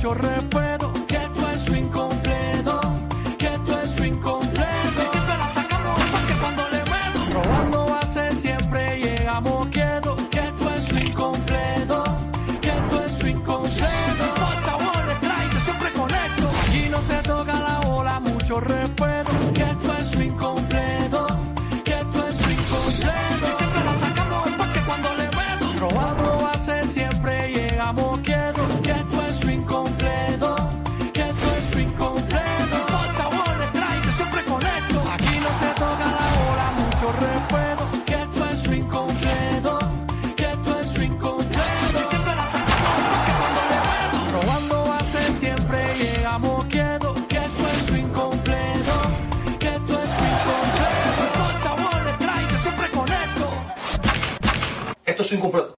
mucho respeto. Esto es incompleto.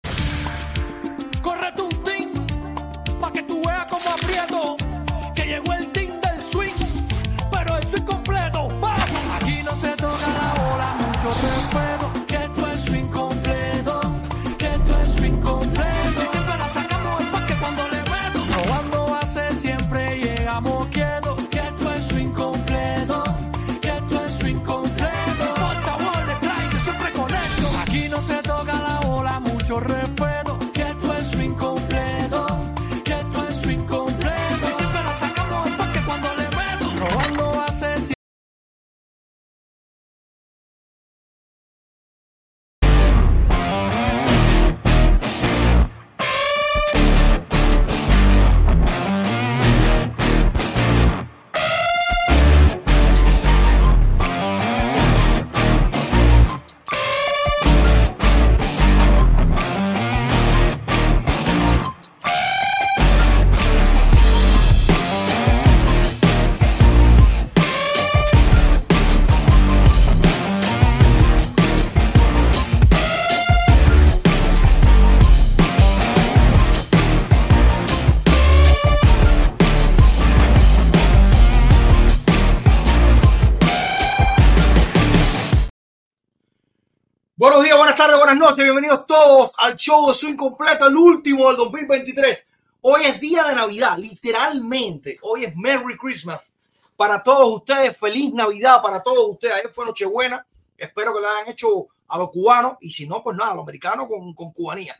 Buenas noches, bienvenidos todos al show de Swing Completo, el último del 2023. Hoy es día de Navidad, literalmente. Hoy es Merry Christmas para todos ustedes. Feliz Navidad para todos ustedes. Ayer fue Nochebuena. Espero que la hayan hecho a los cubanos y si no, pues nada, a los americanos con, con cubanía.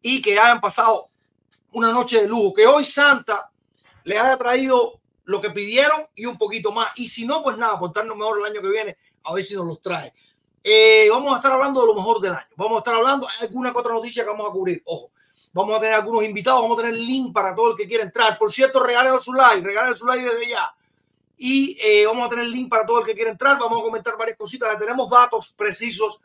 Y que hayan pasado una noche de lujo. Que hoy Santa les haya traído lo que pidieron y un poquito más. Y si no, pues nada, portarnos mejor el año que viene, a ver si nos los trae. Eh, vamos a estar hablando de lo mejor del año. Vamos a estar hablando de alguna otra noticia que vamos a cubrir. Ojo, vamos a tener algunos invitados, vamos a tener link para todo el que quiera entrar. Por cierto, regalen su like, regalen su like desde ya. Y eh, vamos a tener link para todo el que quiera entrar. Vamos a comentar varias cositas. Tenemos datos precisos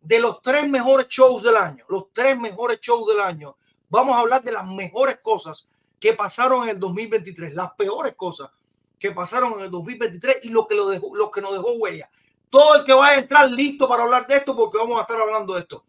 de los tres mejores shows del año. Los tres mejores shows del año. Vamos a hablar de las mejores cosas que pasaron en el 2023, las peores cosas que pasaron en el 2023 y lo que, lo dejó, lo que nos dejó huella todo el que vaya a entrar listo para hablar de esto, porque vamos a estar hablando de esto.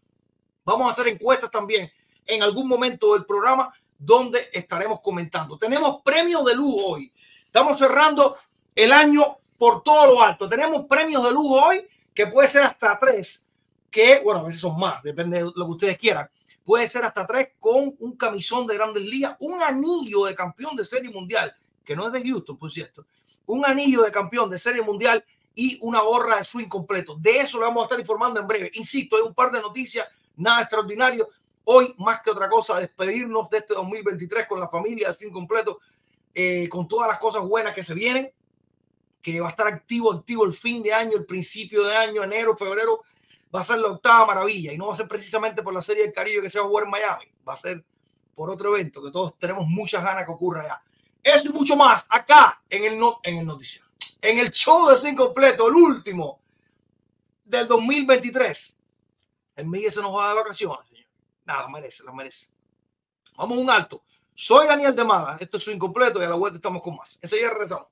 Vamos a hacer encuestas también en algún momento del programa donde estaremos comentando. Tenemos premios de lujo hoy. Estamos cerrando el año por todo lo alto. Tenemos premios de lujo hoy que puede ser hasta tres, que bueno, a veces son más, depende de lo que ustedes quieran. Puede ser hasta tres con un camisón de Grandes Ligas, un anillo de campeón de Serie Mundial, que no es de Houston, por cierto, un anillo de campeón de Serie Mundial y una gorra de swing completo. De eso le vamos a estar informando en breve. Insisto, hay un par de noticias, nada extraordinario. Hoy, más que otra cosa, despedirnos de este 2023 con la familia de swing completo, eh, con todas las cosas buenas que se vienen, que va a estar activo, activo el fin de año, el principio de año, enero, febrero, va a ser la octava maravilla y no va a ser precisamente por la Serie del Caribe que se va a jugar en Miami, va a ser por otro evento que todos tenemos muchas ganas que ocurra allá. Eso y mucho más acá en el, no, en el noticiero en el show de swing completo, el último del 2023. El Miguel se nos va de vacaciones, señor. Nada, merece, la merece. Vamos a un alto. Soy Daniel de Mada. Esto es swing completo y a la vuelta estamos con más. Enseguida regresamos.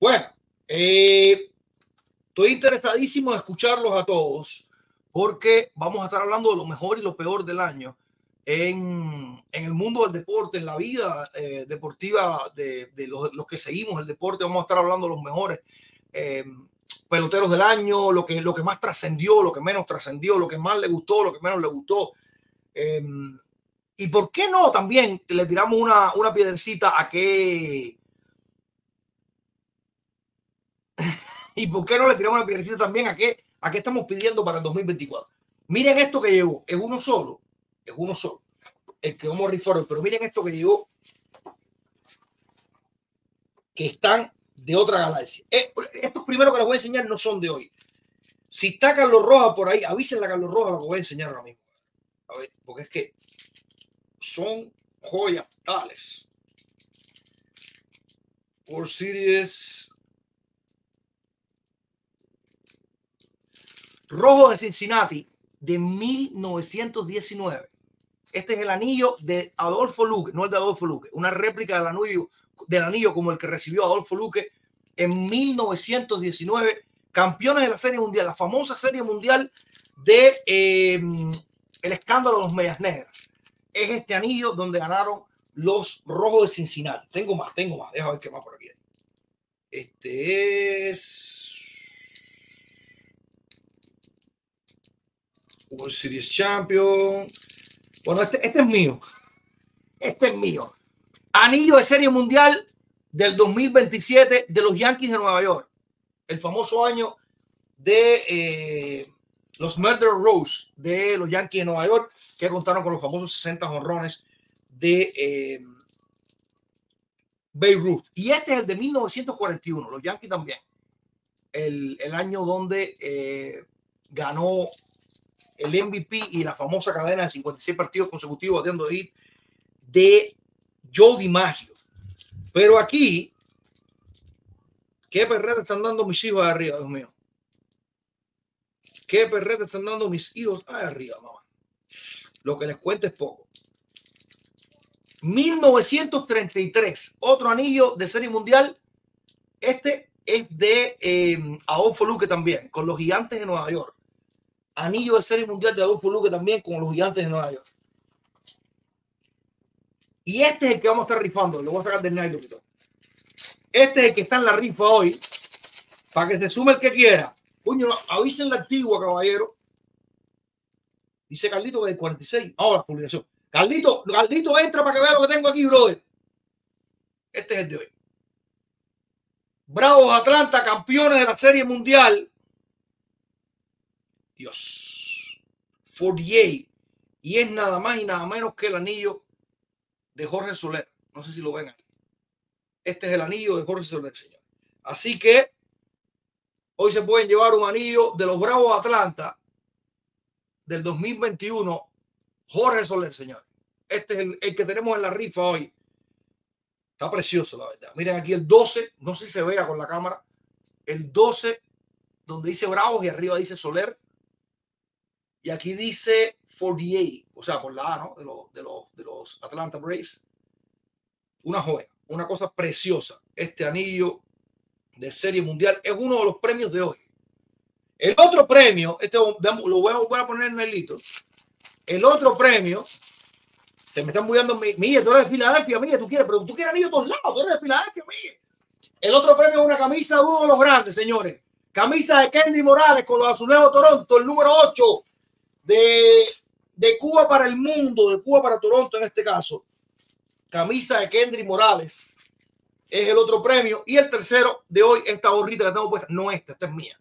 Bueno, eh, estoy interesadísimo en escucharlos a todos porque vamos a estar hablando de lo mejor y lo peor del año en, en el mundo del deporte, en la vida eh, deportiva de, de los, los, que seguimos el deporte. Vamos a estar hablando de los mejores eh, peloteros del año, lo que, lo que más trascendió, lo que menos trascendió, lo que más le gustó, lo que menos le gustó. Eh, y por qué no también le tiramos una, una piedrecita a que... y por qué no le tiramos una piedrecita también a qué, a qué estamos pidiendo para el 2024. Miren esto que llegó, es uno solo, es uno solo, el que vamos a rifar pero miren esto que llegó, que están de otra galaxia. Eh, estos primeros que les voy a enseñar no son de hoy. Si está Carlos Rojas por ahí, avísenle a Carlos Rojas lo que voy a enseñar ahora mismo. A ver, porque es que son joyas tales. Por Series Rojo de Cincinnati de 1919. Este es el anillo de Adolfo Luque, no el de Adolfo Luque, una réplica del anillo, del anillo como el que recibió Adolfo Luque en 1919, campeones de la Serie Mundial, la famosa Serie Mundial de eh, el escándalo de los Medias Negras. Es este anillo donde ganaron los Rojos de Cincinnati. Tengo más, tengo más. Déjame ver qué más por aquí. Este es World Series Champion. Bueno, este, este es mío. Este es mío. Anillo de Serie Mundial del 2027 de los Yankees de Nueva York. El famoso año de eh, los Murder Rose de los Yankees de Nueva York, que contaron con los famosos 60 jonrones de eh, Babe Ruth. Y este es el de 1941, los Yankees también. El, el año donde eh, ganó el MVP y la famosa cadena de 56 partidos consecutivos batiendo de hit de Joe DiMaggio. Pero aquí, ¿qué perreta están dando mis hijos arriba, Dios mío? ¿Qué perreta están dando mis hijos arriba, mamá? Lo que les cuento es poco. 1933, otro anillo de serie mundial. Este es de eh, Adolfo Luque también, con los gigantes de Nueva York anillo de serie mundial de Adolfo Luque también con los gigantes de Nueva York. Y este es el que vamos a estar rifando. Lo voy a sacar del Nylon. Este es el que está en la rifa hoy. Para que se sume el que quiera. Puño, avisen la antigua, caballero. Dice Carlito que de 46. Ahora, publicación. Carlito, Carlito, entra para que vea lo que tengo aquí, brother. Este es el de hoy. Bravos Atlanta, campeones de la Serie Mundial Dios. 48. Y es nada más y nada menos que el anillo de Jorge Soler. No sé si lo ven. Este es el anillo de Jorge Soler, señor. Así que hoy se pueden llevar un anillo de los Bravos Atlanta del 2021. Jorge Soler, señor. Este es el, el que tenemos en la rifa hoy. Está precioso, la verdad. Miren aquí el 12. No sé si se vea con la cámara. El 12, donde dice Bravos y arriba dice Soler y aquí dice 48, o sea, por la A, ¿no? De los, de los, de los Atlanta Braves. Una joya, una cosa preciosa. Este anillo de serie mundial es uno de los premios de hoy. El otro premio, este lo voy a a poner en el litro. El otro premio, se me están muriendo, mía, tú eres de Filadelfia, mía, tú quieres, pero tú quieres anillo de todos lados, tú eres de Filadelfia, mía. El otro premio es una camisa de uno de los grandes, señores. Camisa de Kenny Morales con los azulejos de Toronto, el número 8 de, de Cuba para el mundo, de Cuba para Toronto en este caso. Camisa de Kendry Morales es el otro premio. Y el tercero de hoy, esta gorrita que tengo puesta, no esta, esta es mía.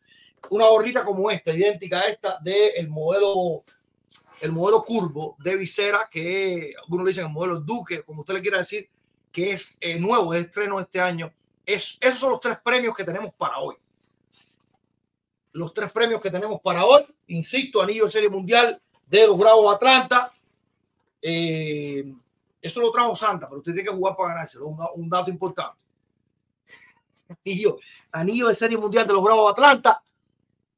Una gorrita como esta, idéntica a esta del el modelo el modelo curvo de visera, que algunos dicen el modelo Duque, como usted le quiera decir, que es eh, nuevo, es estreno este año. Es, esos son los tres premios que tenemos para hoy los tres premios que tenemos para hoy. Insisto, anillo de serie mundial de los Bravos Atlanta. Eh, esto lo trajo Santa, pero usted tiene que jugar para ganárselo. Un, un dato importante. Anillo, anillo de serie mundial de los Bravos Atlanta.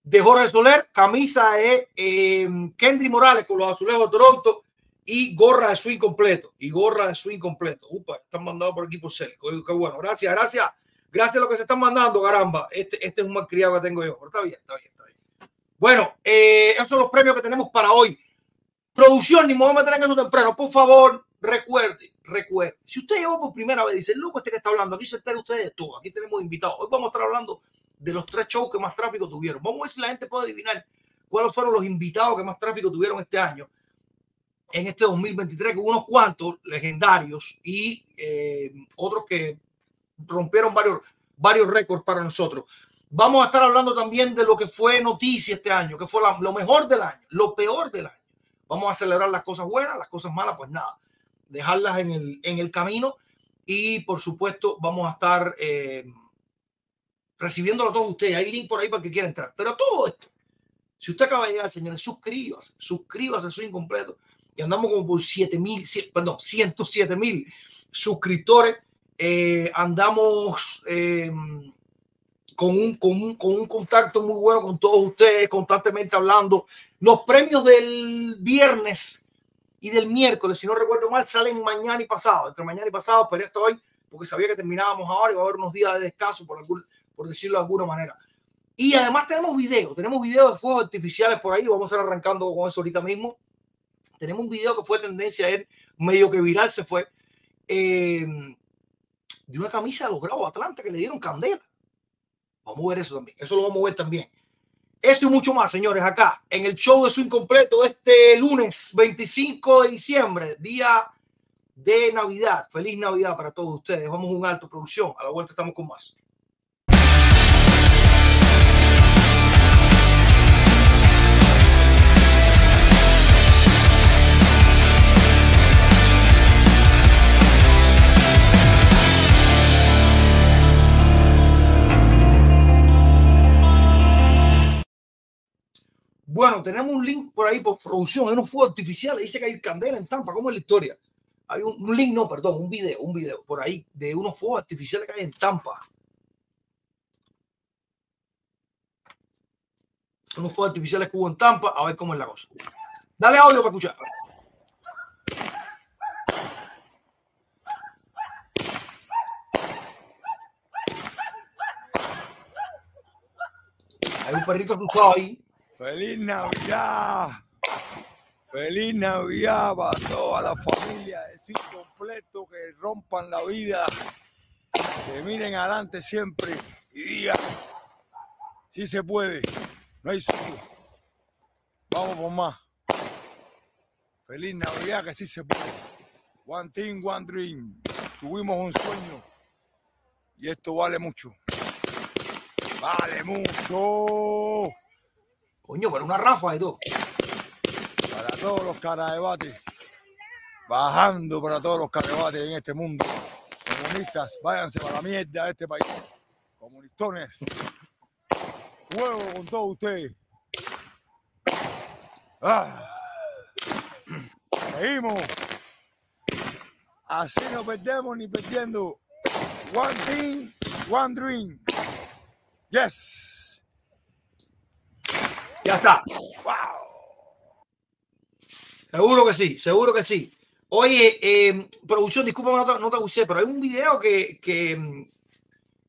De Jorge Soler, camisa de eh, Kendry Morales con los azulejos de Toronto y gorra de swing completo. Y gorra de swing completo. Upa, están mandados por aquí por cerco. Qué bueno. Gracias, gracias Gracias a lo que se están mandando, caramba. Este, este es un malcriado que tengo yo. Está bien, está bien, está bien. Bueno, eh, esos son los premios que tenemos para hoy. Producción, ni me voy a meter en eso temprano. Por favor, recuerde, recuerde. Si usted llegó por primera vez y dice, loco, este que está hablando, aquí se entera usted de todo. Aquí tenemos invitados. Hoy vamos a estar hablando de los tres shows que más tráfico tuvieron. Vamos a ver si la gente puede adivinar cuáles fueron los invitados que más tráfico tuvieron este año. En este 2023, que unos cuantos legendarios y eh, otros que rompieron varios, varios récords para nosotros. Vamos a estar hablando también de lo que fue noticia este año, que fue la- lo mejor del año, lo peor del año. Vamos a celebrar las cosas buenas, las cosas malas, pues nada, dejarlas en el, en el camino. Y por supuesto, vamos a estar eh, a todos ustedes. Hay link por ahí para que quiera entrar. Pero todo esto, si usted acaba de llegar, señores, suscríbase, suscríbase a su incompleto. Y andamos como por 7 mil, perdón, 107 mil suscriptores. Eh, andamos eh, con, un, con, un, con un contacto muy bueno con todos ustedes, constantemente hablando. Los premios del viernes y del miércoles, si no recuerdo mal, salen mañana y pasado. Entre mañana y pasado, pero esto hoy, porque sabía que terminábamos ahora y va a haber unos días de descanso, por, algún, por decirlo de alguna manera. Y además tenemos videos, tenemos videos de fuegos artificiales por ahí, vamos a estar arrancando con eso ahorita mismo. Tenemos un video que fue tendencia ayer, medio que viral se fue, eh, de una camisa de los Bravos Atlanta que le dieron candela. Vamos a ver eso también, eso lo vamos a ver también. Eso y mucho más, señores, acá en el show de su incompleto este lunes 25 de diciembre, día de Navidad. Feliz Navidad para todos ustedes. Vamos a un alto producción. A la vuelta estamos con más. Bueno, tenemos un link por ahí por producción. Hay unos fuegos artificiales. Dice que hay candela en Tampa. ¿Cómo es la historia? Hay un, link, no, perdón, un video, un video por ahí de unos fuegos artificiales que hay en Tampa. Unos fuegos artificiales que hubo en Tampa. A ver cómo es la cosa. Dale audio para escuchar. Hay un perrito asustado ahí. ¡Feliz Navidad! ¡Feliz Navidad para toda la familia! Es incompleto que rompan la vida, que miren adelante siempre y digan, si se puede, no hay sitio. Vamos por más. ¡Feliz Navidad que sí se puede! One thing, one dream. Tuvimos un sueño y esto vale mucho. ¡Vale mucho! Coño, pero una rafa y todo. para todos los caradebates, bajando para todos los caradebates en este mundo. Comunistas, váyanse para la mierda de este país. Comunistones, juego con todos ustedes. Ah. Seguimos. Así no perdemos ni perdiendo. One team, one dream. Yes. Ya está. Wow. Seguro que sí, seguro que sí. Oye, eh, producción, disculpa, no te, no te pero hay un video que, que,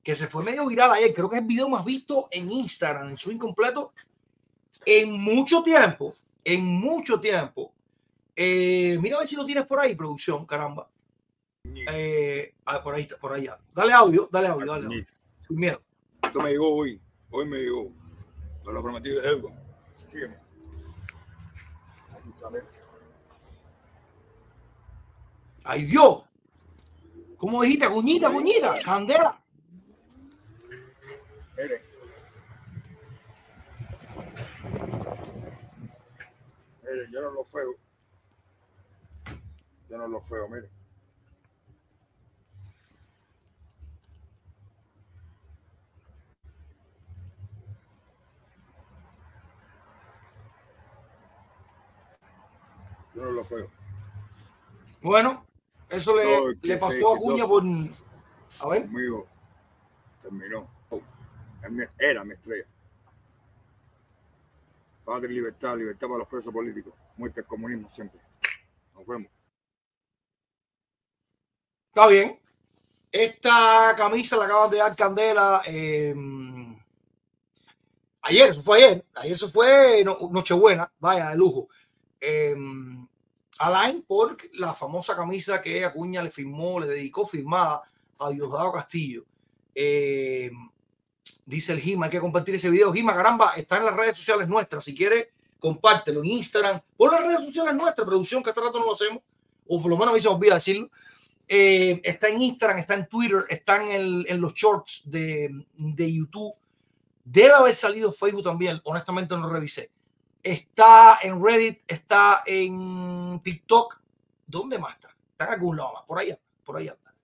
que se fue medio viral ayer. Creo que es el video más visto en Instagram, en su incompleto, en mucho tiempo. En mucho tiempo. Eh, mira a ver si lo tienes por ahí, producción, caramba. Eh, ah, por ahí está, por allá. Dale audio, dale audio, dale audio. Sin miedo. Esto me llegó hoy. Hoy me llegó. Te lo prometí de. Sígueme. Mira. ¡Ay, Dios! ¿Cómo dijiste? Cuñita, cuñita, candela. Miren. Miren, yo no lo feo. Yo no lo feo, miren. Yo no lo feo. Bueno, eso le, No, le pasó a Cuña por. A ver. Conmigo terminó. Era mi estrella. Y libertad, libertad para los presos políticos. Muerte al comunismo siempre. Nos vemos. Está bien. Esta camisa la acaban de dar Candela. eh, ayer, eso fue ayer, ayer eso fue no- Nochebuena, vaya, de lujo. Eh, Alain por la famosa camisa que Acuña le firmó, le dedicó firmada a Diosdado Castillo. Eh, dice el Gima, hay que compartir ese video. Gima, caramba, está en las redes sociales nuestras. Si quieres, compártelo en Instagram, por las redes sociales nuestras, producción, que hace rato no lo hacemos, o por lo menos a mí se me olvida decirlo. Eh, está en Instagram, está en Twitter, está en, los shorts de, de YouTube. Debe haber salido Facebook también, honestamente no lo revisé. Está en Reddit, está en TikTok. ¿Dónde más está? Está en algún lado más, por ahí anda, por ahí anda.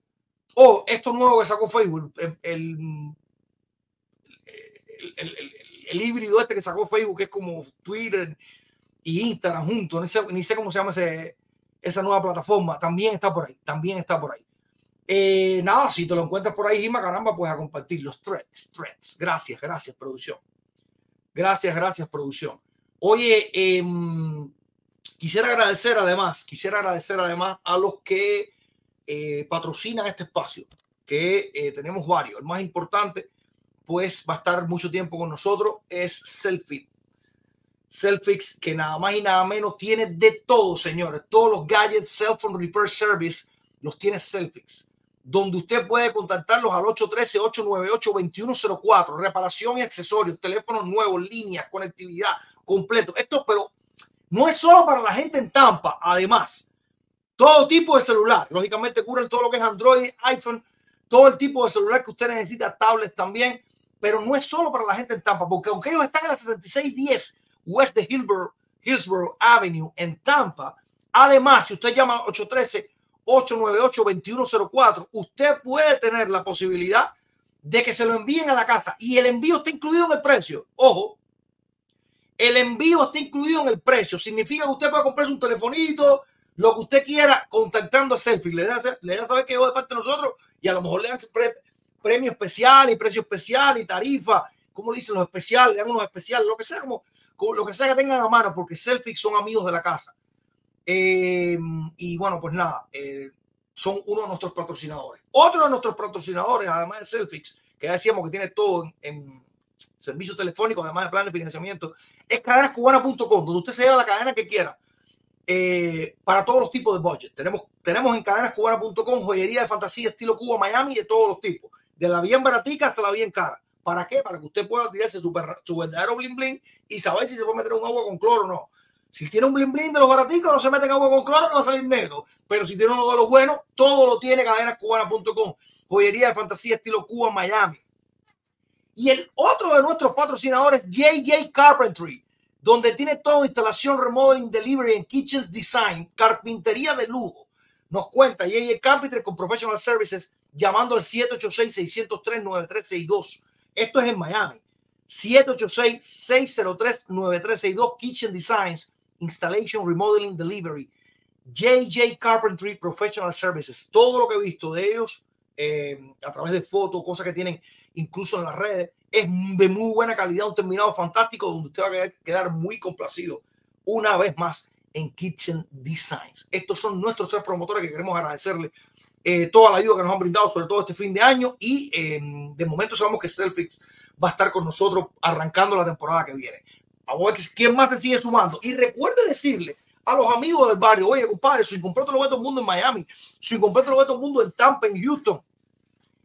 Oh, esto nuevo que sacó Facebook, el, el, el- el- híbrido este que sacó Facebook, que es como Twitter y Instagram juntos, ni sé, cómo se llama ese, esa nueva plataforma, también está por ahí, también está por ahí. Eh, nada, si te lo encuentras por ahí, Gima, caramba, pues compartir los threads, threads. Gracias, gracias, producción. Gracias, gracias, producción. Oye, em, quisiera agradecer además, quisiera agradecer además a los que eh, patrocinan este espacio, que eh, tenemos varios. El más importante, pues va a estar mucho tiempo con nosotros, es Selfie. Selfix, que nada más y nada menos tiene de todo, señores. Todos los gadgets, cell phone repair service, los tiene Selfix. Donde usted puede contactarlos al 813-898-2104. Reparación y accesorios, teléfonos nuevos, líneas, conectividad, completo. Esto, pero no es solo para la gente en Tampa. Además, todo tipo de celular. Lógicamente cubren todo lo que es Android, iPhone, todo el tipo de celular que usted necesita, tablets también. Pero no es solo para la gente en Tampa, porque aunque ellos están en la 7610 West de Hillsborough, Hillsborough Avenue en Tampa, además, si usted llama al 813-898-2104, usted puede tener la posibilidad de que se lo envíen a la casa y el envío está incluido en el precio. Ojo, el envío está incluido en el precio. Significa que usted puede comprarse un telefonito, lo que usted quiera, contactando a Selfie. Le dan, le saber que yo de parte de nosotros y a lo mejor le dan pre- premio especial y precio especial y tarifa. ¿Cómo le dicen los especiales? Le dan unos especiales, lo que sea, como, lo que sea que tengan a mano, porque Selfie son amigos de la casa. Eh, y bueno, pues nada, eh, son uno de nuestros patrocinadores. Otro de nuestros patrocinadores, además de Selfix, que ya decíamos que tiene todo en servicios telefónicos, además de plan de financiamiento, es cadenascubana.com, donde usted se lleva la cadena que quiera eh, para todos los tipos de budget. Tenemos, tenemos en cadenascubana.com joyería de fantasía estilo Cuba, Miami, de todos los tipos, de la bien baratica hasta la bien cara. ¿Para qué? Para que usted pueda tirarse su, su verdadero bling bling y saber si se puede meter un agua con cloro o no. Si tiene un bling bling de los baraticos, no se mete en agua con cloro, no va a salir negro. Pero si tiene uno de los buenos, todo lo tiene cadenascubana.com. Joyería de fantasía estilo Cuba, Miami. Y el otro de nuestros patrocinadores, JJ Carpentry, donde tiene todo instalación, remodeling, delivery en kitchens design, carpintería de lujo. Nos cuenta JJ Carpentry con professional services llamando al 786-603-9362. Esto es en Miami. 786-603-9362 Kitchen Designs, Installation, Remodeling, Delivery. JJ Carpentry Professional Services. Todo lo que he visto de ellos eh, a través de fotos, cosas que tienen incluso en las redes, es de muy buena calidad, un terminado fantástico donde usted va a quedar, muy complacido una vez más en Kitchen Designs. Estos son nuestros tres promotores que queremos agradecerle eh, toda la ayuda que nos han brindado, sobre todo este fin de año. Y eh, de momento sabemos que Selfix va a estar con nosotros arrancando la temporada que viene. A ver quién más se sigue sumando. Y recuerde decirle a los amigos del barrio, oye, compadre, su incompleto lo ve todo el mundo en Miami, su incompleto lo ve todo el mundo en Tampa, en Houston,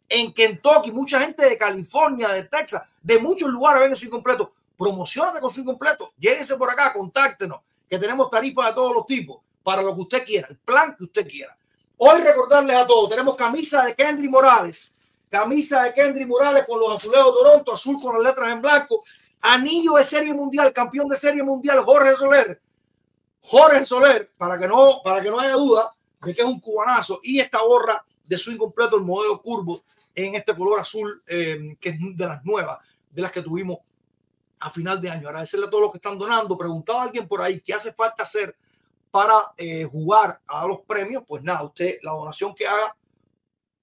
en Kentucky, mucha gente de California, de Texas, de muchos lugares ven su incompleto. Promocionate con su incompleto, lléguese por acá, contáctenos, que tenemos tarifas de todos los tipos para lo que usted quiera, el plan que usted quiera. Hoy recordarles a todos, tenemos camisa de Kendry Morales, camisa de Kendry Morales con los azulejos de Toronto, azul con las letras en blanco, anillo de serie mundial, campeón de serie mundial, Jorge Soler. Jorge Soler, para que no, para que no haya duda de que es un cubanazo, y esta gorra de su incompleto, el modelo curvo, en este color azul, eh, que es de las nuevas, de las que tuvimos a final de año. Agradecerle a todos los que están donando. Preguntaba a alguien por ahí qué hace falta hacer para eh, jugar a los premios. Pues nada, usted la donación que haga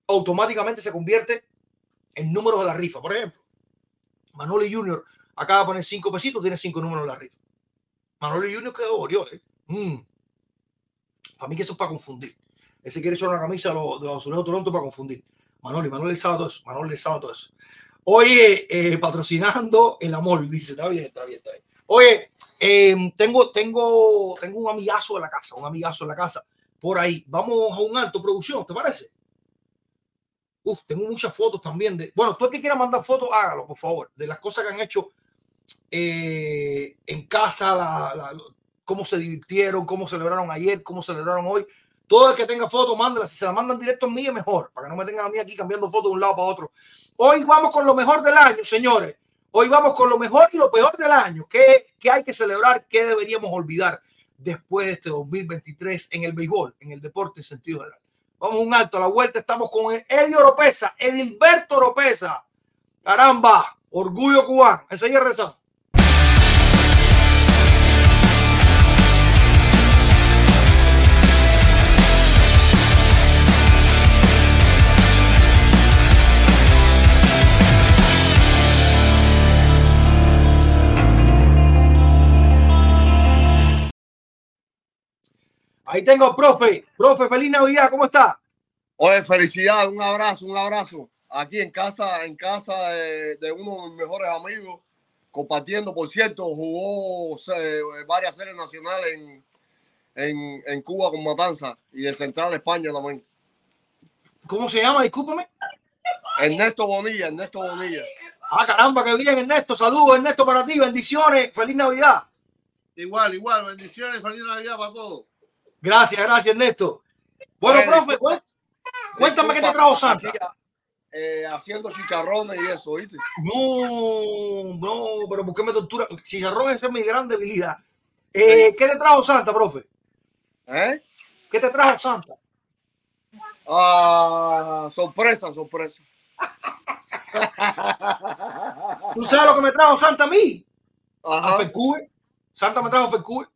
automáticamente se convierte en números de la rifa. Por ejemplo, Manoli Junior acaba de poner cinco pesitos, tiene cinco números de la rifa. Manoli Junior quedó Orioles. Mm. Para mí que eso es para confundir. Ese quiere echar una camisa de los, de los de Toronto para confundir. Manoli, Manoli sabe todo eso. Manoli sabe todo eso. Oye, eh, patrocinando el amor, dice, está bien, está bien, está bien. Oye, eh, tengo, tengo, tengo un amigazo en la casa, un amigazo en la casa, por ahí. Vamos a un alto producción, ¿te parece? Uf, tengo muchas fotos también de. Bueno, tú el que quiera mandar fotos, hágalo, por favor, de las cosas que han hecho eh, en casa, la- cómo se divirtieron, cómo celebraron ayer, cómo celebraron hoy. Todo el que tenga fotos, mándelas. Si se la mandan directo a mí, es mejor, para que no me tengan a mí aquí cambiando fotos de un lado para otro. Hoy vamos con lo mejor del año, señores. Hoy vamos con lo mejor y lo peor del año. ¿Qué, qué hay que celebrar? ¿Qué deberíamos olvidar después de este 2023 en el béisbol, en el deporte en sentido general? Vamos un alto, a la vuelta estamos con Elio Oropesa, Edilberto Oropesa. Caramba, orgullo cubano. Enseguida rezamos. Ahí tengo profe. Profe, feliz Navidad, ¿cómo está? Oye, felicidad, un abrazo, un abrazo. Aquí en casa, en casa de, de uno de mis mejores amigos, compartiendo, por cierto, jugó eh, varias series nacionales en, en, en Cuba con Matanza y de Central España también. ¿Cómo se llama? Discúlpame. Ernesto Bonilla, Ernesto Bonilla. Ah, caramba, qué bien, Ernesto. Saludos, Ernesto, para ti. Bendiciones. Feliz Navidad. Igual, igual. Bendiciones, feliz Navidad para todos. Gracias, gracias, Ernesto. Bueno, Oye, profe, cué- cuéntame qué te trajo Santa. aquí, eh, haciendo chicharrones y eso, ¿viste? No, no, pero ¿por qué me tortura? Chicharrón, esa es mi gran debilidad. Eh, ¿Qué te trajo Santa, profe? ¿Eh? ¿Qué te trajo Santa? Ah, sorpresa, sorpresa. ¿Tú sabes lo que me trajo Santa a mí? A Ajá. Fercube. Santa me trajo Fercube.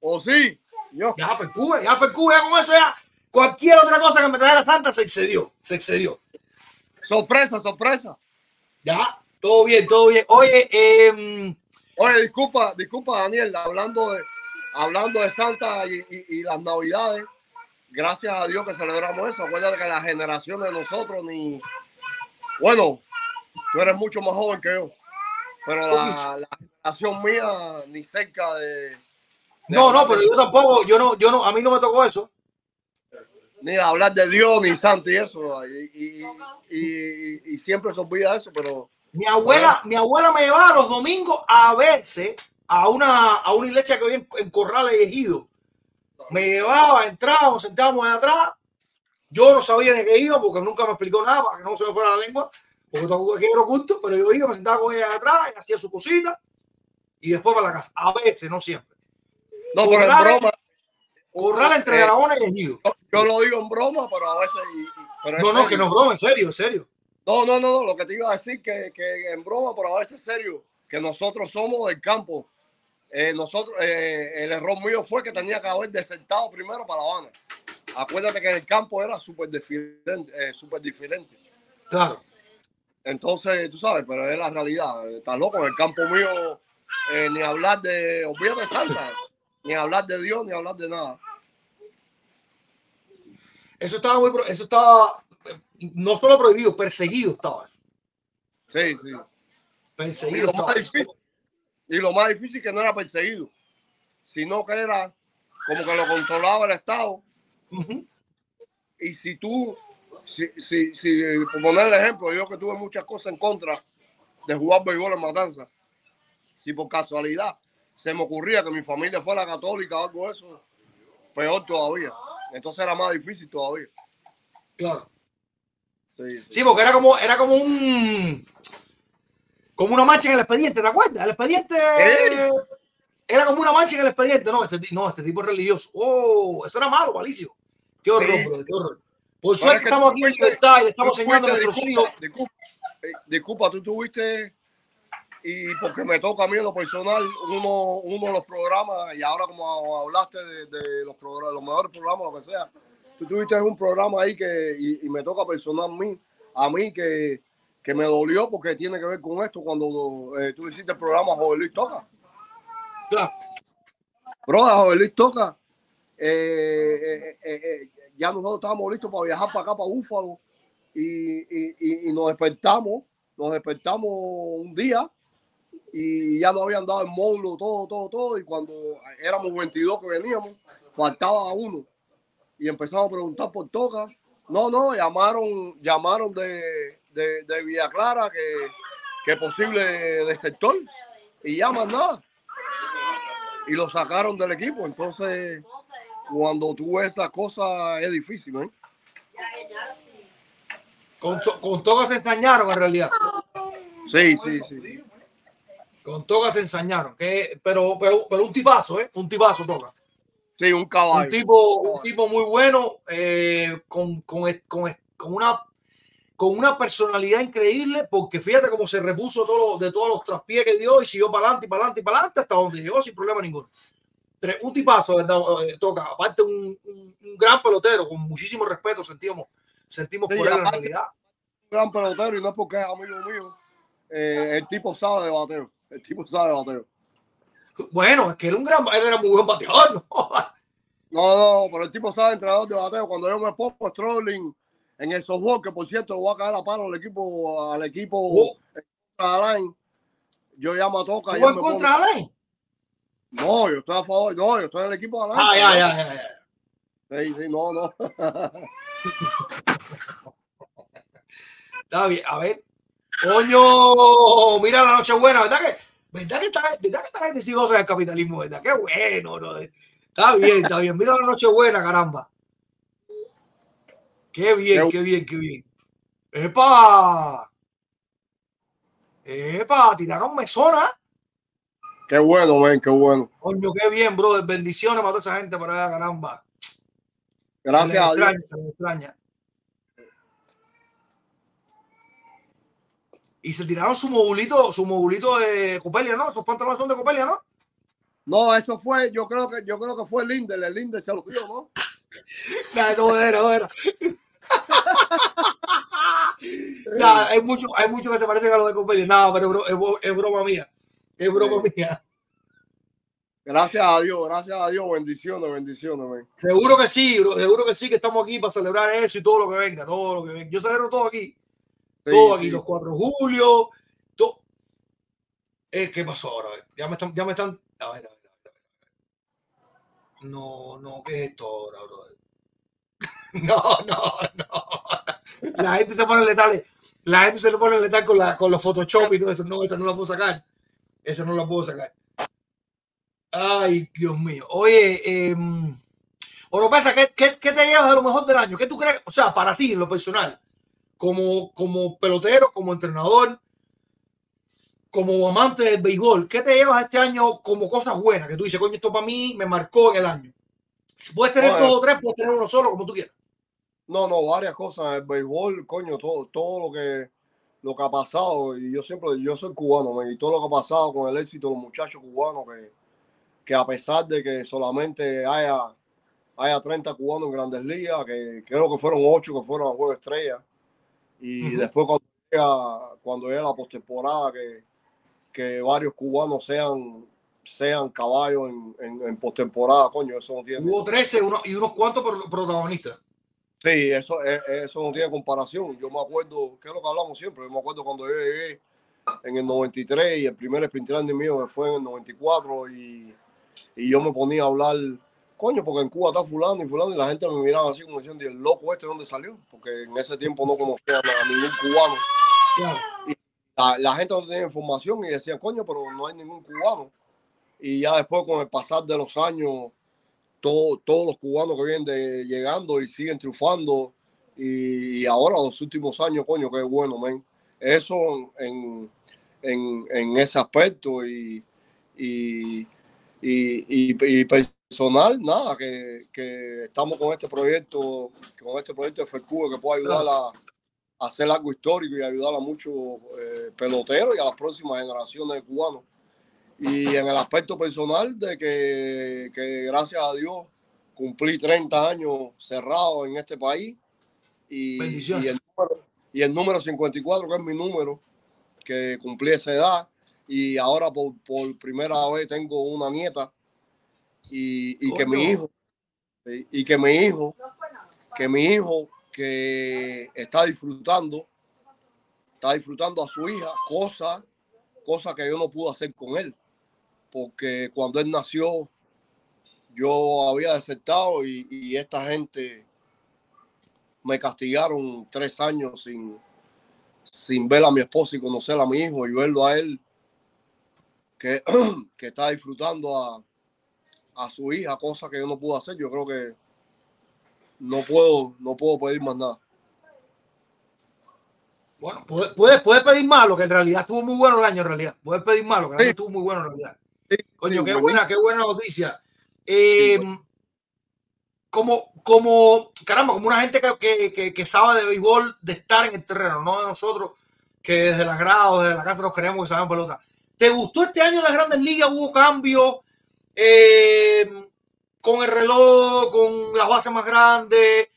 ¿O sí? Yo. Ya Fercube, ya Fercube, ya con eso ya. Cualquier otra cosa que me trajera Santa se excedió, se excedió. Sorpresa, sorpresa. Ya, todo bien, todo bien. Oye, eh, Oye, disculpa, disculpa, Daniel, hablando de, hablando de Santa y, y- y las Navidades, gracias a Dios que celebramos eso. Acuérdate que la generación de nosotros ni. Bueno, tú eres mucho más joven que yo, pero la, la generación mía ni cerca de. De no, no, pero de- yo tampoco, yo no, yo no, a mí no me tocó eso. Ni de hablar de Dios, ni Santa y eso. Y, y- y- y siempre se olvida eso, pero. Mi abuela, mi abuela me llevaba los domingos a verse a una, a una iglesia que había en, en Corrales y Ejido. Me llevaba, entrábamos, sentábamos allá atrás. Yo no sabía de qué iba porque nunca me explicó nada para que no se me fuera la lengua, porque tampoco que era oculto, pero yo iba, me sentaba con ella allá atrás, ella hacía su cocina y después para la casa. A veces, no siempre. No, pero en broma. Corrales entre eh, Dragones y Ejido. yo- yo lo digo en broma, pero a veces. y- y- pero es No, no, que no, broma, en serio, en serio. No, no, no, no, lo que te iba a decir que, que en broma, pero a veces serio, que nosotros somos del campo. Eh, nosotros, eh, el error mío fue que tenía que haber desertado primero para La Habana. Acuérdate que en el campo era súper diferente, eh, súper diferente. Claro. Entonces, tú sabes, pero es la realidad. Estás loco, en el campo mío, eh, ni hablar de, olvídate de Santa, ni hablar de Dios, ni hablar de nada. Eso estaba muy, eso estaba no solo prohibido, perseguido estaba. Sí, sí. Y Perseguido lo, estaba. más difícil, y lo más difícil que no era perseguido, sino que era como que lo controlaba el Estado. Y si tú, si, si, si, por poner el ejemplo, yo que tuve muchas cosas en contra de jugar béisbol en Matanza, si por casualidad se me ocurría que mi familia fuera católica o algo de eso, peor todavía. Entonces era más difícil todavía. Claro. Sí, sí. Sí, porque era como, era como un como una mancha en el expediente, ¿te acuerdas? El expediente ¿Eh? era como una mancha en el expediente. No, este, no, este tipo es religioso. Oh, eso era malo, malísimo. Qué horror, Sí. brother, qué horror. Por suerte es que estamos aquí en libertad y le estamos enseñando a nuestros hijos. disculpa, disculpa, eh, disculpa, tú tuviste, y porque me toca a mí en lo personal, uno, uno de los programas, y ahora como hablaste de, de los, programas, los mejores programas, lo que sea, tú tuviste un programa ahí que, y, y me toca personal a mí, a mí que, que me dolió porque tiene que ver con esto, cuando eh, tú hiciste el programa Joven Luis Toca. Claro. Joven Luis Toca, eh, eh, ya nosotros estábamos listos para viajar para acá, para Búfalo, y, y- y nos despertamos nos despertamos un día y ya nos habían dado el módulo, todo, todo, todo. Y cuando éramos 22 que veníamos, faltaba uno. Y empezamos a preguntar por toca. No, no, llamaron, llamaron de, de, de Villa Clara que, que posible de sector. Y llaman nada. Y lo sacaron del equipo. Entonces, cuando tú ves esas cosas, es difícil, ¿eh? Con, to- con Toga se ensañaron en realidad. Sí, sí, sí. Con Toga se ensañaron. Que, pero, pero, pero un tipazo, ¿eh? Un tipazo Toga. Sí, un Un caballo. tipo, un tipo muy bueno, eh, con, con, con, con una con una personalidad increíble, porque fíjate cómo se repuso todo, de todos los traspiés que dio y siguió para adelante y para adelante y para adelante hasta donde llegó sin problema ninguno. Un tipazo, ¿verdad? Eh, Toca. Aparte, un, un- un gran pelotero, con muchísimo respeto sentimos, sentimos Sí, por él en realidad. un gran pelotero y no es porque es amigo mío. Eh, el tipo sabe de bateo. El tipo sabe bateo. Bueno, es que él, un gran, él era muy buen bateador, ¿no? No, no, pero el tipo sabe entrenador de bateo. Cuando yo me pongo strolling en el softball, que por cierto lo voy a caer a palo al equipo, al equipo Oh. Alain, yo llamo a Toca. y ¿Jugó él en contra Alain? No, yo estoy a favor. No, yo estoy en el equipo de Alain. Ah, ya, ya, ya. Sí, sí, no, no. Está bien, a ver. Coño, mira la noche buena, ¿verdad que? ¿Verdad que esta, verdad que esta gente sí goza del capitalismo, verdad? Qué bueno, bro. Está bien, está bien. Mira la noche buena, caramba. Qué bien, qué bien, qué bien. ¡Epa! ¡Epa! Tiraron mesona. Qué bueno, men, qué bueno. Coño, qué bien, brother. Bendiciones para toda esa gente por allá, caramba. Gracias se a les Dios. extraña, se les extraña. Y se tiraron su modulito, su modulito de Copelia, ¿no? Esos pantalones son de Copelia, ¿no? No, eso fue, yo creo que, yo creo que fue Linder, el Linder se lo dio, ¿no? Nada, no era, no era. Nada, hay muchos hay mucho que se parecen a los de Copelia. Nada, pero es, bro- es bro- es broma mía. Es broma mía. Gracias a Dios, gracias a Dios, bendiciones, bendiciones, men. Seguro que sí, bro, seguro que sí, que estamos aquí para celebrar eso y todo lo que venga, todo lo que venga. Yo celebro todo aquí. Todo aquí, los 4 de julio. Todo. Eh, ¿Qué pasó ahora? Ya me están, ya me están. A ver, a ver, a ver, a ver. No, no, ¿qué es esto ahora, brother? No, no, no. La gente se pone letal. La gente se le pone letal con, la, con los Photoshop y todo eso. No, esta no la puedo sacar. Esa no la puedo sacar. Ay, Dios mío. Oye, eh, Oropesa, ¿qué, qué, qué te llevas de lo mejor del año? ¿Qué tú crees? O sea, para ti, en lo personal como, como pelotero, como entrenador, como amante del béisbol, ¿qué te llevas este año como cosas buenas? Que tú dices, coño, esto para mí me marcó en el año. Si puedes tener dos o tres, puedes tener uno solo, como tú quieras. No, no, varias cosas. El béisbol, coño, todo, todo lo que lo que ha pasado, y yo siempre, yo soy cubano, y todo lo que ha pasado con el éxito de los muchachos cubanos, que, que a pesar de que solamente haya, haya 30 cubanos en grandes ligas, que creo que fueron 8 que fueron a Juego Estrella, y después cuando llega, cuando llega la postemporada, que, que varios cubanos sean sean caballos en, en, en postemporada, coño, eso no tiene. Hubo 13 uno- y unos cuantos pro- protagonistas. Sí, eso, eh, eso no tiene comparación. Yo me acuerdo, que es lo que hablamos siempre, yo me acuerdo cuando yo llegué en el 93 y el primer sprint training mío fue en el 94 y, y yo me ponía a hablar, coño, porque en Cuba está fulano y fulano y la gente me miraba así como diciendo, ¿y el loco este dónde salió? Porque en ese tiempo no conocía a ningún cubano. Claro. La, la gente no tenía información y decían, coño, pero no hay ningún cubano. Y ya después con el pasar de los años, todo- todos los cubanos que vienen de- llegando y siguen triunfando. Y, y ahora los últimos años, coño, qué bueno, men. Eso en, en, en ese aspecto y, y, y, y- y personal, nada, que, que estamos con este proyecto, con este proyecto de FECUBE que puede ayudar a, a hacer algo histórico y ayudar a muchos eh, peloteros y a las próximas generaciones de cubanos. Y en el aspecto personal de que, que gracias a Dios cumplí 30 años cerrado en este país y, y, el número, y el número 54, que es mi número, que cumplí esa edad. Y ahora por, por primera vez tengo una nieta y, y que mi hijo, y y que mi hijo, que mi hijo que está disfrutando está disfrutando a su hija, cosa, cosa que yo no pude hacer con él, porque cuando él nació yo había desertado y, y esta gente me castigaron tres años sin, sin ver a mi esposa y conocer a mi hijo y verlo a él que, que está disfrutando a, a su hija, cosa que yo no puedo hacer. Yo creo que no puedo, no puedo pedir más nada. Bueno, puedes, puedes, puedes pedir más, lo que en realidad estuvo muy bueno el año, en realidad. Puedes pedir más, lo que el año Sí. estuvo muy bueno en realidad. Sí, Coño, sí, qué buena, qué buena noticia. Eh, Sí, como, como, caramba, como una gente que, que, que, que sabe de béisbol, de estar en el terreno, no de nosotros que desde las gradas, desde la casa nos creemos que sabemos pelota. ¿Te gustó este año las grandes ligas? ¿Hubo cambios? Eh, con el reloj, con las bases más grandes,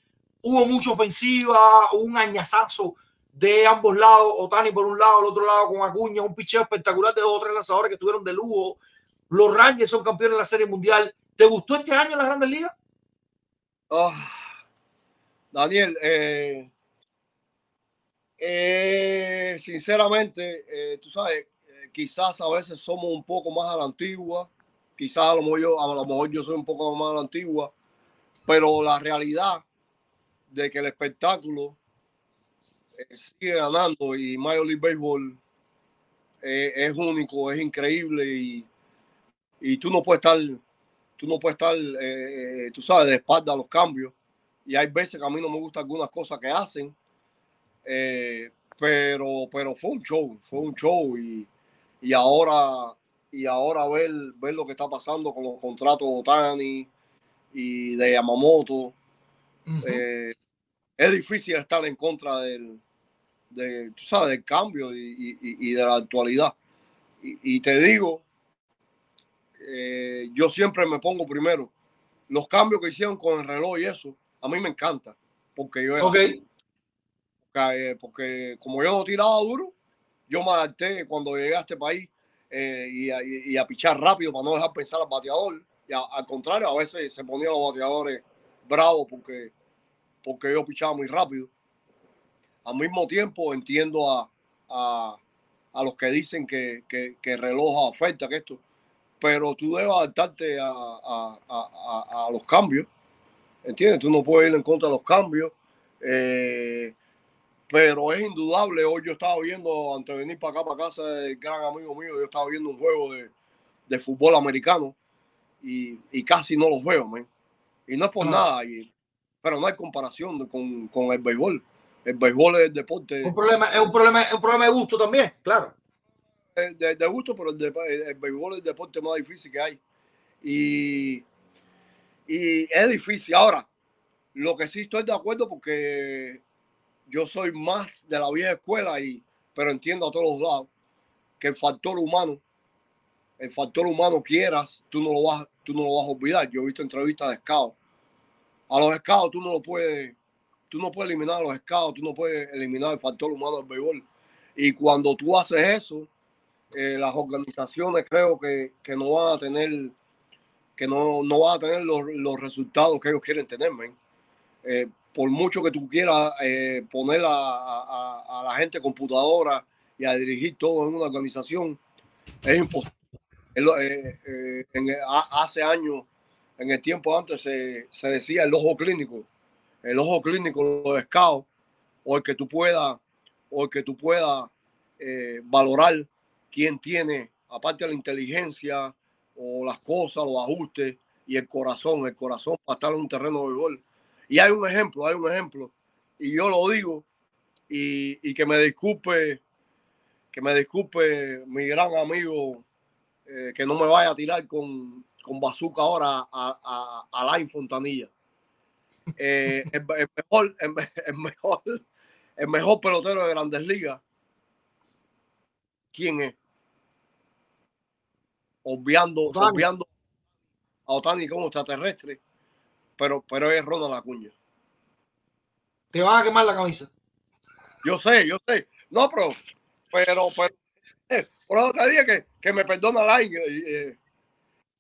hubo mucha ofensiva, hubo un añazazo de ambos lados, Otani por un lado, el otro lado con Acuña, un picheo espectacular de dos o tres lanzadores que estuvieron de lujo. Los Rangers son campeones de la Serie Mundial. ¿Te gustó este año las grandes ligas? Ah, Daniel, eh, eh, sinceramente, tú sabes, quizás a veces somos un poco más a la antigua, quizás a lo mejor yo, a lo mejor yo soy un poco más antigua, pero la realidad de que el espectáculo eh, sigue ganando y Major League Baseball eh, es único, es increíble y, y tú no puedes estar tú no puedes estar, eh, tú sabes, de espalda a los cambios. Y hay veces que a mí no me gustan algunas cosas que hacen. pero, pero fue un show, fue un show. Y, y ahora, y ahora ver, ver lo que está pasando con los contratos de Otani y de Yamamoto. Eh, es difícil estar en contra del, de, tú sabes, del cambio y, y- y- y de la actualidad. Y, y te digo, eh, yo siempre me pongo primero. Los cambios que hicieron con el reloj y eso, a mí me encanta. Porque yo era Ok. así. Porque, eh, porque como yo no tiraba duro, yo me adapté cuando llegué a este país eh, y, a, y- a pichar rápido para no dejar pensar al bateador. Y a- al contrario, a veces se ponían los bateadores bravos porque, porque yo pichaba muy rápido. Al mismo tiempo entiendo a, a, a los que dicen que, que, que el reloj afecta que esto, pero tú debes adaptarte a- a los cambios, ¿entiendes? Tú no puedes ir en contra de los cambios, eh, pero es indudable, hoy yo estaba viendo, antes de venir para acá, para casa del gran amigo mío, yo estaba viendo un juego de, de fútbol americano y, y casi no los veo, man. Y no es por Claro. nada, y- pero no hay comparación con, con el béisbol. El béisbol es el deporte Un problema, es un problema, es un problema de gusto también, claro. eh, de, de gusto, pero el, de- el- el béisbol es el deporte más difícil que hay. Y, y es difícil. Ahora, lo que sí estoy de acuerdo porque yo soy más de la vieja escuela, y, pero entiendo a todos los lados que el factor humano, el factor humano quieras, tú no lo vas, tú no lo vas a olvidar. Yo he visto entrevistas de scouts. A los scouts tú no lo puedes, tú no puedes eliminar a los scouts, tú no puedes eliminar el factor humano del béisbol. Y cuando tú haces eso, eh, las organizaciones creo que, que no van a tener que no, no van a tener los, los resultados que ellos quieren tener, men. Eh, por mucho que tú quieras eh, poner a, la gente computadora y a dirigir todo en una organización, es imposible. Eh, hace años, en el tiempo antes, se, decía el ojo clínico. El ojo clínico, los scouts, o el que tú puedas, o el que tú puedas valorar quién tiene, aparte de la inteligencia o las cosas, los ajustes y el corazón, el corazón para estar en un terreno de gol. Y hay un ejemplo, hay un ejemplo, y yo lo digo, y, y que me disculpe, que me disculpe mi gran amigo, eh, que no me vaya a tirar con, con bazooka ahora a, a, a Alain Fontanilla. Eh, el, el mejor, el, me- el mejor, el mejor pelotero de grandes ligas quién es. Obviando, Otani. obviando a Otani como extraterrestre, pero, pero es Ronald Acuña. Te van a quemar la camisa. Yo sé, yo sé. No, pero, pero, pero, eh, por te dije que, que me perdona la eh,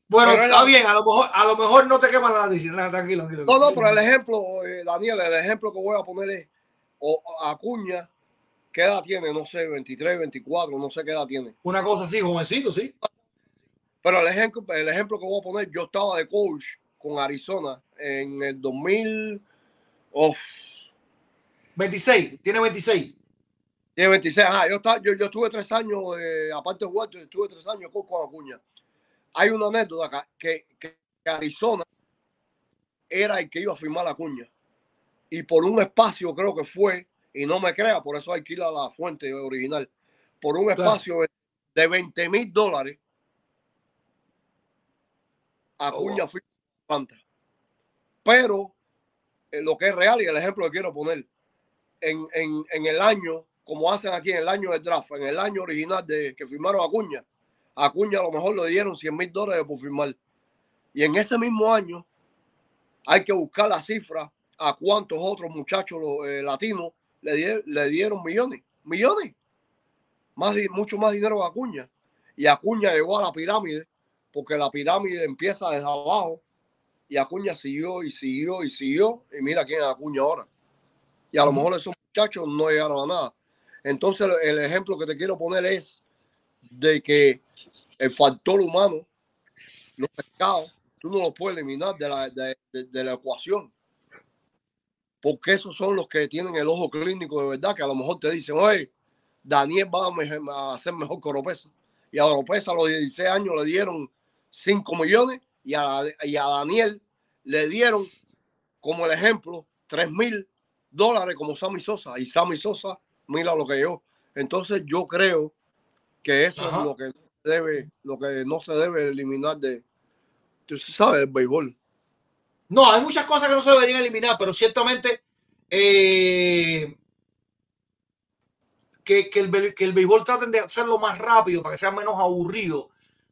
Bueno, está era- bien, a lo mejor, a lo mejor no te queman la. Nada, tranquilo, tranquilo. No, no, pero el ejemplo, eh, Daniel, el ejemplo que voy a poner es o Acuña ¿Qué edad tiene? No sé, 23, 24, no sé qué edad tiene. Una cosa así, jovencito, sí. Pero el ejemplo, el ejemplo que voy a poner, yo estaba de coach con Arizona en el 2000. Uf, 26, tiene 26. tiene 26. Ajá, yo, estaba, yo, yo estuve tres años, eh, aparte de Walter, estuve tres años con, con Acuña. Hay una anécdota acá, que, que, Arizona era el que iba a firmar la Acuña. Y por un espacio, creo que fue, y no me crea, por eso alquila la fuente original, por un Claro. espacio de 20 mil dólares, Acuña wow. firma Panta. Pero lo que es real y el ejemplo que quiero poner, en, en, el año, como hacen aquí en el año del draft, en el año original de que firmaron a Acuña, a Acuña a lo mejor le dieron 100 mil dólares por firmar. Y en ese mismo año hay que buscar la cifra a cuántos otros muchachos eh, latinos le, die- le dieron millones, millones, más, mucho más dinero que Acuña. Y Acuña llegó a la pirámide, porque la pirámide empieza desde abajo, y Acuña siguió y siguió y siguió, y mira quién es Acuña ahora. Y a lo mejor esos muchachos no llegaron a nada. Entonces el ejemplo que te quiero poner es de que el factor humano, los pescados, tú no los puedes eliminar de la, de, de- de la ecuación. Porque esos son los que tienen el ojo clínico de verdad, que a lo mejor te dicen, oye, Daniel va a ser mejor que Oropesa. Y a Oropesa a los 16 años le dieron 5 millones y a, y a Daniel le dieron, como el ejemplo, 3 mil dólares como Sammy Sosa. Y Sammy Sosa, mira lo que yo. Entonces yo creo que eso Ajá. es lo que debe, lo que no se debe eliminar de, tú sabes, el béisbol. No, hay muchas cosas que no se deberían eliminar, pero ciertamente eh, que, que, el, que el béisbol traten de hacerlo más rápido para que sea menos aburrido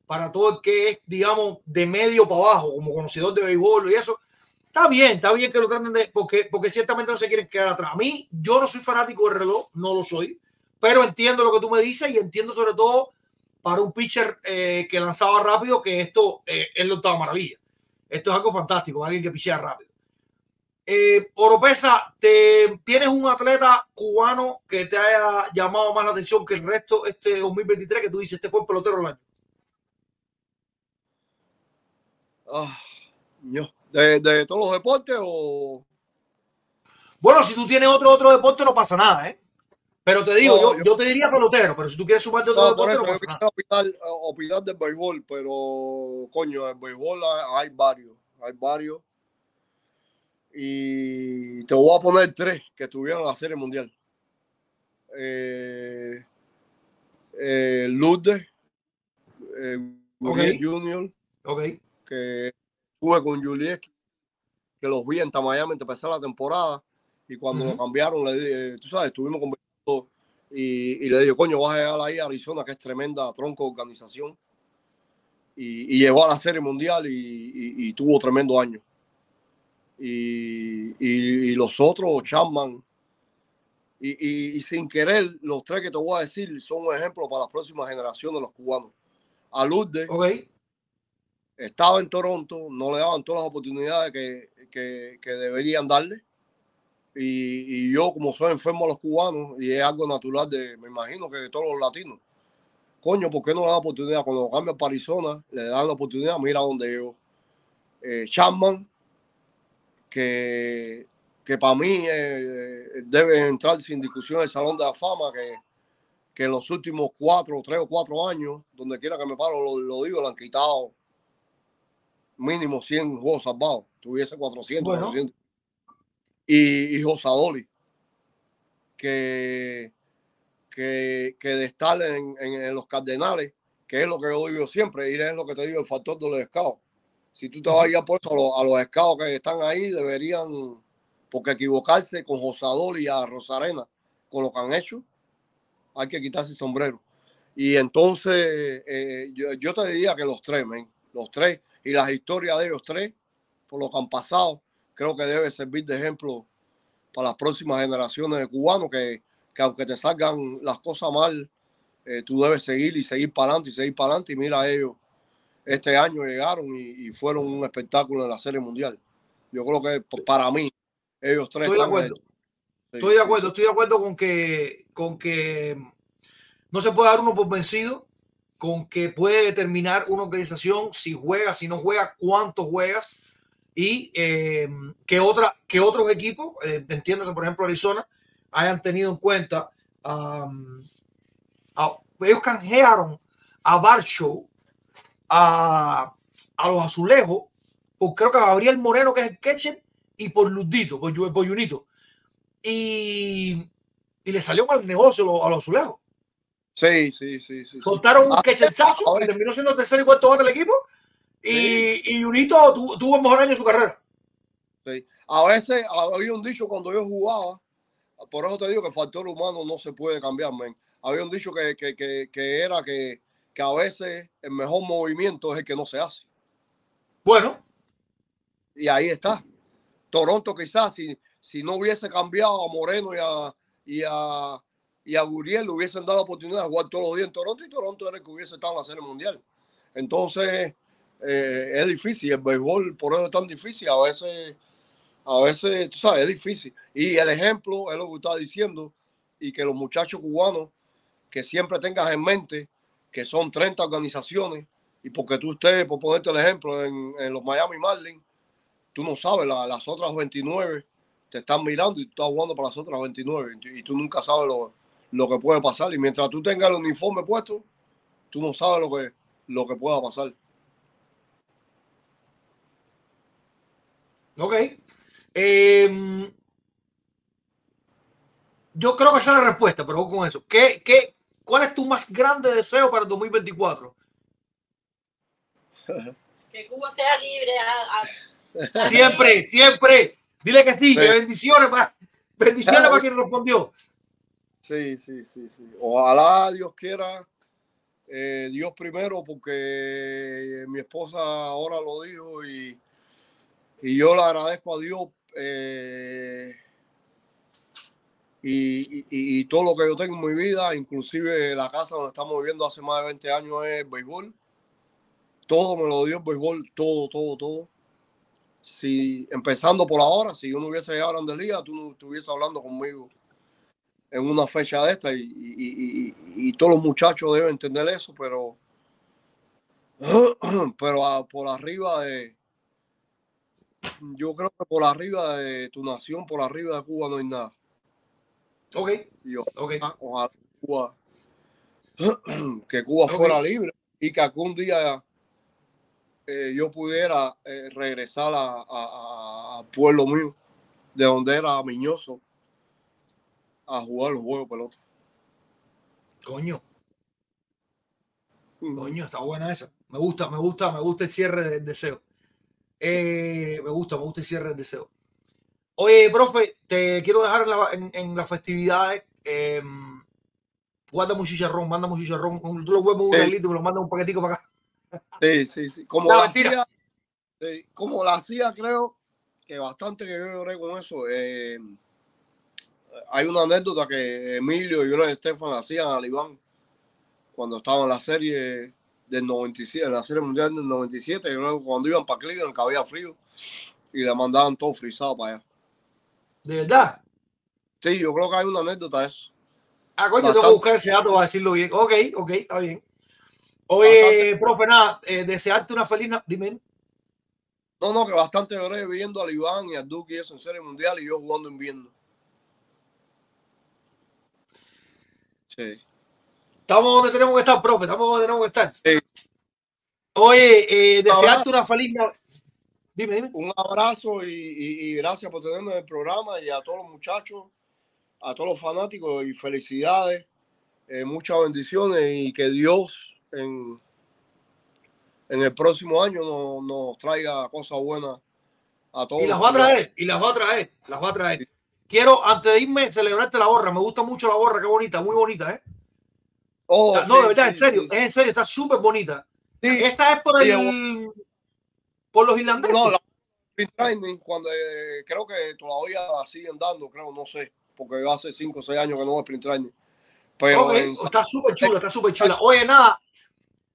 para todo el que es, digamos, de medio para abajo, como conocedor de béisbol y eso. Está bien, está bien que lo traten de, porque, porque ciertamente no se quieren quedar atrás. A mí, yo no soy fanático del reloj, no lo soy, pero entiendo lo que tú me dices y entiendo sobre todo para un pitcher eh, que lanzaba rápido que esto eh, es la octava maravilla. Esto es algo fantástico, alguien que pichea rápido. Eh, Oropesa, te, ¿tienes un atleta cubano que te haya llamado más la atención que el resto este 2023 que tú dices, este fue el pelotero del año? Ah, de, de todos los deportes o Bueno, si tú tienes otro otro deporte no pasa nada, ¿eh? Pero te digo, No, yo, yo- te diría pelotero, pero si tú quieres sumarte otro No, por deporte eso no pasa nada. opinar, eh, opinar del béisbol, pero coño, el béisbol hay, varios, hay varios. Y te voy a poner tres que estuvieron en la Serie Mundial. Eh, eh, Lourdes, eh, Gurriel Ok. Junior, Ok. Que estuve con Juliet, que los vi en Miami empezar la temporada, y cuando lo cambiaron, le dije, tú sabes, estuvimos conversando y, y le dije, coño, vas a llegar ahí a Arizona, que es tremenda tronco de organización. Y, y llegó a la Serie Mundial y, y- tuvo tremendo año. Y, los otros, Chapman, y, sin querer, los tres que te voy a decir son un ejemplo para las próximas generaciones de los cubanos. A Lourdes, Ok. Estaba en Toronto, no le daban todas las oportunidades que, que- deberían darle. Y, y yo, como soy enfermo a los cubanos, y es algo natural de, me imagino que de todos los latinos, coño, ¿por qué no le dan oportunidad? Cuando lo cambian para le dan la oportunidad, mira dónde llegó. Eh, Chapman, que, que para mí eh, debe entrar sin discusión el Salón de la Fama, que, que en los últimos cuatro, tres o cuatro años, donde quiera que me paro, lo, lo digo, le han quitado mínimo 100 juegos salvados. Tuviese 400, Bueno. 400. Y, y Josadoli, que, que, que de estar en, en- en los Cardenales, que es lo que yo digo siempre, y es lo que te digo, el factor de los scouts. Si tú te vas a ir a, a los, a los scouts que están ahí, deberían, porque equivocarse con Josadoli y a Rosarena, con lo que han hecho, hay que quitarse el sombrero. Y entonces, eh, yo, yo te diría que los tres, men, los tres, y las historias de ellos tres, por lo que han pasado, creo que debe servir de ejemplo para las próximas generaciones de cubanos que, que aunque te salgan las cosas mal, eh, tú debes seguir y seguir para adelante y seguir para adelante. Y mira, ellos este año llegaron y, y fueron un espectáculo en la Serie Mundial. Yo creo que para mí, ellos tres Estoy de acuerdo. Sí, Estoy de acuerdo, estoy de acuerdo con que, con que no se puede dar uno por vencido, con que puede determinar una organización si juega, si no juega, cuánto juegas y eh, que, otra, que otros equipos, eh, entiéndase por ejemplo Arizona, hayan tenido en cuenta, ellos canjearon a Barcho, a, a los azulejos, por creo que a Gabriel Moreno, que es el catcher, y por Ludito, por, por Junito. Y, y le salió mal negocio a los azulejos. Sí, sí, sí, sí. sí. Soltaron un Ah, ahora- que terminó siendo tercer y cuarto bate del equipo. Y, y Junito tuvo, tuvo el mejor año de su carrera. Sí. A veces había un dicho cuando yo jugaba, por eso te digo que el factor humano no se puede cambiar, men. Había un dicho que, que, que, que era que, que a veces el mejor movimiento es el que no se hace. Bueno, Y ahí está. Toronto quizás si, si no hubiese cambiado a Moreno y a, y a, y a Guriel, le hubiesen dado la oportunidad de jugar todos los días en Toronto y Toronto era el que hubiese estado en la Serie Mundial. Entonces, eh, es difícil. El béisbol por eso es tan difícil. A veces, a veces, tú sabes, es difícil. Y el ejemplo es lo que estaba diciendo y que los muchachos cubanos que siempre tengas en mente que son 30 organizaciones y porque tú estés, por ponerte el ejemplo, en, los Miami Marlins, tú no sabes, la- las otras 29 te están mirando y tú estás jugando para las otras 29 y tú- y tú nunca sabes lo, lo que puede pasar. Y mientras tú tengas el uniforme puesto, tú no sabes lo que, lo que pueda pasar. ok. Em, yo creo que esa es la respuesta, pero con eso. ¿Qué, qué, ¿Cuál es tu más grande deseo para el 2024? Que Cuba sea libre. a- a- Siempre, siempre. Dile que sí, Sí. que bendiciones, para, bendiciones Claro. para quien respondió. Sí, sí, sí, sí. Ojalá Dios quiera, eh, Dios primero, porque mi esposa ahora lo dijo y, y yo le agradezco a Dios eh, y, y- todo lo que yo tengo en mi vida, inclusive la casa donde estamos viviendo hace más de 20 años es béisbol. Todo me lo dio el béisbol, todo, todo, todo. Si, empezando por ahora, si yo no hubiese llegado a Grandes tú no estuviese hablando conmigo en una fecha de esta y, y- y- todos los muchachos deben entender eso, pero pero a- por arriba de yo creo que por arriba de tu nación, por arriba de Cuba no hay nada. Ok, Y o- ok. ojalá Cuba, que Cuba fuera libre y que algún día eh, yo pudiera eh, regresar a- a- a- al pueblo mío, de donde era miñoso, a jugar los juegos pelota. Coño, coño, está buena esa. Me gusta, me gusta, me gusta el cierre del deseo. Eh, me gusta, me gusta el cierre del deseo. Oye, profe, te quiero dejar en, la- en- en las festividades. eh, guarda un chicharrón, manda un chicharrón. Tú lo vuelves un Sí. y me lo mandas un paquetico para acá. Sí, sí, sí. Como No, la mentira. hacía, sí, como la hacía, creo que bastante que yo lloré con eso. eh, hay una anécdota que Emilio y yo y Estefan hacían al Iván cuando estaban en la serie del 97, en la serie mundial del 97, y luego cuando iban para Cleveland, que había frío, y le mandaban todo frisado para allá. De verdad. Sí, yo creo que hay una anécdota de eso. Ah, coño, tengo que buscar ese dato para decirlo bien. Ok, ok, está bien. Oye, Bastante. profe, nada, eh, desearte una feliz. Dime. No, no, que bastante lloré viendo al Iván y al Duque y eso en serie mundial y yo jugando invierno. Sí. Estamos donde tenemos que estar, profe. Estamos donde tenemos que estar. Sí. Oye, eh, desearte una feliz. Dime, dime. un abrazo y, y- y gracias por tenerme en el programa y a todos los muchachos, a todos los fanáticos y felicidades, eh, muchas bendiciones y que Dios en, en el próximo año nos, nos traiga cosas buenas a todos. Y las va a traer, y las va a traer, las va a traer. Quiero, antes de irme, celebrarte la gorra. Me gusta mucho la gorra, qué bonita, muy bonita, ¿eh? Oh, no, sí, de verdad, sí, en serio, sí. es en serio, está súper bonita. Esta es por el. por los irlandeses. no, la cuando eh, creo que todavía la siguen dando, creo, no sé, porque hace 5 o 6 años que no voy a sprint training. Pero Ok, en- está súper chula, está súper chula. Oye, nada,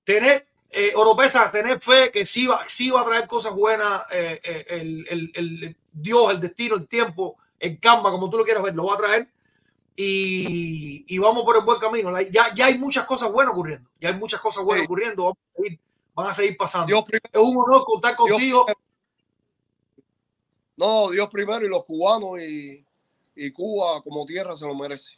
tener, eh, Oropesa, tener fe que sí va, sí va a traer cosas buenas, eh, eh, el, el- el Dios, el destino, el tiempo, el karma, como tú lo quieras ver, lo va a traer. y, y vamos por el buen camino. Ya, ya hay muchas cosas buenas ocurriendo. Ya hay muchas cosas buenas Sí. ocurriendo. Vamos a seguir- van a seguir pasando. Dios primero. es un honor contar contigo. No, Dios primero y los cubanos y, y Cuba como tierra se lo merece.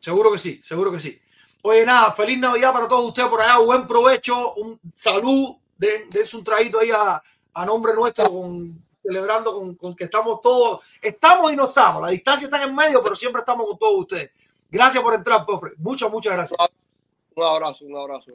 Seguro que sí, seguro que sí. Oye, nada, feliz Navidad para todos ustedes por allá. Buen provecho, un salud. Den, dense un traguito ahí a, a nombre nuestro, con, celebrando con, con que estamos todos. Estamos y no estamos. La distancia está en el medio, pero siempre estamos con todos ustedes. Gracias por entrar, Pofre. Muchas, muchas gracias. Un abrazo, un abrazo.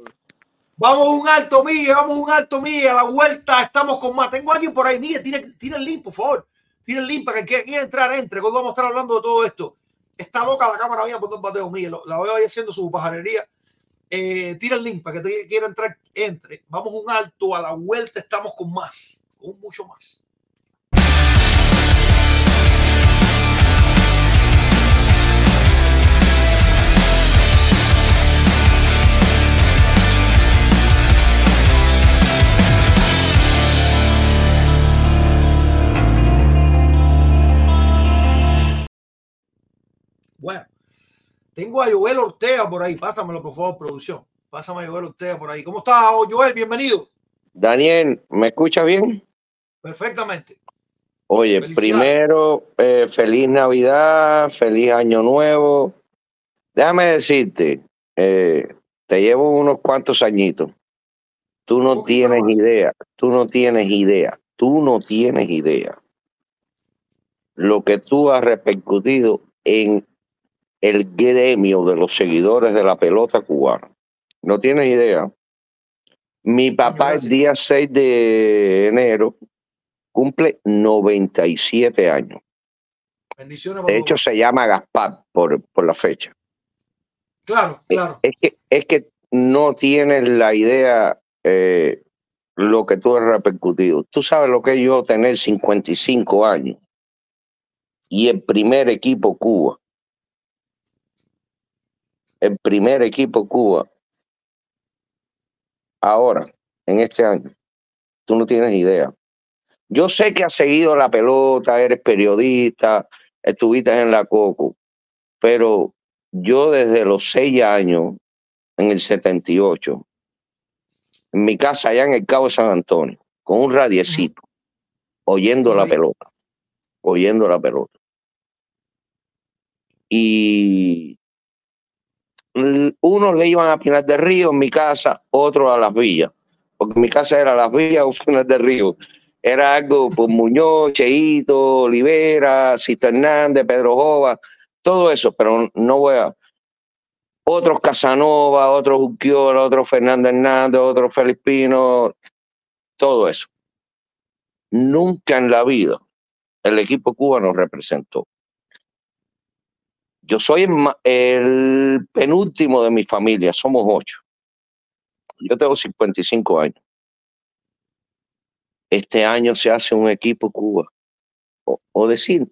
Vamos un alto, Miguel. Vamos un alto, Miguel. A la vuelta estamos con más. Tengo a alguien por ahí. Miguel, tira, tira el link, por favor. Tira el link para que quiera entrar, entre. Hoy vamos a estar hablando de todo esto. Está loca la cámara mía por dos bateos, Miguel. La veo ahí haciendo su pajarería. Eh, tira el link para que te quiera entrar, entre. Vamos un alto. A la vuelta estamos con más. Con mucho más. Bueno, tengo a Joel Ortega por ahí. Pásamelo, por favor, producción. Pásame a Joel Ortega por ahí. ¿Cómo estás, Joel? Bienvenido. Daniel, ¿me escucha bien? Perfectamente. Oye, primero, eh, feliz Navidad, feliz Año Nuevo. Déjame decirte, eh, te llevo unos cuantos añitos. Tú no tienes idea, tú no tienes idea, tú no tienes idea lo que tú has repercutido en el gremio de los seguidores de la pelota cubana. No tienes idea. Mi papá el día 6 de enero cumple 97 años. Bendiciones De hecho, se llama Gaspar por, por la fecha. Claro, claro. Es que, es que no tienes la idea eh, lo que tú has repercutido. Tú sabes lo que es yo tener 55 años y el primer equipo Cuba. El primer equipo Cuba. Ahora, en este año, tú no tienes idea. Yo sé que has seguido la pelota, eres periodista, estuviste en la Coco, pero yo desde los seis años, en el 78, en mi casa allá en el Cabo de San Antonio, con un radiecito, oyendo la pelota, oyendo la pelota. Y unos le iban a Pinar del Río en mi casa, otros a Las Villas, porque mi casa era Las Villas o Pinar del Río. Era algo por Muñoz, Cheito, Olivera, Cito Hernández, Pedro Jova, todo eso, pero no voy a. Otros Casanova, otros Urquiola, otros Fernando Hernández, otros Felipino, todo eso. Nunca en la vida el equipo cubano representó. Yo soy el, penúltimo de mi familia, somos ocho. Yo tengo 55 años. Este año se hace un equipo Cuba. O, o decir,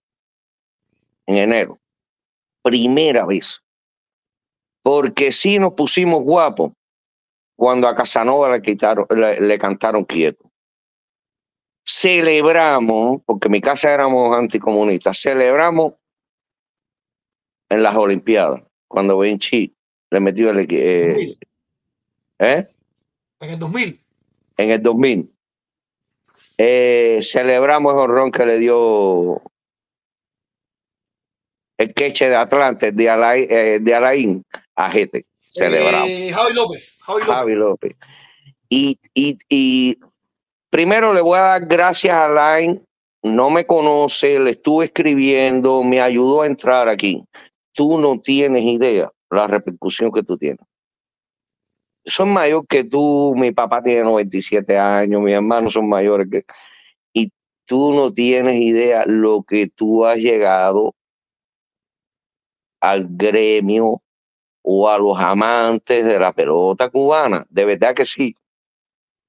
en enero. Primera vez. Porque sí nos pusimos guapos cuando a Casanova le, quitaron, le, le cantaron quieto. Celebramos, porque en mi casa éramos anticomunistas, celebramos en las Olimpiadas, cuando Vinci le metió el equi- eh, 2000. ¿eh? En el 2000. en el 2000. Eh, celebramos el honrón que le dio el queche de Atlante, de, Alain, eh, de Alain a Gete. Celebramos. Eh, Javi López. Javi López. Javi López. Y, y, y primero le voy a dar gracias a Alain. No me conoce, le estuve escribiendo, me ayudó a entrar aquí. Tú no tienes idea la repercusión que tú tienes. Soy mayor que tú, mi papá tiene 97 años, mis hermanos son mayores que... Y tú no tienes idea lo que tú has llegado al gremio o a los amantes de la pelota cubana. De verdad que sí.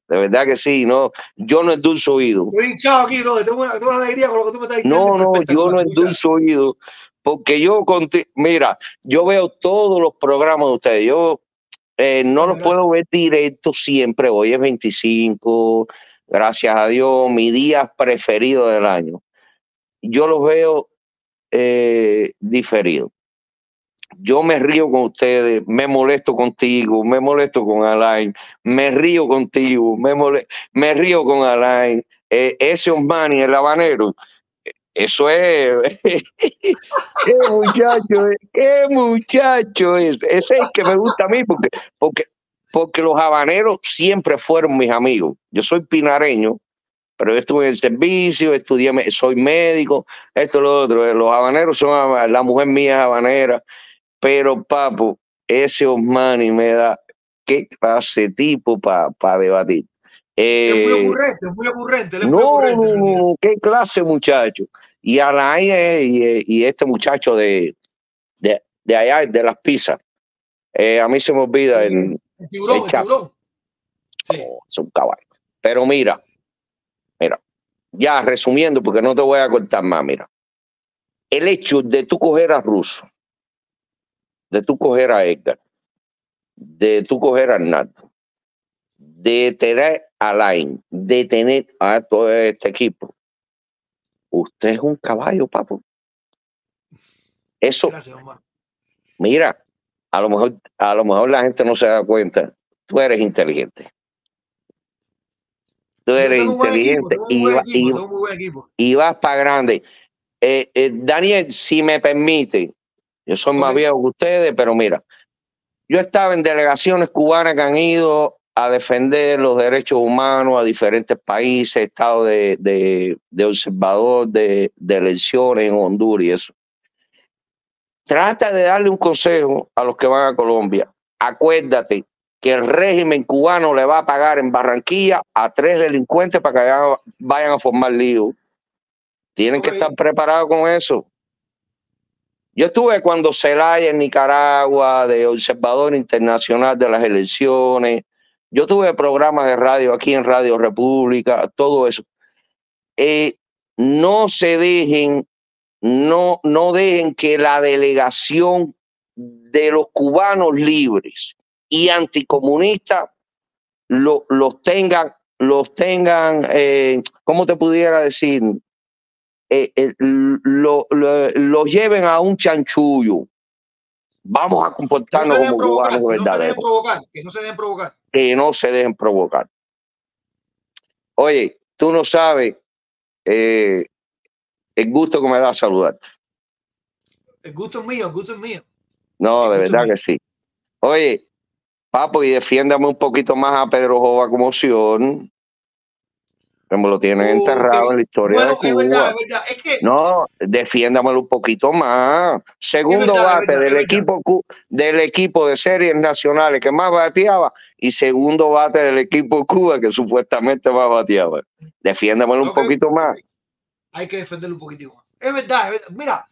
De verdad que sí. No, yo no endulzo oído. Estoy hinchado aquí, bro. Tengo una, tengo una alegría con lo que tú me estás diciendo. No, no, yo no endulzo oído. Porque yo, mira, yo veo todos los programas de ustedes. Yo eh, no los puedo ver directo siempre. Hoy es 25, gracias a Dios, mi día preferido del año. Yo los veo eh, diferidos. yo me río con ustedes, me molesto contigo, me molesto con Alain, me río contigo, me, me río con Alain. Eh, ese Osmani, el habanero, eso es. qué muchacho es, qué muchacho es. Ese es el que me gusta a mí porque, porque, porque los habaneros siempre fueron mis amigos. Yo soy pinareño, pero yo estuve en el servicio, estudié, soy médico, esto, lo otro. Los habaneros son, la mujer mía es habanera, pero papo, ese Osmani me da qué clase tipo para debatir. Es muy Eh, ocurrente, es muy ocurrente. Muy no, ocurrente. no, no, qué clase muchacho. Y Alain y, y este muchacho de, de, de allá, de las pizzas. Eh, a mí se me olvida el, El tiburón, el el Chapo. tiburón. Sí. oh, es un caballo. Pero mira, mira, ya resumiendo, porque no te voy a contar más, mira. El hecho de tú coger a Russo, de tú coger a Edgar, de tú coger a Arnaldo, de tener a Alain, de tener a todo este equipo, usted es un caballo, papo. Eso, Gracias, Omar. mira, a lo mejor, a lo mejor la gente no se da cuenta. Tú eres inteligente. Tú eres equipo, inteligente y, va- equipo, vas para grande. Eh, eh, Daniel, si me permite, yo soy más viejo que ustedes, pero mira, yo estaba en delegaciones cubanas que han ido a defender los derechos humanos a diferentes países, estado de, de, de observador de, de elecciones en Honduras y eso. Trata de darle un consejo a los que van a Colombia. Acuérdate que el régimen cubano le va a pagar en Barranquilla a tres delincuentes para que vayan- vayan a formar lío. Tienen que estar preparados con eso. Yo estuve cuando Zelaya en Nicaragua, de observador internacional de las elecciones. Yo tuve programas de radio aquí en Radio República, todo eso. Eh, no se dejen, no, no dejen que la delegación de los cubanos libres y anticomunistas lo- los tengan, los tengan, eh, ¿cómo te pudiera decir? Eh, eh, lo, lo- los lleven a un chanchullo. Vamos a no comportarnos como provocar, cubanos no se verdaderos, provocar, que no se dejen provocar. Que no se dejen provocar. Oye, tú no sabes eh, el gusto que me da saludarte. El gusto es mío, el gusto es mío. No, de verdad que sí. Oye, papo, y defiéndame un poquito más a Pedro Jova como Sion, me lo tienen enterrado en la historia Bueno, de es verdad, Cuba. es verdad. Es que No, defiéndamelo un poquito más. Segundo verdad, bate verdad, del equipo cu- del equipo de series nacionales que más bateaba y segundo bate del equipo Cuba que supuestamente más bateaba. Defiéndamelo un Ok, poquito más. hay que defenderlo un poquitico más. Es verdad, es verdad. Mira,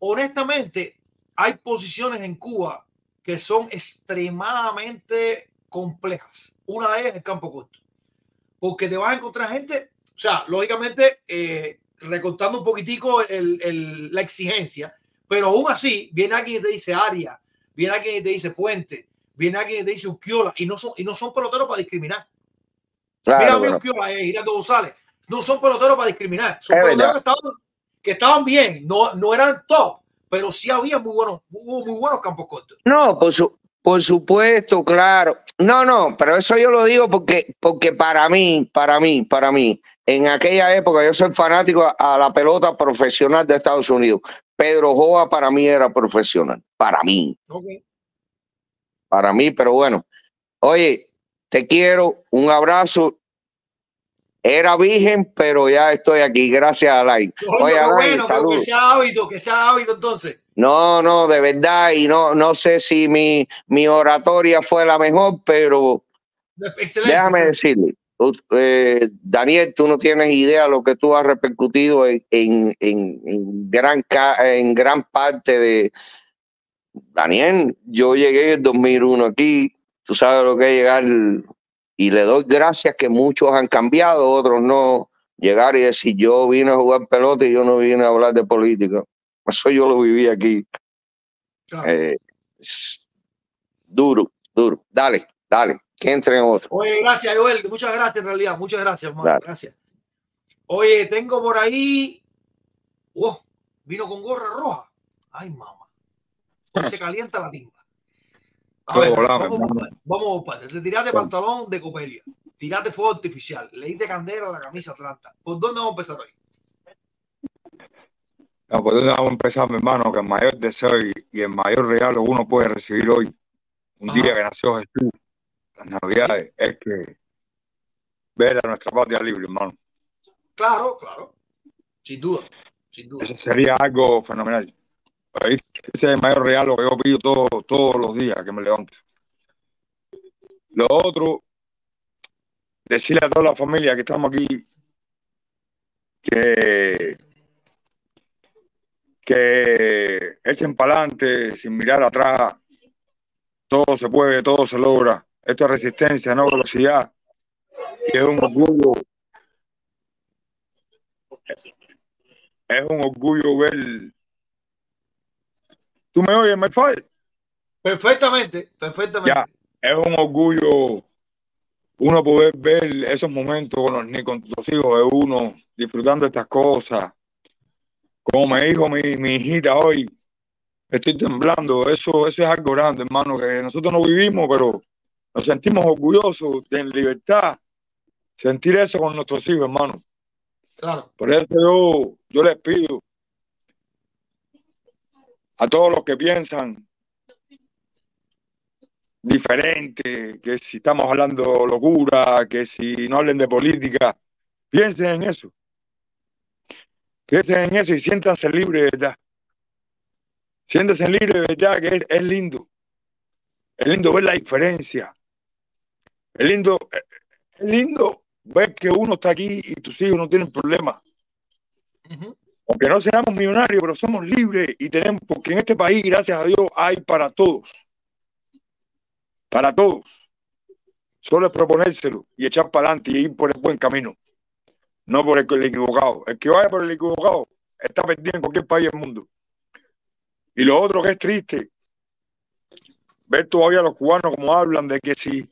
honestamente, hay posiciones en Cuba que son extremadamente complejas. Una de ellas es el campo corto. Porque te vas a encontrar gente, o sea, lógicamente, eh, recortando un poquitico el- el- la exigencia, pero aún así, viene alguien y te dice área, viene alguien y te dice puente, viene alguien y te dice Uquiola, y no son, y no son peloteros para discriminar. Mira Claro, Uquiola, eh, Giraldo González, no son peloteros para discriminar, son Es peloteros verdad. que estaban, que estaban bien, no, no eran top, pero sí había muy buenos, hubo muy buenos campos cortos. No, por, su- por supuesto, claro. No, no, pero eso yo lo digo porque, porque para mí, para mí, para mí, en aquella época yo soy fanático a, a la pelota profesional de Estados Unidos. Pedro Joa para mí era profesional, para mí, para mí, pero bueno. Oye, te quiero, un abrazo. Era virgen, pero ya estoy aquí, gracias a Alain. Oye, Alain, bueno, que sea hábito, que sea hábito entonces. No, no, de verdad, y no, no sé si mi, mi oratoria fue la mejor, pero Excelente. déjame decirle, eh, Daniel, tú no tienes idea lo que tú has repercutido en, en, en- en gran, en gran parte de... Daniel, yo llegué en 2001 aquí, tú sabes lo que es llegar y le doy gracias que muchos han cambiado, otros no. Llegar y decir, yo vine a jugar pelota y yo no vine a hablar de política. Eso yo lo viví aquí. Claro. Eh, duro, duro. Dale, dale, que entre otro. Oye, gracias, Joel. Muchas gracias, en realidad. Muchas gracias, hermano. Dale. Gracias. Oye, tengo por ahí. Oh, vino con gorra roja. Ay, mamá. hoy se calienta la timba. A ver, vamos, vamos partes. Te tiraste pantalón de copelia, tiraste fuego artificial, le diste candela a la camisa Atlanta. ¿Por dónde vamos a empezar hoy? ¿Por dónde vamos a empezar, mi hermano? Que el mayor deseo y, y el mayor regalo que uno puede recibir hoy, un Ajá. día que nació Jesús, las navidades, es que ver a nuestra patria libre, hermano. Claro, claro. Sin duda, sin duda. Eso sería algo fenomenal. Ese es el mayor regalo que yo pido todo- todos los días que me levanto. Lo otro, decirle a toda la familia que estamos aquí que, que echen para adelante sin mirar atrás. Todo se puede, todo se logra. Esto es resistencia, no velocidad. Y es un orgullo es un orgullo ver. ¿Tú me oyes, Mayfire? Perfectamente, perfectamente. Ya. Es un orgullo uno poder ver esos momentos con los, con los hijos de uno, disfrutando estas cosas. Como me dijo mi, mi hijita hoy, estoy temblando. Eso, eso es algo grande, hermano, que nosotros no vivimos, pero nos sentimos orgullosos de libertad. Sentir eso con nuestros hijos, hermano. Claro. Por eso yo, yo les pido a todos los que piensan diferente, que si estamos hablando locura, que si no hablen de política, piensen en eso. Piensen en eso y siéntanse libres de verdad. Siéntanse libres de verdad, que es, es lindo. Es lindo ver la diferencia. Es lindo, es lindo ver que uno está aquí y tus hijos no tienen problemas. Ujú. Aunque no seamos millonarios, pero somos libres y tenemos, porque en este país, gracias a Dios, hay para todos. Para todos. Solo es proponérselo y echar para adelante y ir por el buen camino. No por el, el equivocado. El que vaya por el equivocado está perdido en cualquier país del mundo. Y lo otro que es triste, ver todavía a los cubanos como hablan de que si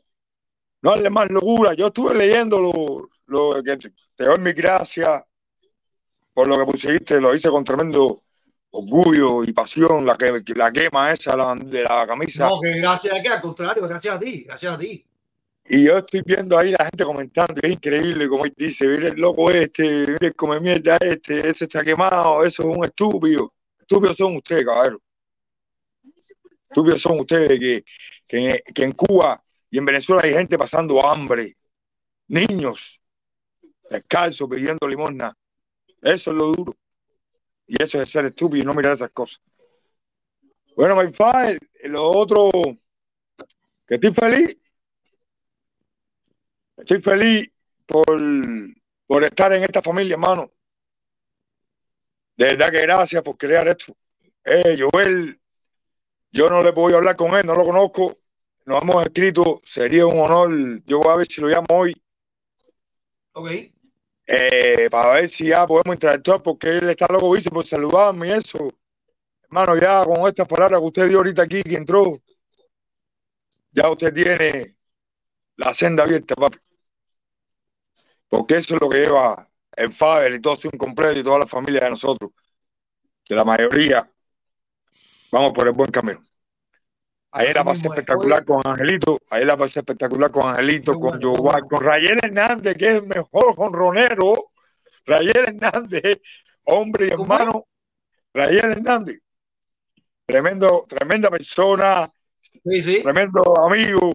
no hable más locura. Yo estuve leyendo lo, lo que te, doy mi gracia por lo que pusiste, lo hice con tremendo orgullo y pasión, la, que, la quema esa la- de la camisa. No, que gracias a que al contrario, gracias a ti, gracias a ti. Y yo estoy viendo ahí la gente comentando, es increíble como dice, mire el loco este, mire el come mierda este, ese está quemado, eso es un estúpido. Estúpidos son ustedes, caballero. Estúpidos son ustedes que, que, que en Cuba y en Venezuela hay gente pasando hambre, niños descalzos pidiendo limosna. Eso es lo duro. Y eso es ser estúpido y no mirar esas cosas. Bueno, my father, lo otro, que estoy feliz. Estoy feliz por, por estar en esta familia, hermano. De verdad que gracias por crear esto. Eh, Joel, yo no le voy a hablar con él, no lo conozco. Nos hemos escrito, sería un honor. Yo voy a ver si lo llamo hoy Ok. eh, para ver si ya podemos interactuar, porque él está loco, dice, por saludarme y eso. Hermano, ya con estas palabras que usted dio ahorita aquí, que entró, ya usted tiene la senda abierta, papi. Porque eso es lo que lleva el Faber y todo su incompleto y toda la familia de nosotros. Que la mayoría vamos por el buen camino. Ayer la pasé espectacular con Angelito, ayer la pasé espectacular con Angelito, con bueno. con Rayel Hernández, que es el mejor jonronero. Rayel Hernández, hombre y hermano. Rayel Hernández, tremendo, tremenda persona, Sí, sí. tremendo amigo.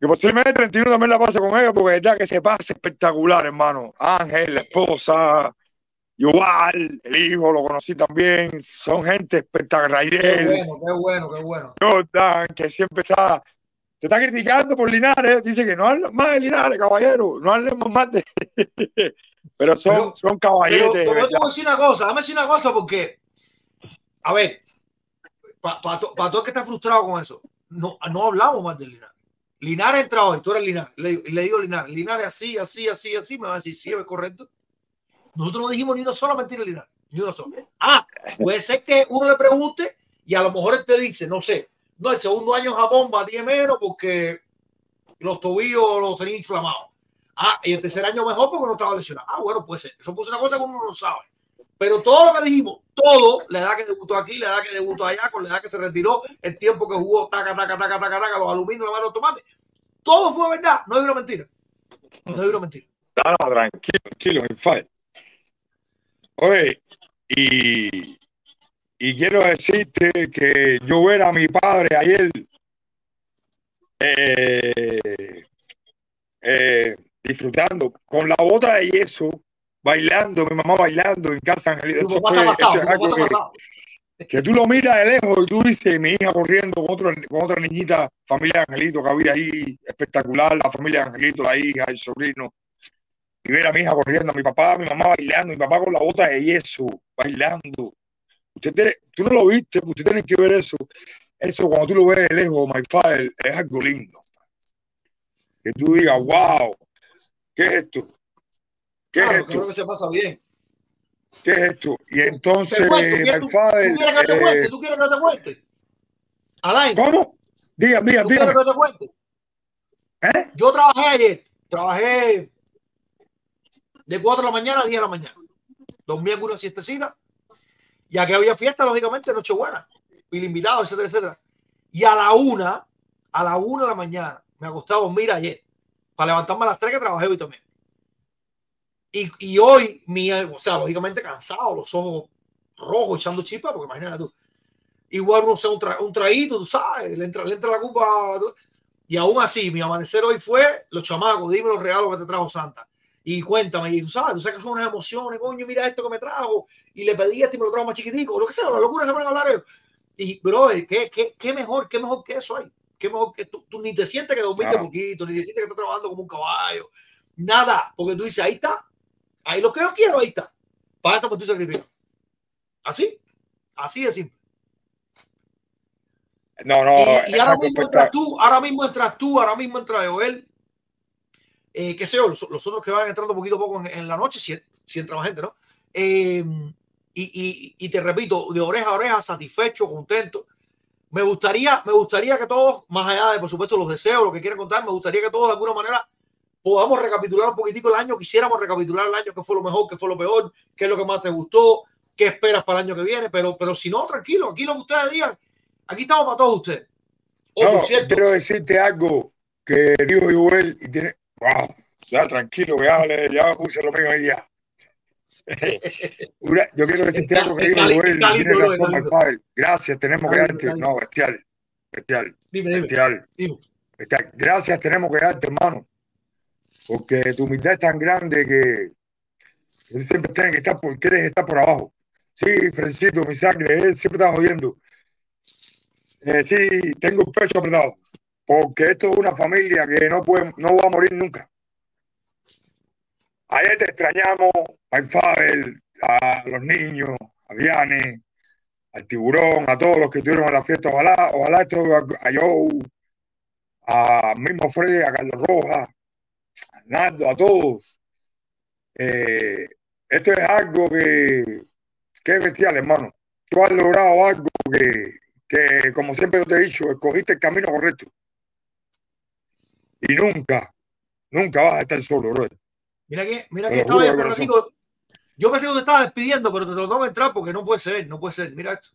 Que posiblemente el 31 también la pase con ella, porque es verdad que se pasa espectacular, hermano. Ángel, la esposa, igual, el hijo, lo conocí también. Son gente espectacular. Qué bueno, qué bueno, qué bueno. Jordan, que siempre está, te está criticando por Linares, dice que no hables más de Linares, caballero, no hablemos más de... Pero son, Pero- son Pero, de pero yo te voy a decir una cosa, déjame decir una cosa porque, a ver, para todo el que está frustrado con eso, no, no hablamos más de Linares. Linares entra hoy, tú eres Linares, le, le digo Linares, Linares así, así, así, así, me va a decir, sí, es correcto. Nosotros no dijimos ni una sola mentira Linares, ni una sola. Ah, puede ser que uno le pregunte y a lo mejor él te dice, no sé, no, el segundo año en Japón batí menos porque los tobillos los tenía inflamados. Ah, y el tercer año mejor porque no estaba lesionado. Ah, bueno, puede ser. Eso puede ser una cosa que uno no sabe. Pero todo lo que dijimos, todo, la edad que debutó aquí, la edad que debutó allá, con la edad que se retiró, el tiempo que jugó, taca, taca, taca, taca, taca, los aluminios, la mano de tomate, todo fue verdad, no hay una mentira. No hay una mentira. Tranquilo, tranquilo, Infal. Oye, y, y quiero decirte que yo ver a mi padre ayer eh, eh, disfrutando con la bota de yeso, bailando, mi mamá bailando en casa Eso fue- pasado, eso tu es algo que tú lo miras de lejos y tú dices, mi hija corriendo con, otro, con otra niñita, familia de Angelito que había ahí, espectacular, la familia de Angelito, la hija, el sobrino. Y ver a mi hija corriendo, a mi papá, a mi mamá bailando, mi papá con la bota de yeso, bailando. Usted tiene- tú no lo viste, usted tiene que ver eso. Eso cuando tú lo ves de lejos, my father, es algo lindo. Que tú digas, wow, ¿qué es esto? ¿Qué Claro, es creo esto? que se pasa bien. ¿Qué es esto? Y entonces, cuento, ¿quieres- my ¿Tú father, quieres que te eh, cuente? ¿Tú quieres que te cuente? Alain, ¿cómo? Diga, diga, ¿tú diga. quieres que te cuente? ¿Eh? Yo trabajé ayer, trabajé de 4 de la mañana a 10 de la mañana. Dormí en una siestecita. Y aquí había fiesta, lógicamente, Nochebuena. Y el invitado, etcétera, etcétera. Y a la una, a la una de la mañana, me acosté a dormir ayer. Para levantarme a las 3 que trabajé hoy también. Y, y hoy, mi, o sea, lógicamente cansado, los ojos rojos echando chispas, porque imagínate tú. Igual uno se da un, tra- un traguito, tú sabes, le entra, le entra la culpa. Y aún así, mi amanecer hoy fue los chamacos, dime los regalos que te trajo Santa. Y cuéntame, y tú sabes, tú sabes que son unas emociones, coño, mira esto que me trajo, y le pedí esto y me lo trajo más chiquitico, lo que sea, la locura se van a hablar ellos. Y, brother, ¿qué, qué, qué mejor, qué mejor que eso hay? Qué mejor que tú, tú ni te sientes que dormiste Claro. poquito, ni te sientes que estás trabajando como un caballo, nada, porque tú dices, ahí está, ahí lo que yo quiero, ahí está. Para eso me estoy sacrificando. Así, así de simple. No, no, Y, ahora mismo entras tú, ahora mismo entras tú, ahora mismo entra Joel. Eh, qué sé yo, los, los otros que van entrando poquito a poco en, en la noche, si, si entra más gente, ¿no? Eh, y, y- y te repito, de oreja a oreja, satisfecho, contento. Me gustaría, me gustaría que todos, más allá de por supuesto los deseos, lo que quieran contar, me gustaría que todos de alguna manera podamos recapitular un poquitico el año, quisiéramos recapitular el año, qué fue lo mejor, qué fue lo peor, qué es lo que más te gustó, qué esperas para el año que viene, pero, pero si no, tranquilo, aquí lo que ustedes digan, aquí estamos para todos ustedes. Oh, No, por cierto, quiero decirte algo que dijo Joel y tiene. Wow, ya tranquilo, ya, ya puse lo mío ahí ya. Una- Yo quiero decirte algo que dijo Joel tiene razón, father. Gracias, tenemos que darte. No, bestial, bestial, dime, dime, bestial, dime. bestial. Gracias, tenemos que darte, hermano. Porque tu humildad es tan grande que siempre tienes que estar por, quieres estar por abajo. Sí, Frencito, mi sangre, él siempre está jodiendo. Eh, sí, tengo el pecho apretado. Porque esto es una familia que no puede, no va a morir nunca. Ayer te extrañamos, al Fabel, a los niños, a Viane, al tiburón, a todos los que estuvieron en la fiesta. Ojalá, ojalá esto a, a Joe, a mismo Freddy, a Carlos Rojas, a Naldo, a todos. Eh, esto es algo que, que es bestial, hermano. Tú has logrado algo que, que, como siempre yo te he dicho, escogiste el camino correcto. Y nunca, nunca vas a estar solo, brother. Mira que, mira que estaba yo. Yo pensé que te estaba despidiendo, pero te que entrar porque no puede ser, no puede ser. Mira esto.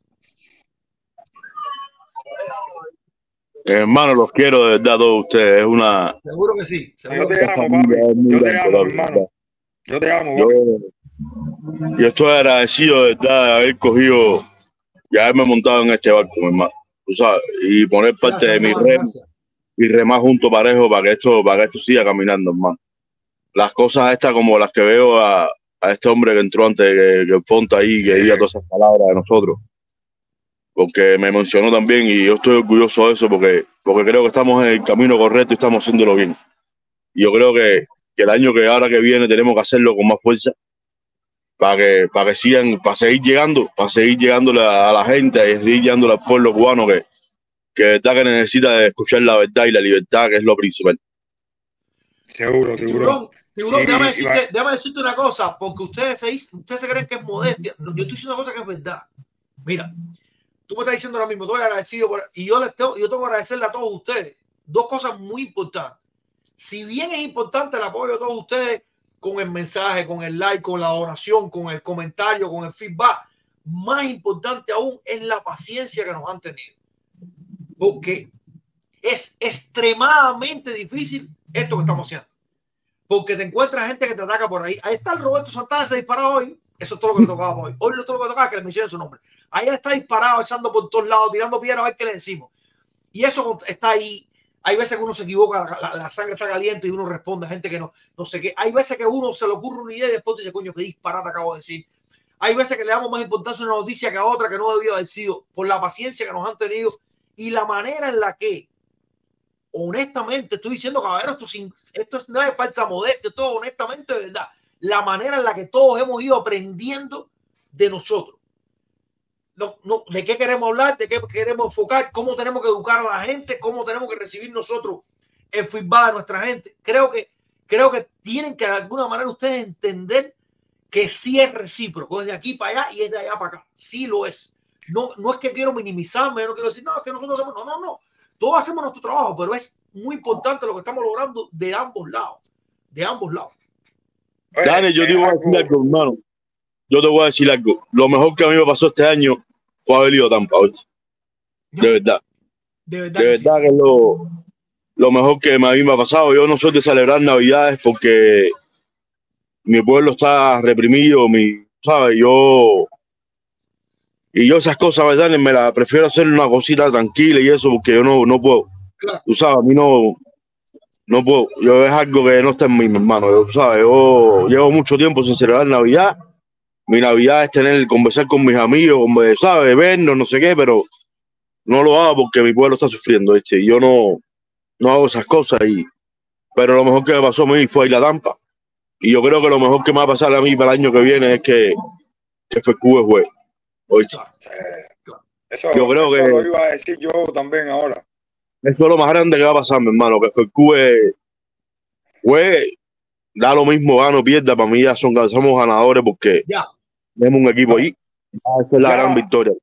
Hermano, los quiero de verdad a todos ustedes. Es una. Seguro que sí. Yo Seguro que te amo, papi. Yo te amo, hermano. Yo te amo, Yo, yo estoy agradecido de verdad de haber cogido y haberme montado en este barco, mi hermano. Tú sabes, y poner parte Gracias, de mi rem gracias. y remar junto parejo para que esto, para que esto siga caminando, hermano. Las cosas estas como las que veo a, a este hombre que entró antes que, que Fonta ahí, que diga todas esas palabras de nosotros. Porque me mencionó también y yo estoy orgulloso de eso porque, porque creo que estamos en el camino correcto y estamos haciéndolo bien. Y yo creo que, que el año que ahora que viene tenemos que hacerlo con más fuerza para que, para que sigan, para seguir llegando, para seguir llegándole a, a la gente y seguir llegándole al pueblo cubano que, que de verdad que necesita escuchar la verdad y la libertad, que es lo principal. Seguro, seguro. Tiburón, déjame, decirte, va- déjame decirte una cosa, porque ustedes se, dicen- ustedes se creen que es modestia. No, Yo estoy diciendo una cosa que es verdad. Mira, tú me estás diciendo ahora mismo, estoy agradecido por, y yo les tengo, yo tengo que agradecerle a todos ustedes dos cosas muy importantes. Si bien es importante el apoyo de todos ustedes con el mensaje, con el like, con la donación, con el comentario, con el feedback. Más importante aún es la paciencia que nos han tenido. Porque es extremadamente difícil esto que estamos haciendo. Porque te encuentras gente que te ataca por ahí. Ahí está el Roberto Santana, se disparó hoy. Eso es todo lo que le tocaba hoy. Hoy lo todo lo que tocaba que le mencionen su nombre. Ahí él está disparado, echando por todos lados, tirando piedras a ver qué le decimos. Y eso está ahí. Hay veces que uno se equivoca, la, sangre está caliente y uno responde a gente que no, no sé qué. Hay veces que uno se le ocurre una idea y después dice, coño, qué disparate acabo de decir. Hay veces que le damos más importancia a una noticia que a otra que no debió haber sido por la paciencia que nos han tenido y la manera en la que, honestamente, estoy diciendo, caballero, esto, sin, esto es, no es falsa modestia, todo honestamente, de verdad. La manera en la que todos hemos ido aprendiendo de nosotros. ¿De qué queremos hablar? ¿De qué queremos enfocar? ¿Cómo tenemos que educar a la gente? ¿Cómo tenemos que recibir nosotros el feedback de nuestra gente? Creo que, creo que tienen que de alguna manera ustedes entender que sí es recíproco, es de aquí para allá y es de allá para acá. Sí lo es. No, no es que quiero minimizarme, no quiero decir, no, es que nosotros hacemos, no, no, no. Todos hacemos nuestro trabajo, pero es muy importante lo que estamos logrando de ambos lados. De ambos lados. Dani, yo decir algo, hermano. Yo te voy a decir algo. Lo mejor que a mí me pasó este año fue haber ido a Tampa. De verdad. De verdad. De que sí. verdad que es lo, lo mejor que a mí me ha pasado. Yo no soy de celebrar Navidades porque mi pueblo está reprimido, mi, ¿sabes? Yo. Y yo esas cosas, ¿verdad? Me la prefiero hacer una cosita tranquila y eso porque yo no, no puedo. Claro. Tú sabes, a mí no. No puedo. Yo es algo que no está en mí, mi hermano. Yo, sabes, yo llevo mucho tiempo sin celebrar Navidad. Mi Navidad es tener, conversar con mis amigos, ¿sabes? Vernos, no sé qué, pero no lo hago porque mi pueblo está sufriendo, ¿viste? Y yo no, no hago esas cosas. Y, pero lo mejor que me pasó a mí fue ir a Tampa. Y yo creo que lo mejor que me va a pasar a mí para el año que viene es que, que fue Cuba juegue. ¿oíste? Eso, Yo creo eso que- lo iba a decir yo también ahora. Eso es lo más grande que va a pasar, mi hermano, que fue Cuba juegue, da lo mismo, gano, pierda, para mí ya son, somos ganadores porque Ya. Tenemos un equipo ahí. Esa es la Ya. gran victoria.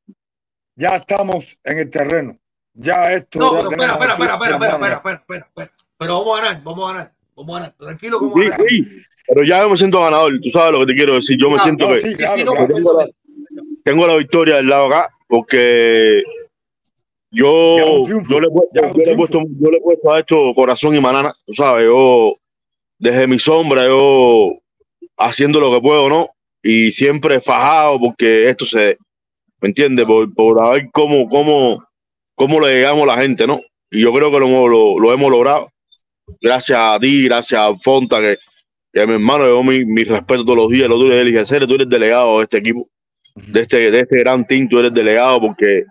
Ya estamos en el terreno. Ya esto. No, pero espera, espera, espera, espera, espera, espera, espera, espera, espera. Pero vamos a ganar, vamos a ganar, vamos a ganar. Tranquilo, vamos Sí, a ganar. sí, pero ya me siento ganador, tú sabes lo que te quiero decir. Yo me Ah, siento No, que sí, Y si claro, no, claro. tengo la, tengo la victoria del lado acá porque yo, triunfo, yo, le he puesto, yo, le he puesto, yo le he puesto a esto corazón y manana, tú sabes, yo desde mi sombra, yo haciendo lo que puedo, ¿no? Y siempre fajado porque esto se ¿me entiendes? Por, por a ver cómo, cómo, cómo le llegamos a la gente, ¿no? Y yo creo que lo, lo, lo hemos logrado. Gracias a ti, gracias a Fonta, que, que a mi hermano, yo mi, mi respeto todos los días. Lo tuyo, dije, "Cere, tú eres delegado de este equipo, de este, de este gran team, tú eres delegado porque,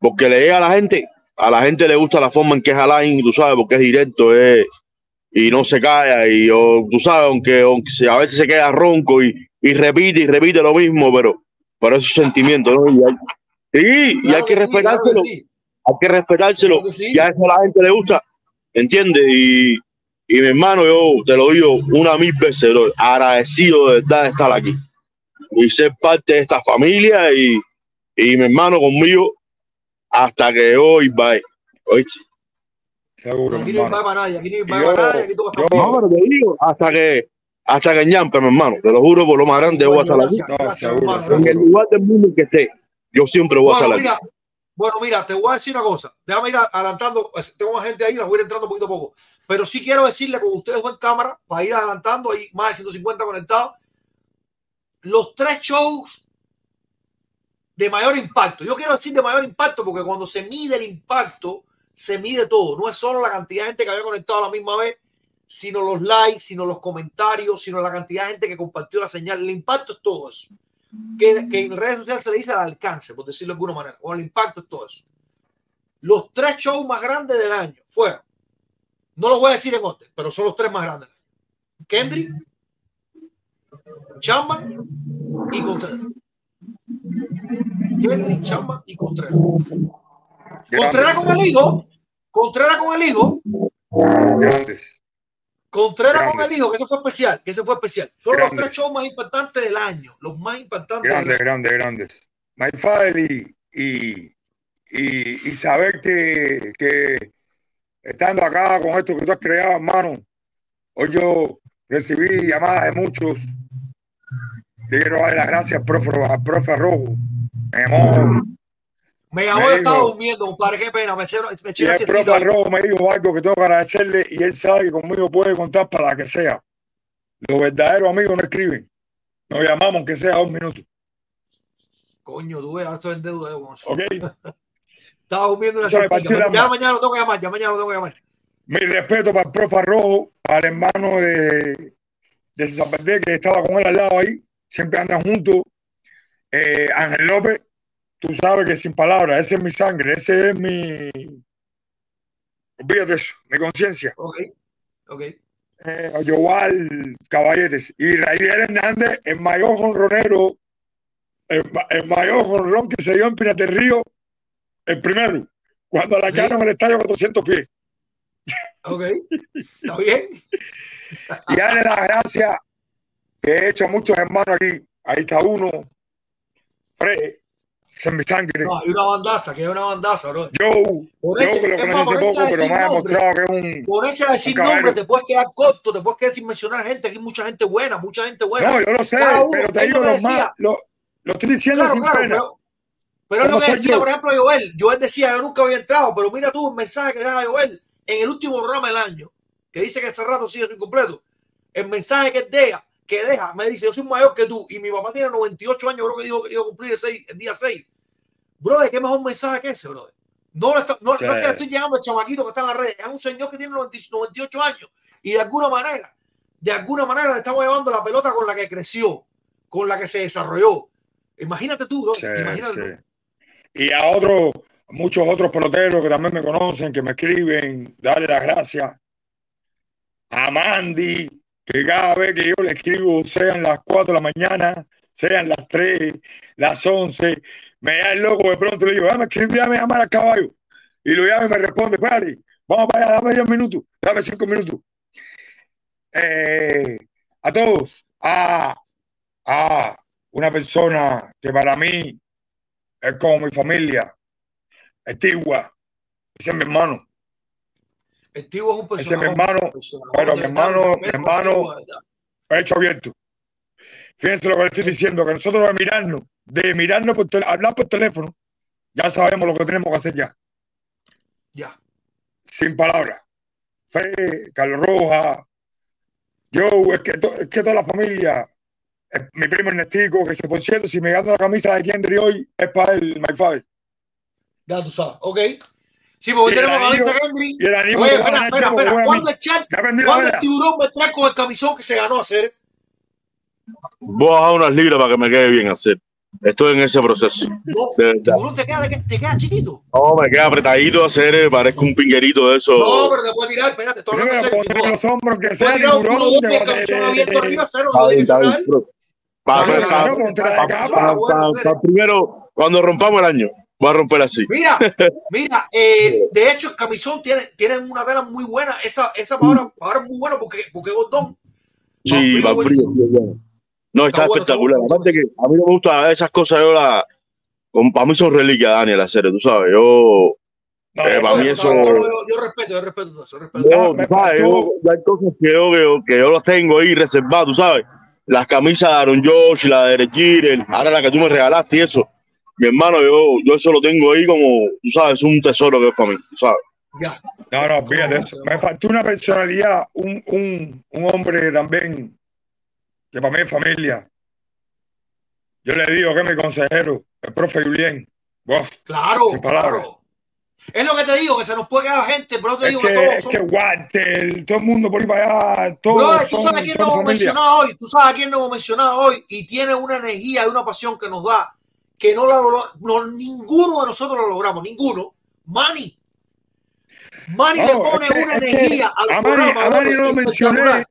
porque le llega a la gente. A la gente le gusta la forma en que es Alain, tú sabes, porque es directo, es, y no se calla. Y yo, tú sabes, aunque, aunque a veces se queda ronco y, y repite y repite lo mismo, pero, pero es su sentimiento, ¿no? Y hay, sí, y hay que, sí, claro respetárselo, que sí, hay que respetárselo. claro que sí. Y a eso a la gente le gusta, ¿entiendes? Y, y mi hermano, yo te lo digo una mil veces, bro, agradecido de verdad de estar aquí y ser parte de esta familia y, y mi hermano conmigo hasta que hoy va. ¿Oíste? Seguro, Aquí no hay hermano. para nadie, aquí no hay Y para yo- nadie, aquí tú vas a estar yo- bien. No, pero te digo, hasta que, hasta que ñampe, mi hermano, te lo juro por lo más grande, voy a estar aquí. Gracias, No. En el lugar del mundo en que esté, yo siempre voy a Bueno, estar aquí. mira, bueno, mira, te voy a decir una cosa. Déjame ir adelantando. Tengo más gente ahí, las voy a ir entrando poquito a poco. Pero sí quiero decirle con ustedes en cámara, para ir adelantando, hay más de 150 conectados. Los tres shows de mayor impacto. Yo quiero decir de mayor impacto porque cuando se mide el impacto, se mide todo. No es solo la cantidad de gente que había conectado a la misma vez, sino los likes, sino los comentarios, sino la cantidad de gente que compartió la señal. El impacto es todo eso que, en redes sociales se le dice al alcance, por decirlo de alguna manera, o el impacto es todo eso. Los tres shows más grandes del año fueron, no los voy a decir en orden, pero son los tres más grandes. Kendrick, Chamba y Contreras. Kendrick, Chamba y Contreras. Contreras con el hijo, Contreras con el hijo, Grandes. Contreras con el hijo, que eso fue especial, que eso fue especial. Son Grandes. los tres shows más importantes del año, los más importantes del Grandes, grandes, grandes. My father y, y, y, y saber que, que estando acá con esto que tú has creado, hermano, hoy yo recibí llamadas de muchos. Le quiero dar las gracias al profe, al profe Rojo. Me llamó. Me llamó, yo estaba durmiendo, compadre, qué pena, me eché, me una el profe Rojo me dijo algo que tengo que agradecerle y él sabe que conmigo puede contar para la que sea. Los verdaderos amigos no escriben. Nos llamamos aunque sea un minuto. Coño, tú ves, estoy en deuda yo con eso. ¿Ok? Estaba durmiendo una Ya mañana lo tengo que llamar, ya mañana lo tengo que llamar. Mi respeto para el profe Rojo, al hermano de, de San que estaba con él al lado ahí, siempre andan juntos. Eh, Ángel López, tú sabes que sin palabras, ese es mi sangre, ese es mi. Olvídate de eso, mi conciencia. Ok, ok. Eh, Yoval Caballetes y Raidiel Hernández, el mayor jonronero, el, ma- el mayor jonrón que se dio en Pinas del Río, el primero, cuando la Sí. en el estadio 400 pies. Ok, está bien. y darle las gracias que he hecho a muchos hermanos aquí. Ahí está uno, Fred, es mi sangre. No, hay una bandaza, que hay una bandaza, bro. Joe ese- que lo es conocí poco, pero me ha demostrado que es un. Por ese a decir nombre te puedes quedar corto, te puedes quedar sin mencionar gente. Aquí hay mucha gente buena, mucha gente buena. No, yo lo sé, uno, pero te es digo lo más. Lo, lo estoy diciendo Claro, sin claro, pena. pero, pero es lo ¿Cómo que decía, yo? por ejemplo, Joel. Joel decía, yo nunca había entrado, pero mira tú el mensaje que deja Joel en el último programa del año, que dice que ese rato sigue incompleto. El mensaje que deja, que deja, me dice, yo soy mayor que tú y mi papá tiene 98 años, creo que dijo que iba a cumplir el, seis- el día 6. Brother, ¿qué mejor mensaje que ese, brother? No, le está- no, Sí. no es que le estoy llegando al chamaquito que está en las redes, es un señor que tiene 90 98 años y de alguna manera, de alguna manera le estamos llevando la pelota con la que creció, con la que se desarrolló. Imagínate tú, bro. Sí, imagínate tú. sí. Y a otros, muchos otros peloteros que también me conocen, que me escriben, darle las gracias. A Mandy, que cada vez que yo le escribo, sean las 4 de la mañana, sean las 3, las 11, me da el loco de pronto, le digo, dame escribir, dame llamar al caballo. Y lo llama y me responde, espérate, vamos para allá, dame 10 minutos, dame 5 minutos. Eh, a todos, a, a una persona que para mí es como mi familia, Estigua, ese es mi hermano, tío es un ese es mi personaje. hermano, pero mi hermano, mi hermano, hecho abierto. Fíjense lo que le estoy diciendo, que nosotros de mirarnos, de mirarnos por hablar por teléfono, ya sabemos lo que tenemos que hacer ya, Ya. sin palabras. Fred, Carlos Roja, yo, es que, to- es que toda la familia, eh, mi primo Ernestico, que se por cierto, si me gano la camisa de Kendry hoy, es para él, my father. Ya tú sabes. Ok. Sí, porque hoy tenemos anillo- camisa Kendry. Y el anillo Oye, espera, espera, espera. ¿Cuándo el la cuándo el tiburón va a entrar con el camisón que se ganó a hacer? Voy a bajar unas libras para que me quede bien hacer. Estoy en ese proceso. No, De verdad. tiburón te queda, te queda chiquito. No, me queda apretadito hacer, eh, parezco un pinguerito de eso. No, pero te puede tirar, espérate, estoy hablando serio. los hombros que sea tirar un culo de de- abierto de- arriba, cero, serio. pa- primero, cuando rompamos el año, voy a romper así. Mira, mira, eh, de hecho el camisón tiene, tiene una tela muy buena, esa, esa para ahora es muy buena porque, porque es gordón. Sí, Va frío, No, está, Está bueno, está espectacular. bueno, Aparte está que a mí no me gustan esas cosas, yo la... como Para mí son reliquias, Daniel, la serie, tú sabes. Yo, No, Eh, para mí eso- no, yo, yo respeto, yo respeto todo eso, respeto. yo, No, me tú sabes, yo- yo hay cosas que yo, que yo, que yo las tengo ahí reservadas, tú sabes. Las camisas de Aaron Josh, la de Derek ahora la que tú me regalaste y eso. Mi hermano, yo, yo eso lo tengo ahí como, tú sabes, es un tesoro que es para mí, tú sabes. Ya. No, no, fíjate, me faltó una personalidad, un, un, un hombre también, que para mí es familia. Yo le digo que mi consejero, el profe Julien. Buah, Claro, claro. Es lo que te digo, que se nos puede quedar gente, pero te es digo que, que todos es son que Walter, todo el mundo por ahí para allá, todos Brother, tú son, sabes a quién son no hemos mencionado hoy. Tú sabes a quién no hemos mencionado hoy. Y tiene una energía y una pasión que nos da. Que no la no, ninguno de nosotros lo logramos. Ninguno. Manny. Manny le No, pone es que- una energía a Manny- a Manny no lo mencioné.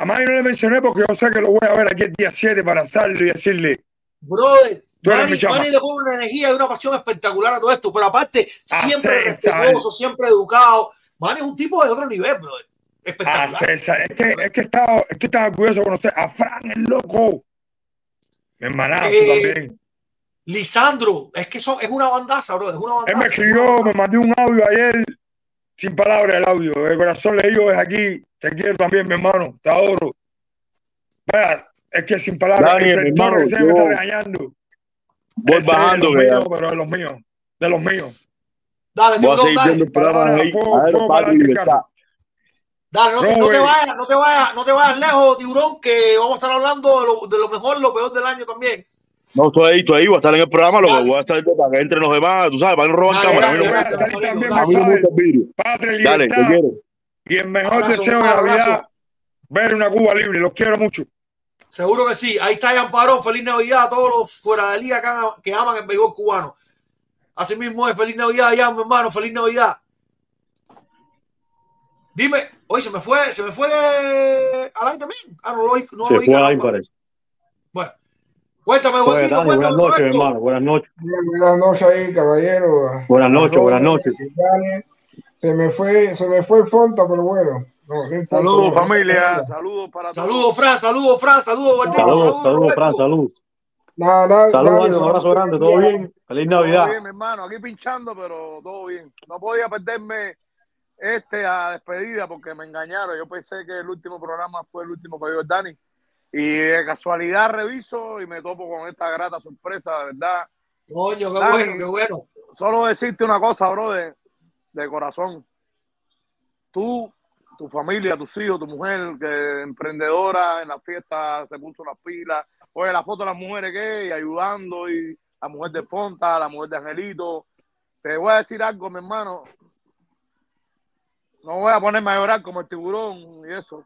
A Manny no le mencioné porque yo sé que lo voy a ver aquí el día 7 para abrazarlo y decirle, Brother, Manny. Manny le pone una energía y una pasión espectacular a todo esto. Pero aparte, A siempre respetuoso, siempre educado. Manny es un tipo de otro nivel, brother. a Espectacular. César, es que, es que estaba, estoy tan orgulloso conocer a Fran el loco. Mi hermanazo Eh, también. Lisandro, es que son, es una bandaza, brother. Es una bandaza. Él me escribió, me mandó un audio ayer. Sin palabras el audio. De corazón le digo desde aquí, te quiero también, mi hermano, te adoro. Vaya, es que sin palabras, Dani, el hermano, que se me está regañando. Voy Ese es de bajando, míos, pero de los míos, de los míos. Dale, voy a Tiburón, seguir dale. viendo Palabras, ahí. A ver, no te, no te vayas, no te vayas, no te vayas lejos, Tiburón, que vamos a estar hablando de lo, de lo mejor, lo peor del año también. No, estoy ahí, estoy ahí, voy a estar en el programa, lo que voy a estar para que entren los demás, tú sabes, para que no roban cámara. Patria y Dale, te quiero. Y el mejor Abrazo, deseo de Navidad, ver una Cuba libre. Los quiero mucho. Seguro que sí. Ahí está Jan Parón. Feliz Navidad a todos los fuera de liga que, aman- que aman el béisbol cubano. Así mismo es. Feliz Navidad, Jan, mi hermano. Feliz Navidad. Dime, oye, se me fue, se me fue Alain también. Ah, no lo oí. No Se lo oí, fue ahí, parece. Bueno, cuéntame, Dani, cuéntame, buenas noches, Roberto. hermano. Buenas noches. Buenas noches ahí, caballero. Buenas noches, buenas noches. Dani. Se me fue, se me fue el fonto, pero bueno. No. Saludos, familia. Saludos para todos. Saludos, Fran, saludos, Fran, saludos, Saludos, saludos. Fran, saludos. Nada, nada, Saludos, un abrazo grande, ¿todo bien? Feliz Todo Navidad. bien, mi hermano. Aquí pinchando, pero todo bien. No podía perderme este a despedida porque me engañaron. Yo pensé que el último programa fue el último que el Dani. Y de casualidad reviso y me topo con esta grata sorpresa, de verdad. Coño, qué Dani. bueno, qué bueno. Solo decirte una cosa, bro, de, de corazón. Tú, tu familia, tus hijos, tu mujer, que emprendedora en la fiesta se puso las pilas. Oye, la foto de las mujeres gay ayudando y la mujer de Fonta, la mujer de Angelito. Te voy a decir algo, mi hermano. No voy a ponerme a llorar como el tiburón y eso.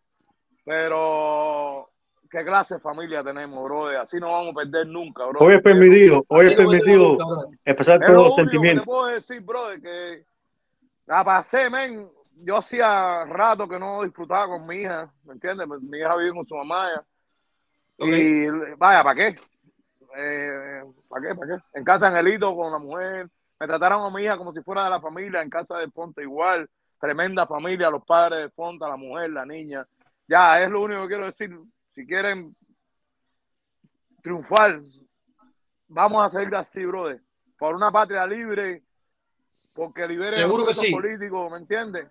Pero qué clase de familia tenemos, bro. Así no vamos a perder nunca, bro. Hoy es permitido, hoy es permitido nunca, brother. expresar Es todos lo los único que te sentimientos. puedo decir, brother, que la pasé, men. Yo hacía rato que no disfrutaba con mi hija, ¿me entiendes? Pues, Mi hija vive con su mamá. ya. Y vaya, ¿para qué? Eh, ¿Para qué? ¿Para qué? En casa de Angelito con la mujer. Me trataron a mi hija como si fuera de la familia. En casa de Ponte igual. Tremenda familia, los padres de Ponta, la mujer, la niña. Ya, es lo único que quiero decir. Si quieren triunfar, vamos a seguir así, brother. Por una patria libre, porque libere a los sí. políticos, ¿me entiendes?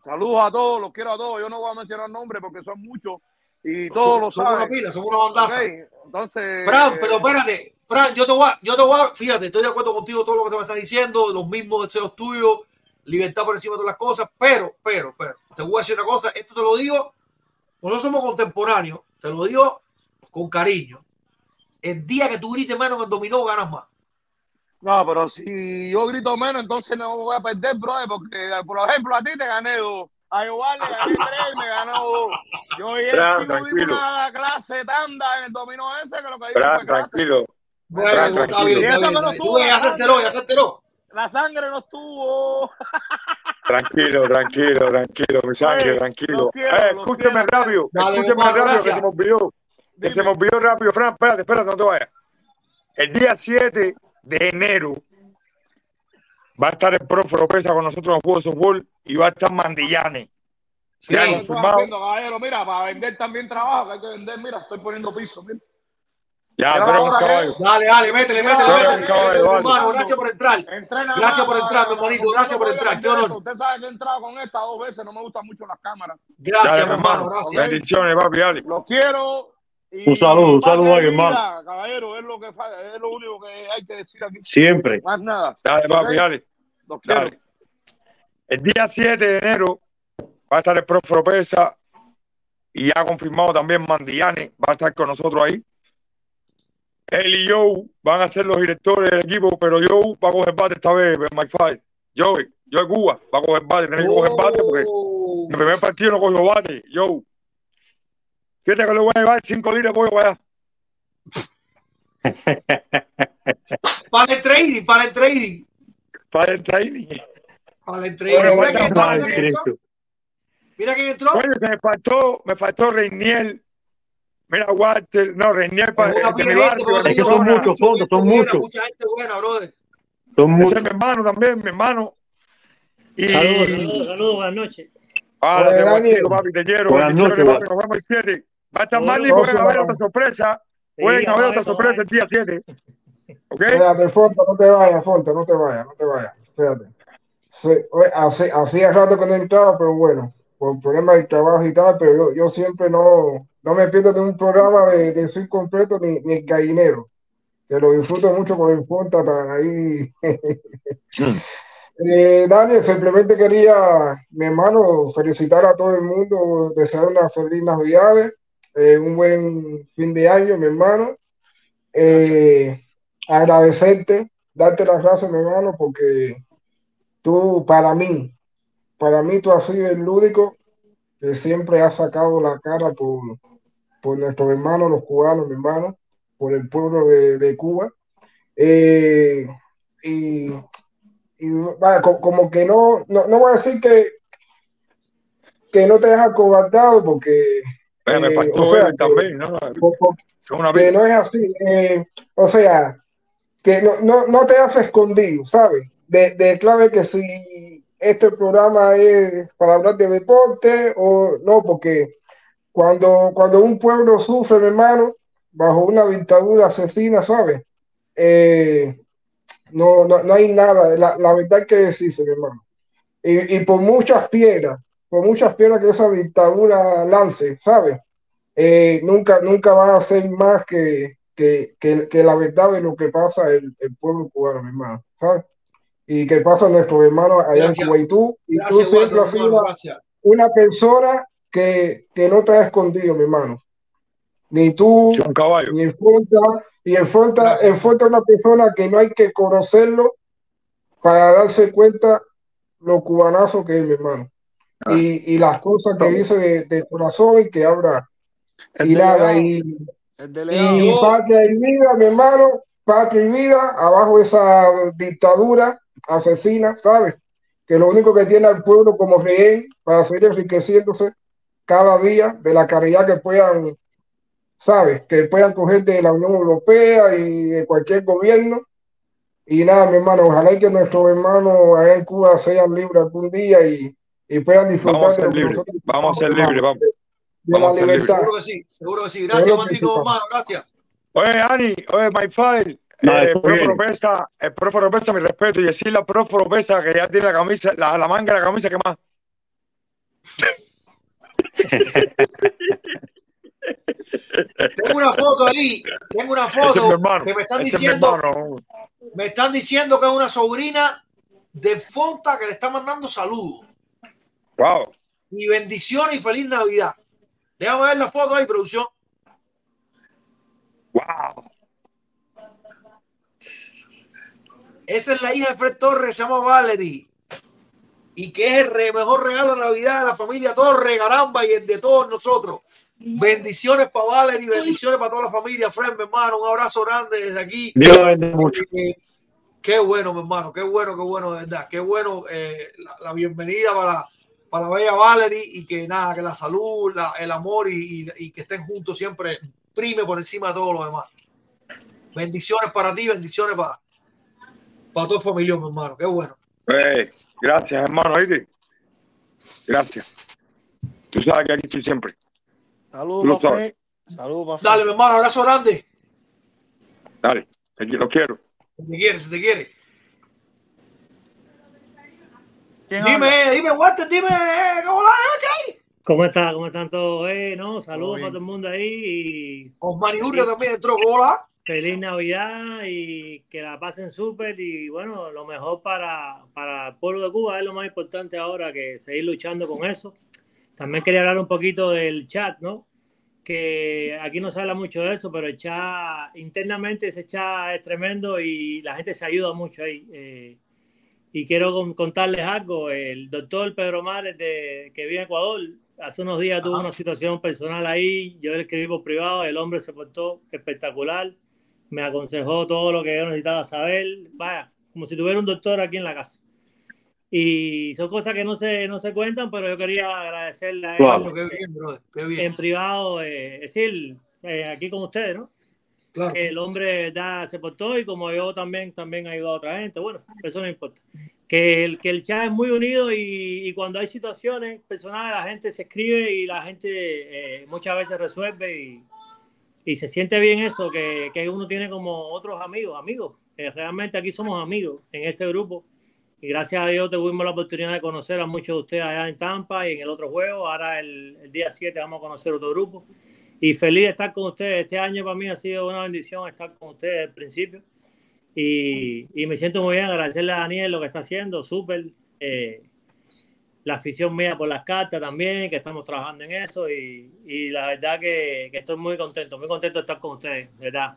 Saludos a todos, los quiero a todos. Yo no voy a mencionar nombres porque son muchos y todos lo Somos una saben. pila, somos una bandaza. Entonces, Fran, pero espérate, Fran, yo te voy a, yo te voy a, fíjate, estoy de acuerdo contigo todo lo que te me estás diciendo, los mismos deseos tuyos, libertad por encima de todas las cosas, pero, pero, pero, te voy a decir una cosa, esto te lo digo, nosotros somos contemporáneos, te lo digo con cariño. El día que tú grites menos en el dominó, ganas más. No, pero si yo grito menos, entonces no voy a perder, brother, porque, por ejemplo, a ti te gané dos. A Igual le gané tres, me ganó dos. Yo y tranquilo. una clase tanda en el dominó ese, que lo que fue clase. tranquilo. Bueno, está tranquilo. bien, Y está bien. está. Tú estuvo ves, la ya se enteró, ya sangre. se enteró. La sangre no estuvo. Tranquilo, tranquilo, tranquilo, mi sangre, Oye, tranquilo. quiero, Eh, escúcheme quiero. rápido, Dale, escúcheme rápido, que gracias. se me olvidó. Que se me olvidó rápido, Fran, espérate, espérate, no te vayas. El día 7 de enero va a estar el profe Lopeza con nosotros en el juego de softball y va a estar Mandillane. Sí, Ya Lo estoy confirmado. haciendo, caballero. Mira, para vender también trabajo, que hay que vender. Mira, estoy poniendo piso. Mira. Ya, Pero tú eres un caballo. Dale, dale, métele, métele, métele, gracias por entrar. Entrena Gracias por entrar, mi hermanito, gracias por entrar, qué honor. Usted sabe que he entrado con esta dos veces, no me gustan mucho las cámaras. Gracias, Dale, mi hermano, hermano. gracias. Bendiciones, papi, dale. Los quiero. Y Un saludo, un saludo vida, hermano. Caballero, es lo, que, es lo único que hay que decir aquí. Siempre. Más nada. Dale, papi, dale. Los quiero. Dale. El día 7 de enero va a estar el profe Lopeza y ya ha confirmado también Mandillane, va a estar con nosotros ahí. Él y Joe van a ser los directores del equipo, pero Joe va a coger bate esta vez, my five. Joe, Joe Cuba va a coger bate, tiene que coger bate porque Oh. en el primer partido no cogió bate. Joe. Fíjate que le voy a llevar 5 libras de pollo para allá. Para el trading, para el trading. Para el training. Para el trading. Bueno, Mira quién entró, mira quién entró. Se me faltó, me faltó Reinier. Mira, Walter, no, Reinier para de mi barrio, Es que mi son muchos fondos, son buena, muchos. Mucha gente buena, brother. Son Ese es muchos. mi hermano también, mi hermano. Y Saludos, saludos, saludos, buenas noches. Párate, Oye, Guachito, Daniel. papi, te quiero. Buenas noches, papi, nos vemos el 7. Va a estar Manny, los- pueden haber otra sorpresa. Pueden vamos haber a ver, otra sorpresa el día 7. ¿Ok? Espérate, Fonto, no te vayas, Fonto, no te vayas, no te vayas. Espérate. Sí, hacía rato que no entraba, pero bueno, por problemas de trabajo y tal, pero yo, yo siempre no, no me pierdo de un programa de, de Soy Completo ni, ni el gallinero, que lo disfruto mucho con el ahí. Eh, Daniel, simplemente quería, mi hermano, felicitar a todo el mundo, desear una feliz Navidad, eh, un buen fin de año, mi hermano. Eh, agradecerte, darte las gracias, mi hermano, porque tú, para mí, para mí tú has sido el único que siempre has sacado la cara por, por nuestros hermanos, los cubanos, mi hermano, por el pueblo de, de Cuba. Eh, y y vaya, co- como que no, no, no voy a decir que, que no te dejas cobardado porque, Oye, me eh, faltó o sea, Edwin también, ¿no? que no es así. eh, o sea, que no, no, no te has escondido, ¿sabes? De, de clave que si este programa es para hablar de deporte o no, porque cuando, cuando un pueblo sufre, mi hermano, bajo una dictadura asesina, ¿sabes? Eh, no, no, no hay nada, la, la verdad que decirse, mi hermano. Y, y por muchas piedras, por muchas piedras que esa dictadura lance, ¿sabes? Eh, nunca, nunca va a ser más que, que, que, que la verdad de lo que pasa el, el pueblo cubano, mi hermano, ¿sabes? Y que pasa a nuestros hermanos allá Gracias. en Cuba. Y tú, y tú Gracias, siempre Waldo, has sido una persona que, que no te ha escondido, mi hermano. Ni tú, Son caballos. ni el Fonta, y el Fonta es una persona que no hay que conocerlo para darse cuenta lo cubanazo que es, mi hermano. Y, y las cosas que dice de, de corazón y que habla. El Y nada, y, y patria y vida, mi hermano, patria y vida, abajo esa dictadura asesina, ¿sabes? Que lo único que tiene al pueblo como rehén para seguir enriqueciéndose cada día de la caridad que puedan, ¿sabes? Que puedan coger de la Unión Europea y de cualquier gobierno. Y nada, mi hermano, ojalá y que nuestros hermanos allá en Cuba sean libres algún día y, y puedan disfrutar Vamos a de ser lo que nosotros Vamos a ser libres, vamos. de, de Vamos la a ser libres. libertad. Seguro que sí, seguro que sí. Gracias, Martino, hermano, gracias. Oye, Ani, oye, my father, Nada, eh, eso profe el profe Lopeza, mi respeto, y decirle al profe Lopeza que ya tiene la camisa, la, la manga de la camisa que más. Tengo una foto ahí, tengo una es foto que me están diciendo, me están diciendo que es una sobrina de Fonta que le está mandando saludos Wow. y bendiciones y feliz Navidad. Déjame ver la foto ahí, producción. Wow. Esa es la hija de Fred Torres, se llama Valerie. Y que es el re- mejor regalo de Navidad de la familia Torres, caramba, y el de todos nosotros. Bendiciones para Valerie, bendiciones para toda la familia. Fred, mi hermano, un abrazo grande desde aquí. Dios bendiga mucho. Eh, qué bueno, mi hermano, qué bueno, qué bueno, de verdad. Qué bueno eh, la, la bienvenida para, para la bella Valerie y que nada, que la salud, la- el amor y, y- y que estén juntos siempre prime por encima de todo lo demás. Bendiciones para ti, bendiciones para, para tu familia, mi hermano. Qué bueno. Gracias, hermano, ¿oíste? Gracias. Tú sabes que aquí estoy siempre. Saludos, Tú lo pa' sabes. Fred. Saludos. Dale, mi hermano, abrazo grande. Dale, te quiero. Si te quiere, si te quiere. ¿Quién Dime, habla? dime, Walter, dime, eh, ¿cómo la ¿qué hay? ¿Cómo está? ¿Cómo están todos? Eh, no, saludos para todo el mundo ahí y Osmani Urria también entró, hola. Feliz Navidad y que la pasen súper y bueno, lo mejor para, para el pueblo de Cuba es lo más importante ahora que seguir luchando con eso. También quería hablar un poquito del chat, ¿no? Que aquí no se habla mucho de eso, pero el chat, internamente ese chat es tremendo y la gente se ayuda mucho ahí. Eh, y quiero con- contarles algo. El doctor Pedro Mares, de, que vive en Ecuador, hace unos días tuvo una situación personal ahí. Yo le escribí por privado. El hombre se portó espectacular. Me aconsejó todo lo que yo necesitaba saber. Vaya, como si tuviera un doctor aquí en la casa. Y son cosas que no se, no se cuentan, pero yo quería agradecerle a él Claro. Qué bien, brother, qué bien. en privado, eh, es decir, eh, aquí con ustedes, ¿no? Claro. que el hombre ¿verdad? se portó y como yo también, también ha ayudado a otra gente. Bueno, eso no importa. Que el, que el chat es muy unido y, y cuando hay situaciones personales la gente se escribe y la gente eh, muchas veces resuelve y, y se siente bien eso, que, que uno tiene como otros amigos, amigos. Eh, realmente aquí somos amigos en este grupo Y gracias a Dios tuvimos la oportunidad de conocer a muchos de ustedes allá en Tampa y en el otro juego. Ahora el, el día 7 vamos a conocer otro grupo. Y feliz de estar con ustedes. Este año para mí ha sido una bendición estar con ustedes desde el principio. Y, y me siento muy bien. Agradecerle a Daniel lo que está haciendo. Súper. Eh, la afición mía por las cartas también, que estamos trabajando en eso. Y, y la verdad que, estoy muy contento. Muy contento de estar con ustedes. de ¿Verdad?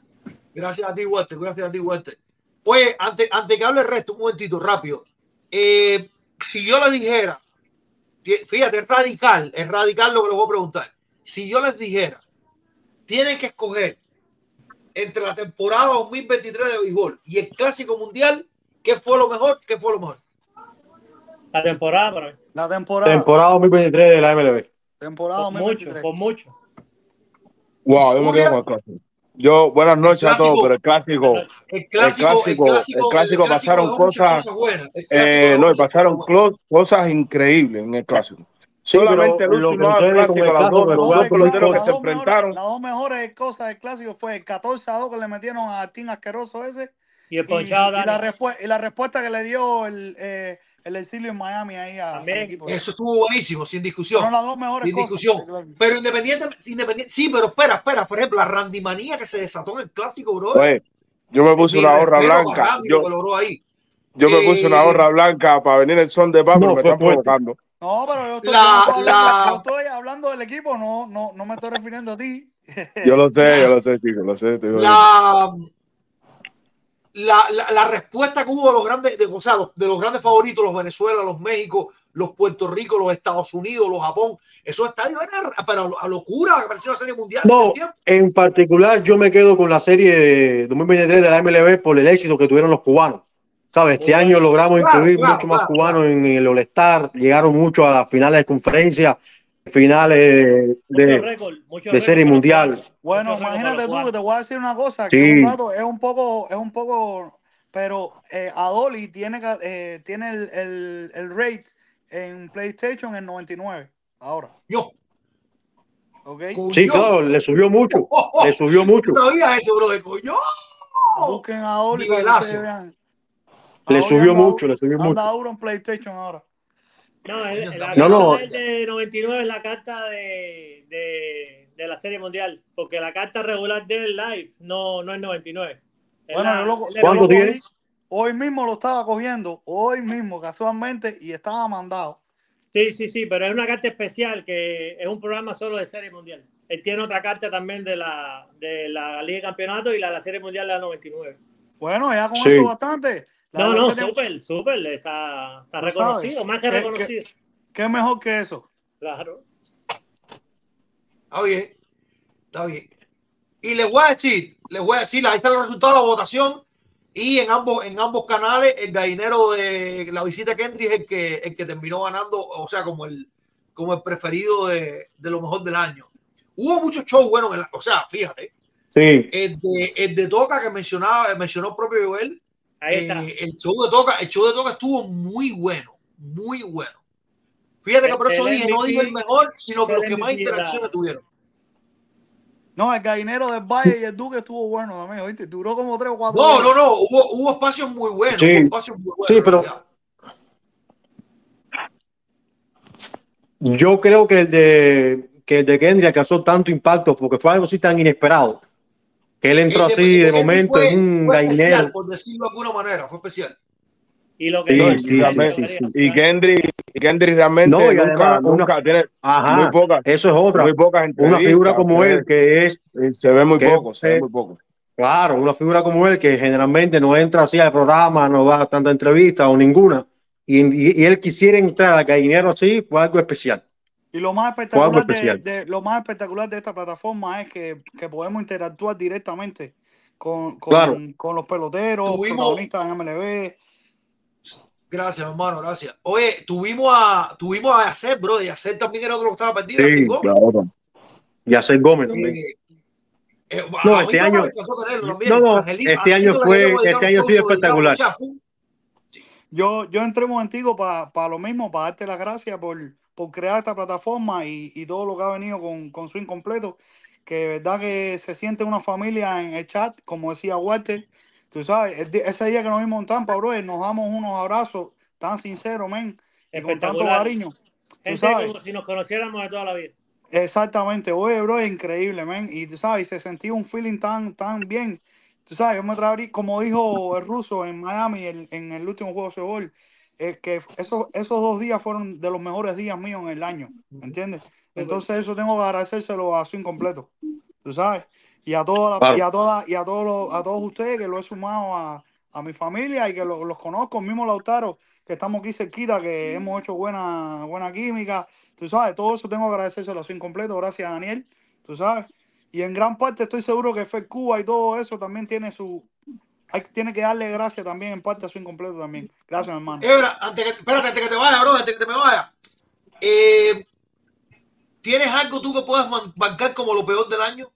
Gracias a ti, Walter. Gracias a ti, Walter. Oye, antes, antes que hable el resto, un momentito, rápido. Eh, si yo les dijera, fíjate, es radical, es radical lo que les voy a preguntar. Si yo les dijera, tienen que escoger entre la temporada 2023 de béisbol y el Clásico Mundial, ¿qué fue lo mejor? ¿Qué fue lo mejor? La temporada mí. La temporada. Temporada 2023 de la MLB. Temporada Por mucho, por mucho. Wow, yo me quedo con el clásico. Yo, buenas noches a todos, pero el clásico, El clásico, el el clásico, el clásico pasaron cosas, eh, no, pasaron cosas increíbles en el clásico. Sí, Solamente pero el último clásico, las dos, los peloteros que se enfrentaron. las dos mejores cosas del clásico fue el 14 a 2 que le metieron a Team Asqueroso ese Y el y, ponchado y la, y la respuesta que le dio el, eh, el exilio en Miami ahí a- al equipo. Eso estuvo buenísimo, sin discusión. Fueron las dos mejores Sin cosas. discusión. claro. Pero independiente, independiente, sí, pero espera, espera. Por ejemplo, la randimanía que se desató en el clásico, bro. Oye, yo me puse una gorra blanca. Randy, Yo, lo que logró ahí. yo me puse una Eh, gorra blanca para venir el son de paz, pero No, me están provocando. No, pero yo estoy, La- estoy la- hablando, yo estoy hablando del equipo, no, no, no me estoy refiriendo a ti. Yo lo sé, yo lo sé, chicos, lo sé. te digo yo. La, la, la, la respuesta que hubo de los grandes, de, o sea, los- de los grandes favoritos, los Venezuela, los México, los Puerto Rico, los Estados Unidos, los Japón, esos estadios eran pero a locura, parecía una serie mundial. No, en particular yo me quedo con la serie de 2023 de la MLB por el éxito que tuvieron los cubanos. ¿Sabes? Este año logramos Claro, incluir claro, mucho más cubanos en el All-Star, llegaron mucho a las finales de conferencia, finales Mucho de, récord, de serie mundial. Bueno, imagínate tú que te voy a decir una cosa, que Sí. un dato es un poco, es un poco, pero eh, Adoli tiene, eh, tiene el, el, el rate en PlayStation en 99 ahora, Yo, ¿ok? Sí, claro, le subió mucho, oh, oh, le subió mucho, ¿tú sabías eso, bro? De coño. Busquen a Adoli Nivelazo. le subió anda, mucho, le subió anda mucho. duro en PlayStation ahora. No, el- Coño, la No, de 99 es la carta de, de, de la serie mundial, porque la carta regular del live no, no es 99. Es Bueno, la- yo lo, ¿Cuánto tiene? hoy mismo lo estaba cogiendo, hoy mismo casualmente, y estaba mandado. Sí, sí, sí, pero es una carta especial que es un programa solo de serie mundial. Él tiene otra carta también de la, de la Liga de Campeonato y la de la serie mundial de la 99. Bueno, ya con Sí. esto bastante. No, no, súper, súper, está, está sabes, reconocido, más que ¿qué- reconocido. ¿Qué mejor que eso? Claro. Está bien, está bien. Y les voy a decir, les voy a decir, ahí están los resultados de la votación. Y en ambos, en ambos canales, el gallinero de la visita a Kendrick es el que, el que terminó ganando, o sea, como el, como el preferido de, de lo mejor del año. Hubo muchos shows buenos, en la- o sea, fíjate, Sí, el de, el de Toca que mencionaba, mencionó el propio Joel, Ahí eh, el show de Toca, el show de Toca estuvo muy bueno, muy bueno. Fíjate que por El- eso dije, no digo el mejor, sino que los que más interacciones tuvieron. No, el gallinero del Valle y el Duque estuvo bueno también, ¿oíste? Duró como tres o cuatro No, días. no, no, hubo, hubo espacios muy buenos, Sí. hubo espacios muy buenos. Sí, en pero- yo creo que el de que el de Kendrick alcanzó tanto impacto porque fue algo así tan inesperado que él entró de- así de Kendrick momento fue, en un fue especial, gallinero. por decirlo de alguna manera, fue especial. Y lo que Sí, no, sí, sí, realmente- sí, sí. Y Kendrick, y Kendrick realmente No, y nunca, una- nunca tiene muy Ajá, pocas, eso es otra. muy pocas Una figura como él que es, se ve muy que poco, se ve muy poco. claro, una figura como él que generalmente no entra así al programa, no da tanta entrevista o ninguna. Y, y- y él quisiera entrar al gallinero así, fue algo especial. Y lo más espectacular de, lo más espectacular de esta plataforma es que, que podemos interactuar directamente con, con, Claro. con los peloteros, Tuvimos- protagonistas en MLB. Gracias, hermano, gracias. Oye, tuvimos a, tuvimos a Yacer, bro. Yacer también era otro que estaba perdido. Sí, Yacer Gómez. Claro. Y hacer Gómez también. Eh, eh, a No, mí este Gómez año- tenerlo también. no, no, este año fue- este año ha sido espectacular. Yo, yo entré un momentico para lo mismo, para darte las gracias por, por crear esta plataforma y, y todo lo que ha venido con, con su incompleto. Que de verdad que se siente una familia en el chat, como decía Walter. Tú sabes, el ese día que nos vimos en Tampa, bro, nos damos unos abrazos tan sincero, men, y con tanto cariño. Gente sabes. como si nos conociéramos de toda la vida. Exactamente, oye, bro, es increíble, man. Y tú sabes, se sentía un feeling tan, tan bien. Tú sabes, yo me traería, como dijo el ruso en Miami el- en el último juego de gol, es que esos, esos dos días fueron de los mejores días míos en el año, ¿me entiendes? Entonces eso tengo que agradecérselo a su incompleto, tú sabes, y a todas las- Claro. y a todas y a todos los- a todos ustedes que lo he sumado a, a mi familia y que lo- los conozco, el mismo Lautaro, que estamos aquí cerquita, que hemos hecho buena, buena química, tú sabes, todo eso tengo que agradecérselo a su incompleto, gracias a Daniel, tú sabes, y en gran parte estoy seguro que Fed Cuba y todo eso también tiene su, hay, tiene que darle gracias también en parte a su incompleto también, gracias hermano. Ebra, antes que, espérate, antes que te vaya, bro, antes que te me vaya. Eh, ¿Tienes algo tú que puedas marcar como lo peor del año?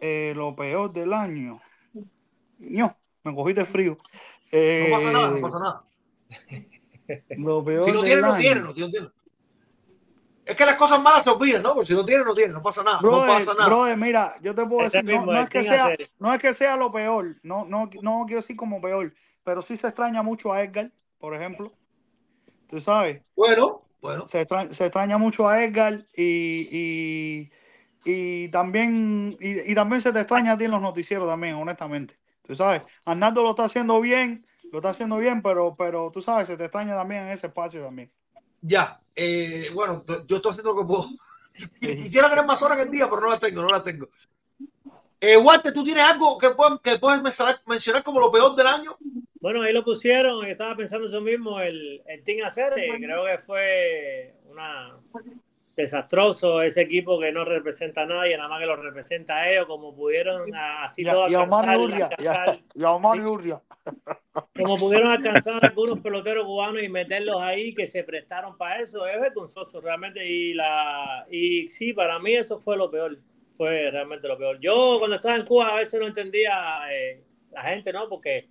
Eh, lo peor del año. No, me cogiste frío. No pasa nada, no Eh, pasa nada. Lo peor Si no del tienes, no año. tienes, no tienes. Es que las cosas malas se olvidan, ¿no? Porque si no tienes, no tienes, no pasa nada, no pasa nada. brother, mira, yo te puedo decir, no, mismo, no el es que sea, no es que sea lo peor, no, no, no quiero decir como peor, pero sí se extraña mucho a Edgar, por ejemplo. Tú sabes. Bueno, bueno. Se extraña, se extraña mucho a Edgar y, y, y también y, y también se te extraña a ti en los noticieros también, honestamente. Tú sabes, Arnaldo lo está haciendo bien, lo está haciendo bien, pero, pero tú sabes, se te extraña también en ese espacio también. Ya, eh, bueno, yo estoy haciendo lo que puedo. Quisiera tener más horas que el día, pero no las tengo, no las tengo. Eh, Walter, ¿tú tienes algo que, puedas- que puedes mencionar, mencionar como lo peor del año? Bueno, ahí lo pusieron, estaba pensando eso mismo, el, el Team Acere, creo que fue una desastroso ese equipo que no representa a nadie, nada más que lo representa a ellos, como pudieron así Y todo y a alcanzar, Urria, y a, alcanzar- y a Omar Urria. como pudieron alcanzar algunos peloteros cubanos y meterlos ahí que se prestaron para eso, es vergonzoso realmente. Y la y sí, para mí eso fue lo peor, fue realmente lo peor. Yo cuando estaba en Cuba a veces no entendía eh, la gente, ¿no? Porque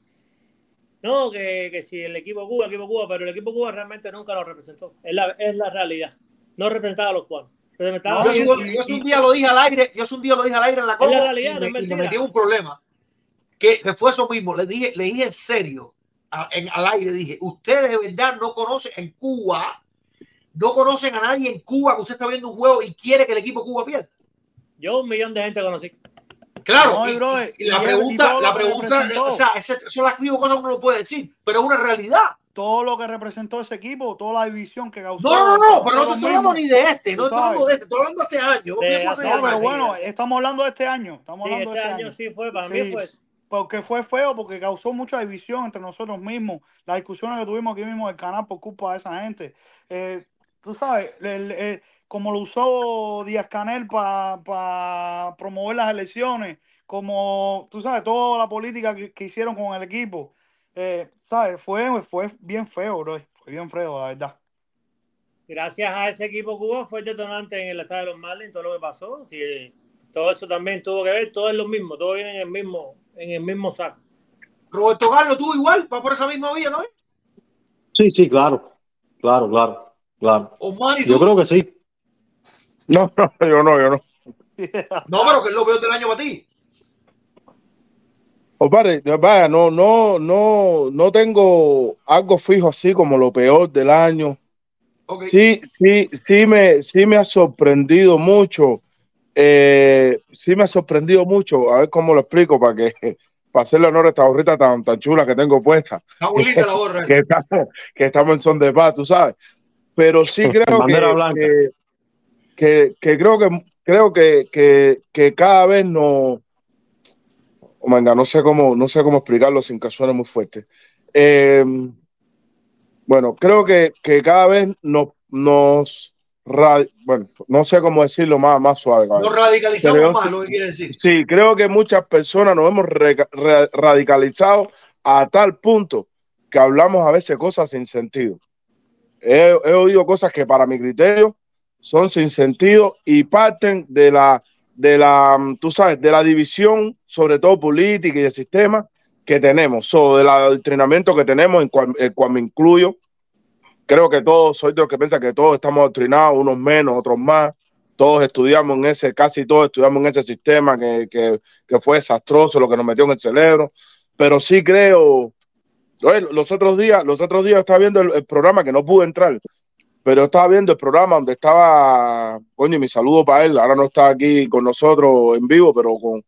no, que, que si el equipo Cuba, el equipo Cuba, pero el equipo Cuba realmente nunca lo representó. Es la, es la realidad. No representaba a los cubanos. Representaba Yo, a- yo hace un día lo dije al aire, yo un día lo dije al aire en la Es la Copa realidad, y, no me, es y me metí en un problema. Que, que fue eso mismo. Le dije, le dije en serio, a- en, al aire, dije, ustedes de verdad no conocen en Cuba, no conocen a nadie en Cuba que usted está viendo un juego y quiere que el equipo Cuba pierda. Yo un millón de gente conocí. Claro, No, y, y, brother, y la y él- y pregunta, la lo pregunta, o sea, ese- son las mismas cosas que uno no puede decir, pero es una realidad. Todo lo que representó ese equipo, toda la división que causó. No, no, no, no, pero no te estoy hablando ni de este, no estoy hablando de este, estoy hablando de hace años. De ¿Qué pasa hace en No, pero bueno, estamos hablando de este año. Estamos Sí, hablando este de este año año. sí fue, para mí Sí, fue. porque fue feo, porque causó mucha división entre nosotros mismos. Las discusiones que tuvimos aquí mismo en el canal por culpa de esa gente. Eh, tú sabes, el- el- como lo usó Díaz Canel para promover las elecciones, como tú sabes, toda la política que, que hicieron con el equipo. Eh, ¿Sabes? Fue, fue bien feo, bro. Fue bien feo, la verdad. gracias a ese equipo Cuba fue el detonante en el estadio de los Marlins, todo lo que pasó. Sí, todo eso también tuvo que ver, todo es lo mismo, todo viene en el mismo, en el mismo saco. Roberto Carlos, tú igual, vas por esa misma vía, ¿no? Sí, sí, claro. Claro, claro, claro. Omar y Yo creo que sí. No, no, yo no, yo no. No, pero que es lo peor del año para ti. Compadre, vaya, no, no, no, no tengo algo fijo así como lo peor del año. Sí, sí, sí me, sí me ha sorprendido mucho. eh, sí me ha sorprendido mucho. A ver cómo lo explico para que para hacerle honor a esta gorrita tan, tan chula que tengo puesta. Está linda la gorra. que, estamos, que estamos en son de paz, tú sabes. Pero sí creo que, que, que, que creo que creo que, que, que cada vez no oh, no sé cómo no sé cómo explicarlo sin que suene muy fuerte. Eh, bueno, creo que, que cada vez nos, bueno, no sé cómo decirlo más, más suave. Nos radicalizamos más, sí- lo que quiere decir. Sí, creo que muchas personas nos hemos re- re- radicalizado a tal punto que hablamos a veces cosas sin sentido. He, he oído cosas que para mi criterio son sin sentido y parten de la, de la, mm, tú sabes, de la división, sobre todo política y de sistema que tenemos, o del adoctrinamiento que tenemos, en cual, el cual me incluyo. Creo que todos, soy de los que piensan que todos estamos adoctrinados, unos menos, otros más. Todos estudiamos en ese, casi todos estudiamos en ese sistema que, que, que fue desastroso lo que nos metió en el cerebro. Pero sí creo los otros días, los otros días estaba viendo el, el programa que no pude entrar, pero estaba viendo el programa donde estaba, coño, mi saludo para él. Ahora no está aquí con nosotros en vivo, pero con,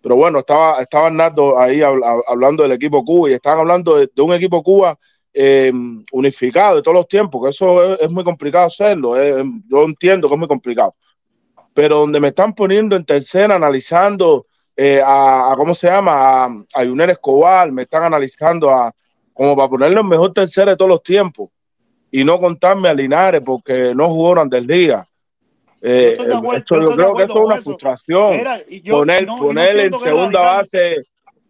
pero bueno, estaba, estaba ahí hab- hab- hablando del equipo Cuba y estaban hablando de, un equipo Cuba eh, unificado de todos los tiempos, que eso es, muy complicado hacerlo. eh, yo entiendo que es muy complicado pero donde me están poniendo en tercera analizando eh, a, ¿cómo se llama? A, a Yuner Escobar, me están analizando a como para ponerle el mejor tercero de todos los tiempos y no contarme a Linares porque no jugó. Eh, de acuerdo- eso yo yo estoy de creo que eso es una eso. frustración. Yo- poner no- poner en segunda base,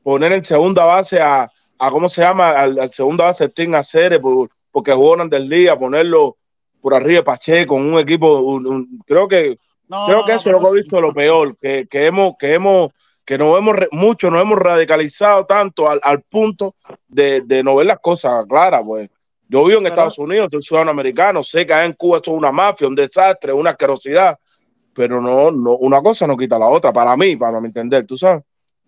poner en segunda base a, a ¿cómo se llama? Al, al segunda base Tim Acere por, porque jugó Grandes Ligas, ponerlo por arriba de Pacheco con un equipo, un- un- creo que No, creo que no, eso es lo que he visto lo peor, que, que hemos, que hemos, que nos hemos, mucho nos hemos radicalizado tanto al, al punto de, de no ver las cosas claras, pues. Yo vivo en Pero- Estados Unidos, soy ciudadano americano, sé que en Cuba esto es una mafia, un desastre, una asquerosidad, pero no, no, una cosa no quita la otra, para mí, para mi entender, tú sabes.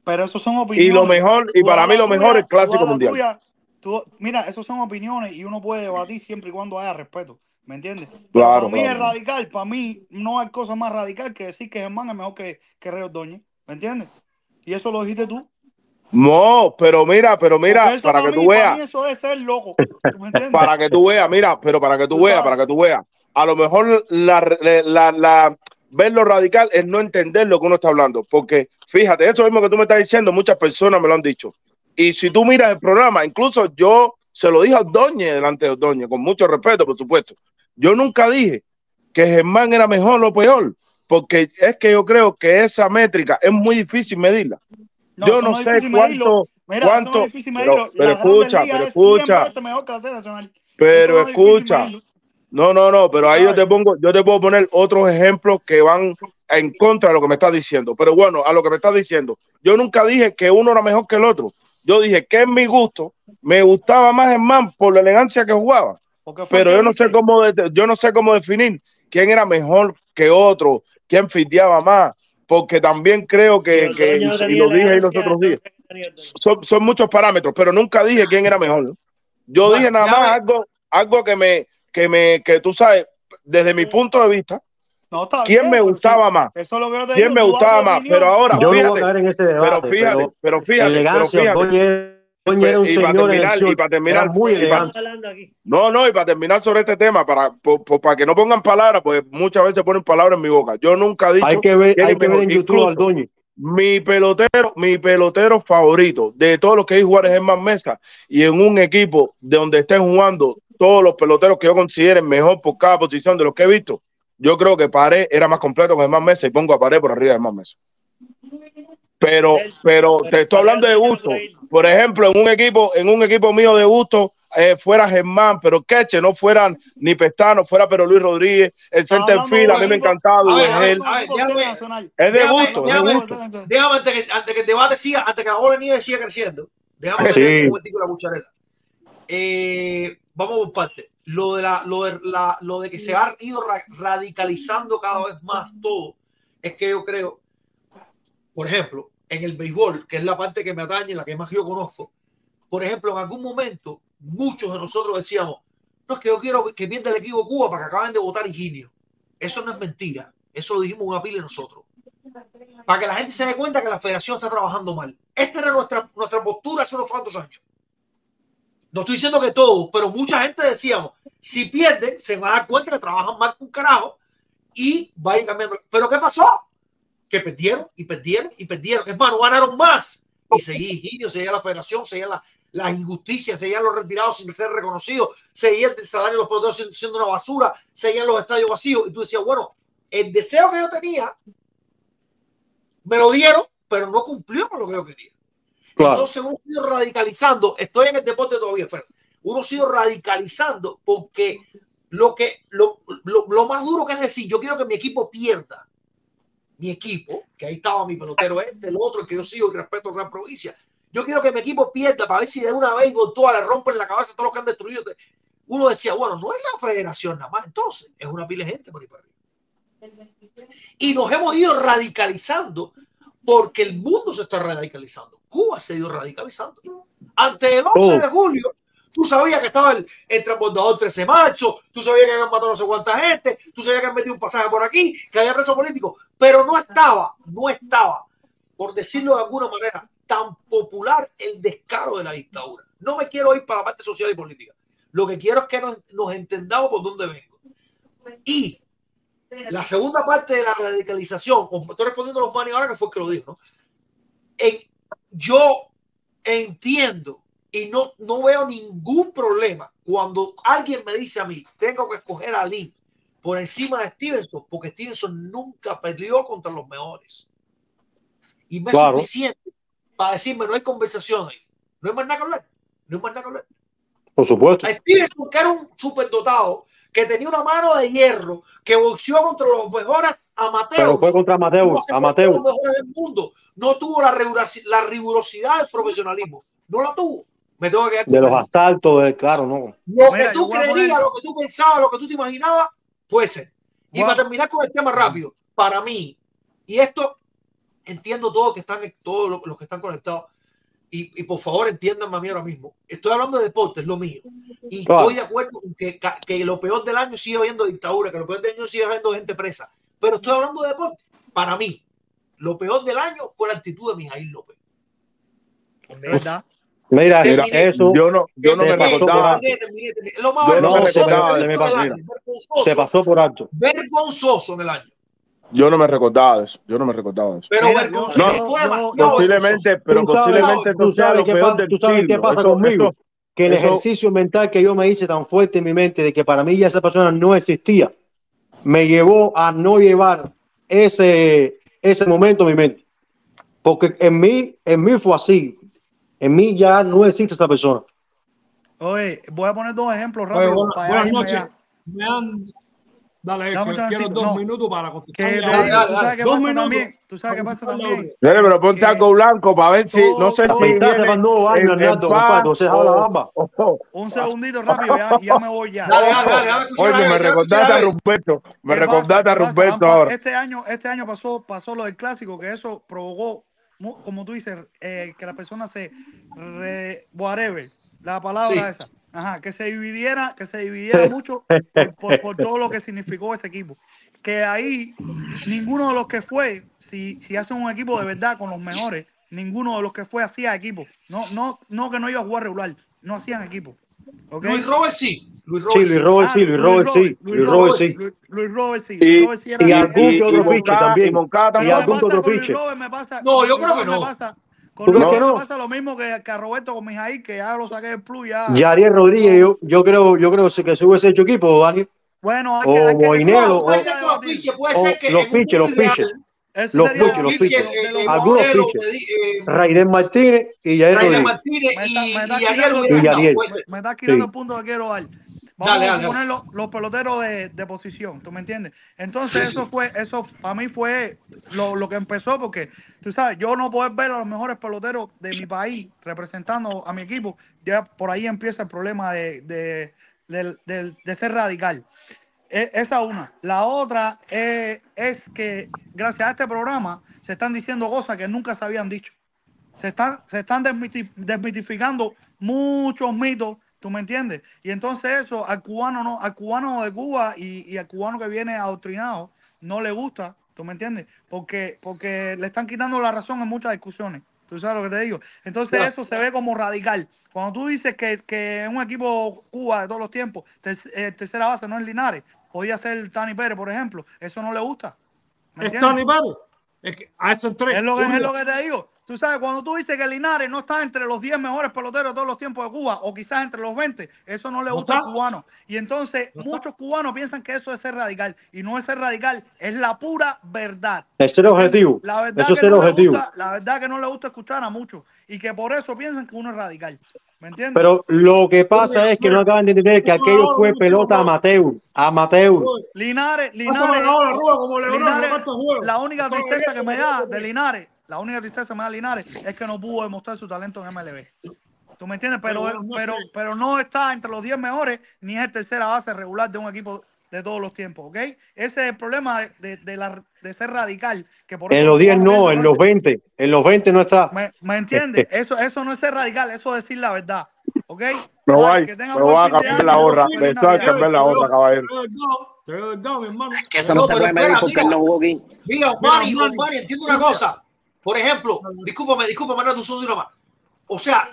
Pero eso son opiniones. Y lo mejor, y para mí lo tuya, mejor es Clásico Mundial. tuya, tú- mira, eso son opiniones y uno puede debatir siempre y cuando haya respeto. ¿Me entiendes? Claro, para mí claro. es radical. Para mí no hay cosa más radical que decir que Germán es mejor que, que Rey Ordóñez. ¿Me entiendes? Y eso lo dijiste tú. No, pero mira, pero mira, para que tú veas. eso es ser loco. Para que tú veas, mira, pero para que tú veas, para que tú veas. A lo mejor la, la, la- ver lo radical es no entender lo que uno está hablando. Porque fíjate, eso mismo que tú me estás diciendo, muchas personas me lo han dicho. Y si tú miras el programa, incluso yo se lo dije a Ordóñez delante de Ordóñez, con mucho respeto, por supuesto. Yo nunca dije que Germán era mejor o peor, porque es que yo creo que esa métrica es muy difícil medirla. No, yo no sé cuánto, Mira, cuánto, pero, pero escucha, pero es 100 escucha, pero escucha. No, no, no, pero ahí yo te pongo, yo te puedo poner otros ejemplos que van en contra de lo que me estás diciendo. Pero bueno, a lo que me estás diciendo, yo nunca dije que uno era mejor que el otro. Yo dije que en mi gusto me gustaba más Germán por la elegancia que jugaba. Pero el yo no sé cómo, yo no sé cómo definir quién era mejor que otro, quién fiteaba más, porque también creo que, que y lo dije ahí los otros días, son, son muchos parámetros, pero nunca dije quién era mejor. Yo Bueno, dije nada más algo, algo que me, que me, que tú sabes, desde mi punto de vista, No, quién bien, me gustaba más, Eso lo quién me gustaba más. Pero ahora, Yo no voy a fíjate, caer en ese pero fíjate, pero pero fíjate, pero fíjate. Era un Y para señor en el terminar, y sur, para terminar, era muy y para-. No, no, y para terminar sobre este tema, para, para que no pongan palabras, pues muchas veces ponen palabras en mi boca. Yo nunca he dicho Hay que ver, hay que ver en YouTube Incluso, Ordóñez. mi pelotero, mi pelotero favorito de todos los que hay jugar es Germán Mesa y en un equipo de donde estén jugando todos los peloteros que yo considere mejor por cada posición de los que he visto, yo creo que Pared era más completo que Germán Mesa y pongo a Pared por arriba de Germán Mesa. Pero, pero te estoy hablando de gusto. Por ejemplo, en un equipo, en un equipo mío de gusto, eh, fuera Germán, pero Queche, no fueran ni Pestano, fuera pero Luis Rodríguez, el center field, de a mí me encantaba ver, déjame, Es de déjame, gusto, es de déjame, gusto. déjame antes que, antes que el debate siga, antes que la bola de nieve siga creciendo. Déjame Sí. un momentico la cuchareta. Eh, vamos por parte. Lo de, la, lo, de la, lo de que se ha ido ra- radicalizando cada vez más todo, es que yo creo, por ejemplo, en el béisbol, que es la parte que me atañe, la que más yo conozco, por ejemplo, en algún momento, muchos de nosotros decíamos, no es que yo quiero que pierda el equipo Cuba para que acaben de votar Higinio. Eso no es mentira. Eso lo dijimos una pila nosotros. Para que la gente se dé cuenta que la federación está trabajando mal. Esa era nuestra, nuestra postura hace unos cuantos años. No estoy diciendo que todos, pero mucha gente decíamos, si pierden, se van a dar cuenta que trabajan mal con carajo y va a ir cambiando. Pero ¿qué pasó? Que perdieron y perdieron y perdieron. Es más, no ganaron más. Y seguía Higinio, seguía la federación, seguía la, las injusticias, seguían los retirados sin ser reconocidos, seguía el salario de los peloteros siendo- siendo una basura, seguían los estadios vacíos. Y tú decías, bueno, el deseo que yo tenía me lo dieron, pero no cumplió con lo que yo quería. Claro. Entonces uno ha ido radicalizando, estoy en el deporte todavía, pero uno ha ido radicalizando porque lo que lo, lo, lo más duro que es decir, yo quiero que mi equipo pierda. Mi equipo, que ahí estaba mi pelotero este, el otro, el que yo sigo y respeto a Gran Provincia. Yo quiero que mi equipo pierda para ver si de una vez con toda le rompen la cabeza a todos los que han destruido. Uno decía, bueno, no es la federación nada más, entonces es una pila de gente por ahí para arriba. Y nos hemos ido radicalizando porque el mundo se está radicalizando. Cuba se ha ido radicalizando. Antes del 11 Todo. de julio, tú sabías que estaba el, el transbordador 13 marzo, tú sabías que habían matado no sé cuánta gente, tú sabías que habían metido un pasaje por aquí, que había preso político, pero no estaba, no estaba, por decirlo de alguna manera, tan popular el descaro de la dictadura. No me quiero ir para la parte social y política. Lo que quiero es que nos, entendamos por dónde vengo. Y la segunda parte de la radicalización, estoy respondiendo a los manes ahora que fue el que lo dijo, ¿no? Yo entiendo y no, no veo ningún problema cuando alguien me dice a mí, tengo que escoger a Lee por encima de Stevenson, porque Stevenson nunca peleó contra los mejores. Y me Claro. es suficiente para decirme, no hay conversación ahí. No hay más nada que hablar. No hay más nada que hablar. Por supuesto. A Stevenson, que era un superdotado, que tenía una mano de hierro, que boxeó contra los mejores amateurs. Pero fue contra Amateur, No se Amateur. contra los mejores del mundo. No tuvo la rigurosidad del profesionalismo. No la tuvo. Me tengo que quedar con De los asaltos, claro, no. Lo Mira, que tú creías, poner- lo que tú pensabas, lo que tú te imaginabas, puede ser. Y para terminar con el tema rápido, para mí, y esto entiendo todos que están, todos los, que están conectados, y, y por favor entiéndanme a mí ahora mismo. Estoy hablando de deporte, es lo mío. Y Claro. estoy de acuerdo con que, que lo peor del año sigue habiendo dictadura, que lo peor del año sigue habiendo gente presa. Pero estoy hablando de deporte. Para mí, lo peor del año fue la actitud de Mijail López. De verdad. Mira, Terminé. eso Yo no, yo no me recordaba. Lo más Yo no me recordaba mira, se pasó por alto. vergonzoso en el año. Yo no me recordaba de eso. Yo no me recordaba de eso. Pero Mira, vergonzoso, No, fue yo- demasiado Posiblemente, pero Tú sabes- posiblemente tú sabes lo qué peor pasa- del tú sabes qué pasa Eso- conmigo. eso- Que el eso- ejercicio mental que yo me hice tan fuerte en mi mente de que para mí ya esa persona no existía, me llevó a no llevar ese, ese momento en mi mente. Porque en mí, en mí fue así. En mí ya no existe esa persona. Oye, voy a poner dos ejemplos Oye, rápidos para buenas noches. ya. Me han... Dale, quiero dos no. minutos para Que Dale, dale, tú dale. sabes qué Dos pasa minutos también, tú sabes qué pasa también. Nene, pero ponte algo blanco para ver si, no sé si viene compadre, la bamba. o- Un segundito rápido, ya, ya me voy ya. Dale, dale, dale, Oye, me recordaste a. Roberto. Me recordaste a pa- ahora. Este año, este año pasó, pasó lo del clásico, que eso provocó, como tú dices, eh, que la persona se re, whatever, la palabra Sí. esa, ajá, que se dividiera, que se dividiera mucho por, por- por todo lo que significó ese equipo. Que ahí ninguno de los que fue, si, si hacen un equipo de verdad con los mejores, ninguno de los que fue hacía equipo. No, no, no que no iba a jugar regular, no hacían equipo. Luis Robert sí. Luis Sí, Robert Luis Robert Ah, sí, Luis Robert sí, Luis Robert sí. Luis, Robert sí. Y- Luis Robert sí era y algún que otro Moncada- también. y algún pasa otro pasa. No, con yo Luis creo que no. ¿Tú Luis crees que no? pasa lo mismo que, que a Roberto con Mijail, que ya lo saqué del plus. Ya, Yariel Rodríguez, yo, yo creo, yo creo que se hubiese hecho equipo, Dani. Bueno, hay O que. Que o- puede ser que los pitchers, puede ser que los pitchers, los. Eso Los de los eh, Algunos. Medi- eh, Raiden Martínez y Raider Rodríguez. Martínez y, Ariel Ariel. puede Me, estás quitando Sí. el punto que quiero dar. Vamos Dale, a poner los, los peloteros de, de posición, ¿tú me entiendes? Entonces Sí, eso sí. fue, eso para mí fue lo, lo que empezó porque, tú sabes, yo no poder ver a los mejores peloteros de mi país representando a mi equipo, ya por ahí empieza el problema de, de, del- de ser radical. E- Esa una. La otra eh, es que gracias a este programa se están diciendo cosas que nunca se habían dicho se están, se están desmiti- desmitificando muchos mitos, ¿tú me entiendes? Y entonces eso al cubano no, al cubano de Cuba y, y al cubano que viene adoctrinado no le gusta, ¿tú me entiendes? Porque, porque le están quitando la razón en muchas discusiones. ¿Tú sabes lo que te digo? Entonces eso se ve como radical. Cuando tú dices que, que un equipo Cuba de todos los tiempos, ter- eh, tercera base no es Linares, podía ser Tani Pérez, por ejemplo, eso no le gusta. ¿Me ¿Es? Tony Pérez? Es que a eso entré. Es lo que, es lo que te digo. Tú sabes, cuando tú dices que Linares no está entre los 10 mejores peloteros de todos los tiempos de Cuba, o quizás entre los 20, eso no le No gusta al cubano. Y entonces, muchos cubanos piensan que eso es ser radical. Y no es ser radical, es la pura verdad. Es el objetivo. La verdad, Eso es que el no le objetivo. gusta, la verdad que no le gusta escuchar a muchos. Y que por eso piensan que uno es radical. ¿Me entiendes? Pero lo que pasa es que no acaban de entender que aquello fue pelota amateur, amateur. Linares, Linares, Linares, la única tristeza que me da de Linares, la única tristeza da de Linares es que no pudo demostrar su talento en MLB. ¿Tú me entiendes? Pero, Pero no pero, pero no está entre los 10 mejores, ni es el tercera base regular de un equipo de todos los tiempos, ¿ok? Ese es el problema de, de, la, de ser radical. Que por En los 10 cubanos no, en los 20. En los 20 no está. ¿Me, me entiendes? Eso, eso no es ser radical, eso es decir la verdad. ¿Ok? Que buen voy a cambiar la feliz Me estoy a cambiar la gorra, caballero. Hermano. Que eso no, se puede medir porque él no jugó aquí. Mira, Omari, Omari, entiendo una cosa. Por ejemplo, discúlpame, discúlpame, Manuel, un segundo más. O sea,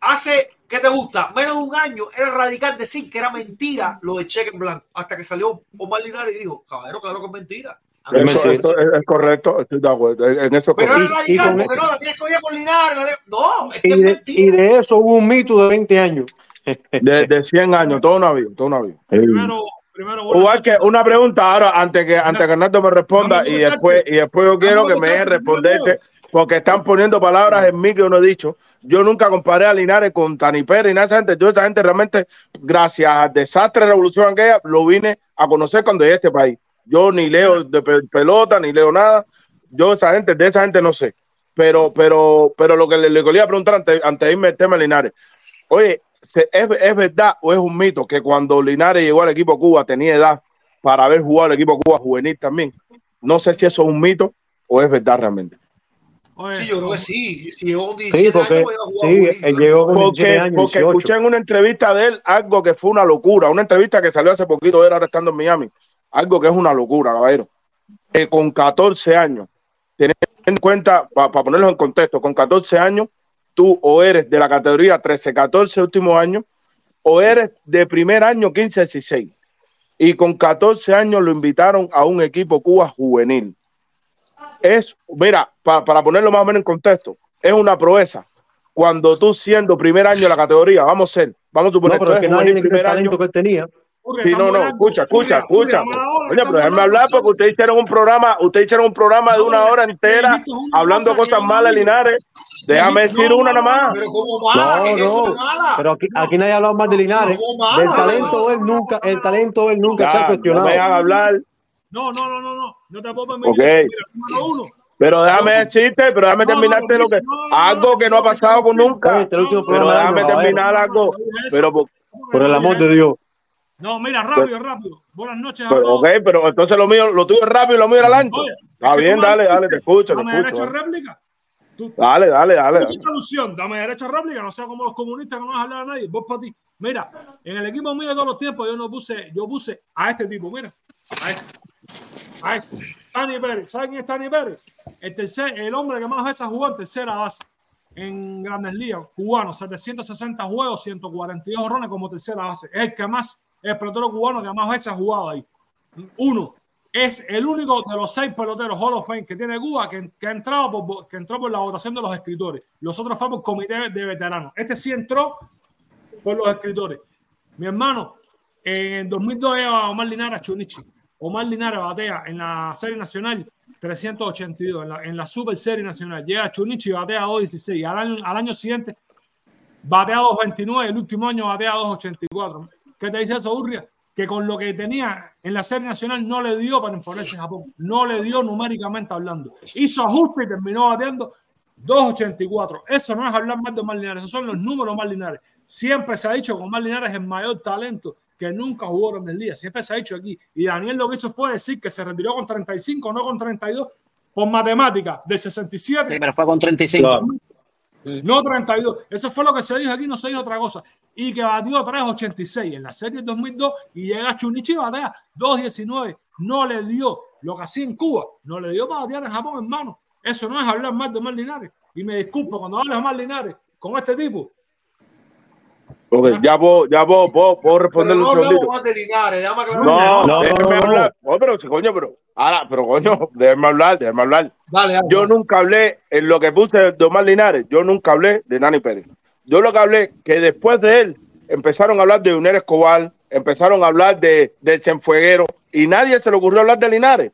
hace, ¿qué te gusta? Menos de un año era radical decir que era mentira lo de cheque en blanco. Hasta que salió Omar Linares y dijo, caballero, claro que es mentira. Eso, eso es, correcto, estoy de acuerdo. En eso es Pero era radical, porque no la tienes que oír con Linares. la de- No, es que Y es mentira. y de eso hubo un mito de 20 años. De, de 100 años, todo una vida, todo una vida. Primero, primero, Igual que una pregunta ahora, antes que, antes que me responda, y después, y después yo quiero que me dejen responderte, porque están poniendo palabras en mí que yo no he dicho. Yo nunca comparé a Linares con Tani Pérez y nada esa gente. Yo esa gente realmente, gracias al desastre de la revolución aquella, lo vine a conocer cuando llegué a este país. Yo ni leo de pe- pelota, ni leo nada. Yo esa gente, de esa gente no sé. Pero, pero, pero lo que le, le quería preguntar antes, antes de irme al tema de Linares. Oye, se- ¿es, ¿es verdad o es un mito que cuando Linares llegó al equipo Cuba tenía edad para haber jugado al equipo Cuba juvenil también? No sé si eso es un mito o es verdad realmente. Sí, yo creo que sí. Si llegó con Sí, 17 porque años, iba a jugar sí, juvenil, él claro. llegó con 17 Porque, años, porque 18. escuché en una entrevista de él algo que fue una locura, una entrevista que salió hace poquito de él ahora estando en Miami, algo que es una locura, caballero. Que con 14 años, ten en cuenta, para ponerlo en contexto, con 14 años, tú o eres de la categoría 13, 14 últimos años, o eres de primer año 15, 16. Y con 14 años lo invitaron a un equipo Cuba juvenil. Es, mira, pa- para ponerlo más o menos en contexto, es una proeza. Cuando tú siendo primer año de la categoría, vamos a ser, vamos a No, suponer, tú pero es que nadie quita el primer año, talento que él tenía. Sí, no, no, escucha, escucha, escucha. Oye, pero déjenme hablar porque ustedes hicieron un programa, ustedes hicieron un programa de una hora entera hablando cosas malas. Linares. Déjame decir no, una no, nada más. Pero como mala, No, que eso no. es mala. Pero aquí, aquí nadie ha hablado más de Linares. Del talento él nunca, el talento él nunca se ha no cuestionado. me hagan hablar, No, no, no, no, no. No te puedo permitir Ok. eso. Mira, número uno. pero déjame decirte, pero déjame No, no, terminarte lo que no, no, no, algo que no ha pasado con nunca. Este el No, Pero déjame terminar algo. Pero, por- Por el amor de Dios. No, mira, rápido, rápido. Buenas noches pero, ok, pero entonces lo mío, lo tuyo es rápido y lo mío era lento. Oye, Está bien, dale, dale, te escucho, te Dame derecho escucho. a réplica. Tú, Dale, dale, dale. hiciste alusión, dame derecho a réplica, no sea como los comunistas que no vas a hablar a nadie. Vos para ti. Mira, en el equipo mío de todos los tiempos yo no puse, yo puse a este tipo, mira, a este, a ese, Tani Pérez. ¿Saben quién es Tani Pérez? El tercer, el hombre que más veces jugó en tercera base en Grandes Ligas, cubano, 760 juegos, 142 rones como tercera base. Es el que más, el pelotero cubano que más veces ha jugado ahí. Uno, es el único de los seis peloteros Hall of Fame que tiene Cuba que, que ha entrado por, que entró por la votación de los escritores. Los otros fue por comité de veteranos. Este sí entró por los escritores. Mi hermano, en el 2002 lleva Omar Linares Chunichi. Omar Linares batea en la serie nacional 382, en la, en la super serie nacional. Llega Chunichi y batea 216. Al año, al año siguiente batea 229 el último año batea 284. ¿Qué te dice eso, Urria? Que con lo que tenía en la serie nacional no le dio para imponerse en Japón. No le dio numéricamente hablando. Hizo ajuste y terminó bateando 2.84. Eso no es hablar más de Omar Linares, esos son los números Omar Linares. Siempre se ha dicho que Omar Linares es el mayor talento que nunca jugó en el día. Siempre se ha dicho aquí. Y Daniel lo que hizo fue decir que se retiró con 35, no con 32, por matemática, de 67. Sí, pero fue con 35. Claro. No 32. Eso fue lo que se dijo aquí, no se dijo otra cosa. Y que batió 3.86 en la serie del 2002 y llega Chunichi y batea 2.19. No le dio lo que hacía en Cuba. No le dio para batear en Japón, hermano. Eso no es hablar más de Omar Linares. Y me disculpo cuando hablas de Omar Linares con este tipo. Ok, ya puedo, ya puedo, puedo, puedo Pero responderle no un segundito. déjame. No, No, déjeme hablar. No, pero coño, pero. Ahora, pero coño, déjeme hablar, déjeme hablar. Dale, dale, Yo nunca hablé en lo que puse de Omar Linares, yo nunca hablé de Nani Pérez. Yo lo que hablé que después de él empezaron a hablar de Unir Escobar, empezaron a hablar de, de Cienfueguero y nadie se le ocurrió hablar de Linares.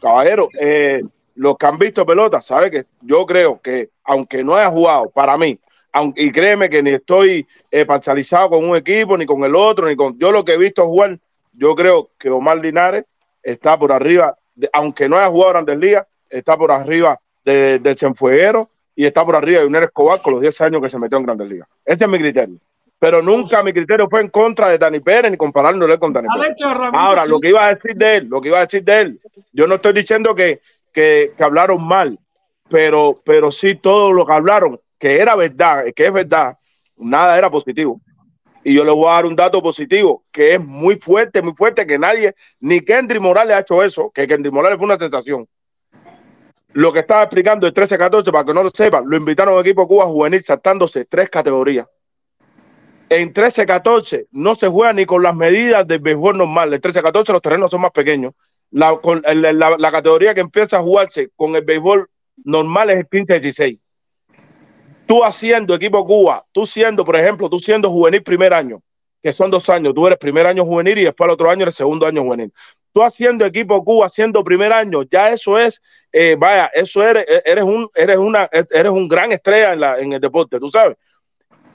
Caballero, eh, los que han visto pelota, sabe que yo creo que aunque no haya jugado para mí, aunque, y créeme que ni estoy eh, parcializado con un equipo, ni con el otro, ni con yo lo que he visto jugar, yo creo que Omar Linares está por arriba, de- aunque no haya jugado Grandes Ligas, está por arriba de, de Cienfueguero y está por arriba de Unir Escobar con los 10 años que se metió en Grandes Ligas. Este es mi criterio. pero nunca mi criterio fue en contra de Dani Pérez ni comparándole con Dani Pérez. Ahora, lo que iba a decir de él, lo que iba a decir de él, yo no estoy diciendo que, que, que hablaron mal, pero, pero sí todo lo que hablaron, que era verdad, que es verdad, nada era positivo. Y yo le voy a dar un dato positivo, que es muy fuerte, muy fuerte, que nadie, ni Kendry Morales ha hecho eso, que Kendry Morales fue una sensación. Lo que estaba explicando el 13-14, para que no lo sepan, lo invitaron al equipo Cuba juvenil saltándose tres categorías. En 13-14 no se juega ni con las medidas del béisbol normal. En 13-14 los terrenos son más pequeños. La, con- la- la- la categoría que empieza a jugarse con el béisbol normal es el 15-16. Tú haciendo equipo Cuba, tú siendo, por ejemplo, tú siendo juvenil primer año, que son dos años, tú eres primer año juvenil y después el otro año eres segundo año juvenil. Tú haciendo equipo Cuba, siendo primer año, ya eso es, eh, vaya, eso eres, eres un, eres una, eres un gran estrella en, la, en el deporte, tú sabes.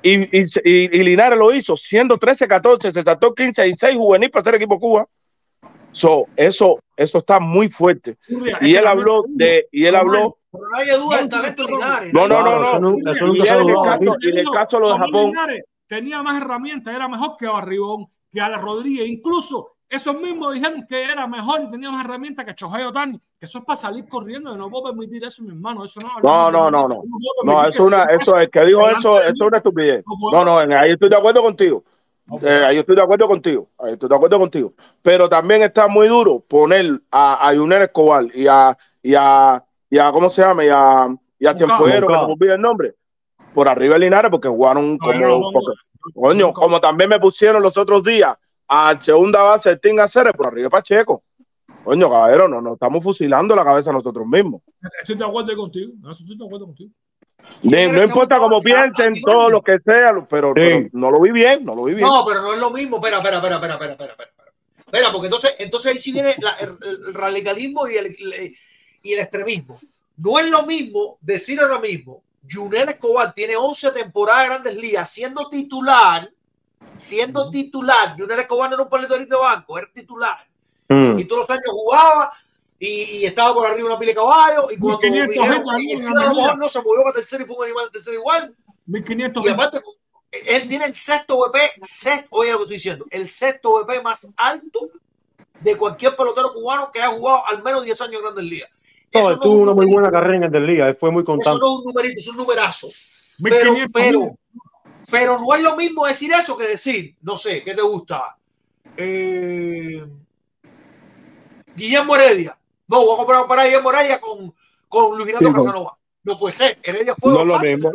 Y, y, y- Linares lo hizo, siendo 13-14, se saltó 15 y 6 juvenil para ser equipo Cuba. So, eso, eso está muy fuerte. Y él habló de, y él habló, Pero nadie duda del talento de Linares. no, no, no, eso no. Y en el caso, y el de Japón, Linares tenía más herramientas, era mejor que Barribón, que a la Rodríguez. Incluso esos mismos dijeron que era mejor y tenía más herramientas que Chohei Otani. Que eso es para salir corriendo. Yo no puedo permitir eso, mi hermano. Eso no, No, no, no, no. No, eso una, eso es que dijo eso, eso es una estupidez. No. No, ahí estoy de acuerdo contigo. Eh, ahí estoy de acuerdo contigo. Ahí estoy de acuerdo contigo. Pero también está muy duro poner a, a Junel Escobar y a, y a, y a, ¿cómo se llama? Y a, y a. Cienfuegero, que se me olvida el nombre, por arriba de Linares, porque jugaron No, no como, porque- coño, como también me pusieron los otros días a segunda base Tim Aceres por arriba de Pacheco. Coño, caballero, no, nos estamos fusilando la cabeza nosotros mismos. Estoy de acuerdo contigo. No, estoy de acuerdo contigo. De- era no el importa cómo base? ¿A- piensen, todo lo que sea, pero, pero no lo vi bien, no lo vi bien. No, pero no es lo mismo. Espera, espera, espera, espera, espera, espera, espera. espera. Espera, porque entonces, entonces ahí sí viene la- el, el radicalismo y el- y el extremismo. No es lo mismo decir ahora mismo, Junel Escobar tiene 11 temporadas de grandes ligas siendo titular, siendo titular. Junel Escobar no era un paletorito de banco, era titular. Mm. Y todos los años jugaba y, estaba por arriba de una pila de caballos. Y cuando 1500 dijeron, gente ahí y en el la cielo a lo mejor no se movió para tercero y fue un animal de tercero igual. 1500 Y aparte, él tiene el sexto VP, sexto, oye lo que estoy diciendo, el sexto VP más alto de cualquier pelotero cubano que haya jugado al menos 10 años en Grandes Ligas. Eso no tuvo un una muy buena carrera en el Liga, él fue muy eso constante. no es un numerito, es un numerazo. Pero, 1500 pero, pero no es lo mismo decir eso que decir, no sé, ¿qué te gusta? Eh, Guillermo Heredia. No, voy a comparar para Guillermo Heredia con, con Luis Sí, con- Casanova. No puede ser. Heredia fue No lo años mismo.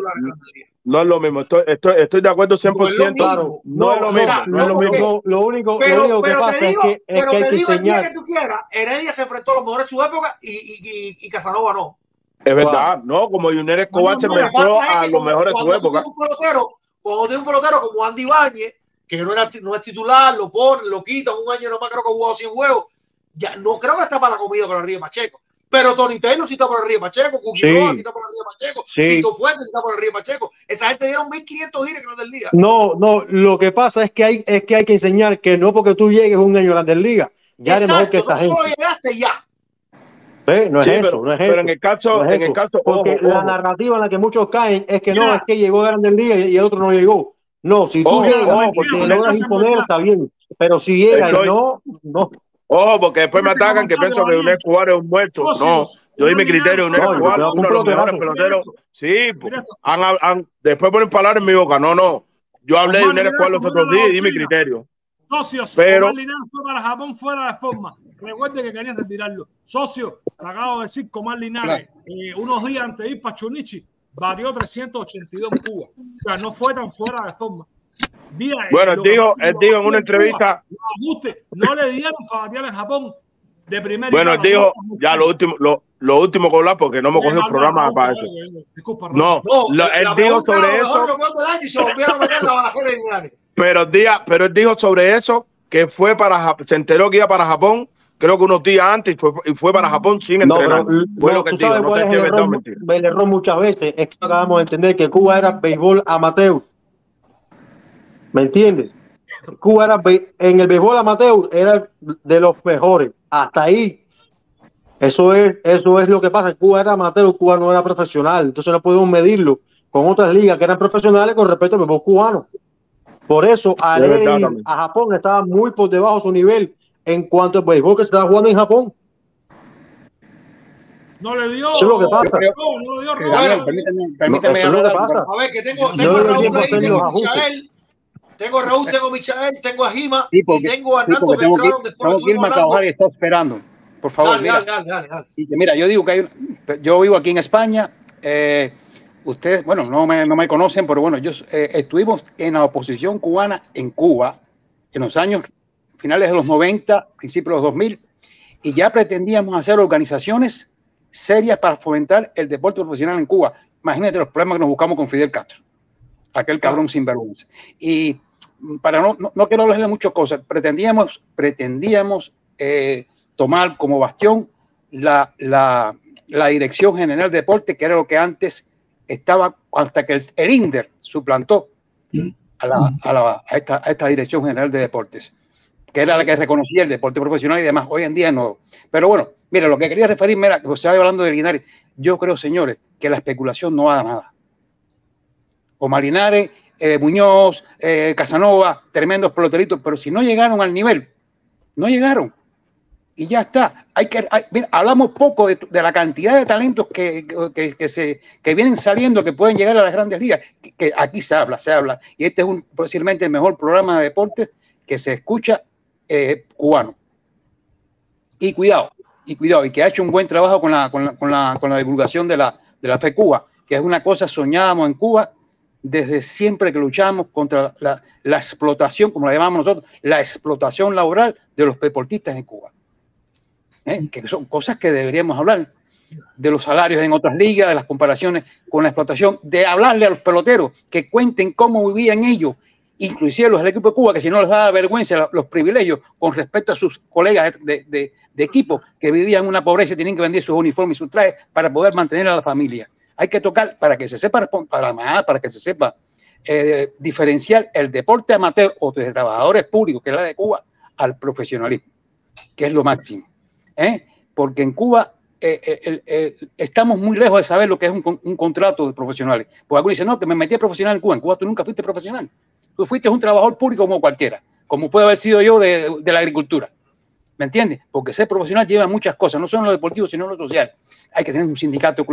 No es lo mismo. Estoy, estoy, estoy de acuerdo 100%. No es lo mismo. Claro, no, es lo mismo. sea, No es lo mismo. Lo, lo único, lo Pero, único que pero pasa te digo, es que, es pero que hay te que digo el día que tú quieras, Heredia se enfrentó a los mejores de su época y, y, y, y Casanova no. Es verdad, ¿no? Como Junior Escobar se lo enfrentó a los mejores de su época. tienes un pelotero, cuando tienes un pelotero como Andy Bañez, que no, era, no es titular, lo ponen, lo quitan, un año nomás creo que ha jugado 100 juegos, ya no creo que está para la comida por arriba de Pacheco. Pero Tony Taylor sí está por arriba de Pacheco, Cookie Sí. Sí está por arriba de Pacheco, Sí. Tito Fuentes sí está por arriba de Pacheco. Esa gente dieron 1500 giras no del día. No, no, lo que pasa es que hay, es que hay que enseñar que no porque tú llegues un año a Grandes Ligas, ya eres mejor que Exacto, esta no solo gente. llegaste ya. ¿Ves? No es Sí, eso, pero- no es pero eso. en el caso- no es en el caso, porque ojo, la ojo. narrativa en la que muchos caen es que no, es que llegó a Grandes Ligas y, el otro no llegó. No, si tú Ojo, llegas porque te eso logras imponer, está bien. Pero si llegas y no, no. Ojo, porque después me atacan que pienso que. Junior Escobar es un muerto. No, yo di mi criterio. Fue Escobar es uno de los un mejores peloteros. Sí, esto. Han- han- después ponen palabras en mi boca. No, no. Yo hablé de Junior Escobar los otros días y di mi criterio. Socios, Pero- Linares fue para Japón fuera de forma. Recuerde que querían retirarlo. Socio, te acabo de decir que Omar Linares, eh, unos días antes de ir para Chunichi, batió 382 en Cuba. O sea, no fue tan fuera de forma. Día, eh, Bueno, él dijo, él dijo en una entrevista, no le dieron para batear en Japón de primera bueno, él dijo, ya lo último, lo, lo último que hablar porque no me cogió el programa para eso. Disculpa, No, No, lo- él la dijo sobre eso, pero día, pero él dijo sobre eso que fue para Jap- se enteró que iba para Japón, creo que unos días antes y fue, y fue para Japón sin No, entrenar. pero fue no, lo que tú él dijo, sabes no sé si el es verdad o error, mentira. el error muchas veces, es que acabamos de entender que Cuba era béisbol amateur. ¿Me entiendes? Cuba era en el béisbol amateur era de los mejores. Hasta ahí. Eso es, eso es lo que pasa. Cuba era amateur, Cuba no era profesional. Entonces no podemos medirlo con otras ligas que eran profesionales con respecto al béisbol cubano. Por eso él a Japón estaba muy por debajo de su nivel en cuanto al béisbol que se estaba jugando en Japón. No le dio. Eso es lo que pasa. No, no le dio permíteme, permíteme eso es lo que hablar. pasa. A ver, que tengo, a Raúl ahí, tengo a. Tengo a Raúl, tengo a Michael, tengo a Jima Sí, y porque, tengo a sí, Hernando porque que tengo que, tengo que irme a trabajar y está esperando. Por favor, Dale, mira. dale, dale. Y que mira, yo digo que hay, yo vivo aquí en España. eh, ustedes, bueno, no me, no me conocen, pero bueno, yo eh, estuvimos en la oposición cubana en Cuba en los años finales de los 90, principios de los 2000, y ya pretendíamos hacer organizaciones serias para fomentar el deporte profesional en Cuba. Imagínate los problemas que nos buscamos con Fidel Castro, aquel cabrón sinvergüenza. Y para no, no, quiero hablarle de muchas cosas, pretendíamos, pretendíamos eh, tomar como bastión la, la, la Dirección General de Deporte, que era lo que antes estaba, hasta que el, el INDER suplantó a, la, a, a esta, esta Dirección General de Deportes, que era la que reconocía el deporte profesional y demás. Hoy en día no. Pero bueno, mira, lo que quería referirme era, que estaba hablando de Linares, yo creo, señores, que la especulación no va a nada. Omar Linares, eh, Muñoz, eh, Casanova, tremendos peloteritos, pero si no llegaron al nivel, no llegaron. Y ya está. Hay que, hablamos poco de, la cantidad de talentos que, que- se, que vienen saliendo, que pueden llegar a las grandes ligas. Aquí se habla, se habla. Y este es un, posiblemente el mejor programa de deportes que se escucha eh, cubano. Y cuidado, y cuidado, y que ha hecho un buen trabajo con la, con la, con la, con la divulgación de la, de la fe Cuba, que es una cosa soñábamos en Cuba desde siempre que luchamos contra la, la explotación, como la llamamos nosotros, la explotación laboral de los deportistas en Cuba. ¿Eh? Que son cosas que deberíamos hablar de los salarios en otras ligas, de las comparaciones con la explotación, de hablarle a los peloteros que cuenten cómo vivían ellos, inclusive los del equipo de Cuba, que si no les daba vergüenza los privilegios con respecto a sus colegas de, de- de equipo que vivían en una pobreza y tenían que vender sus uniformes y sus trajes para poder mantener a la familia. Hay que tocar para que se sepa, para, para que se sepa eh, diferenciar el deporte amateur o de trabajadores públicos, que es la de Cuba, al profesionalismo, que es lo máximo. ¿eh? Porque en Cuba eh, eh, estamos muy lejos de saber lo que es un, un contrato de profesionales. Porque algunos dicen, no, que me metí a profesional en Cuba. En Cuba tú nunca fuiste profesional. Tú fuiste un trabajador público como cualquiera, como puede haber sido yo de, de la agricultura. ¿Me entiendes? Porque ser profesional lleva muchas cosas, no solo lo deportivo, sino lo social. Hay que tener un sindicato,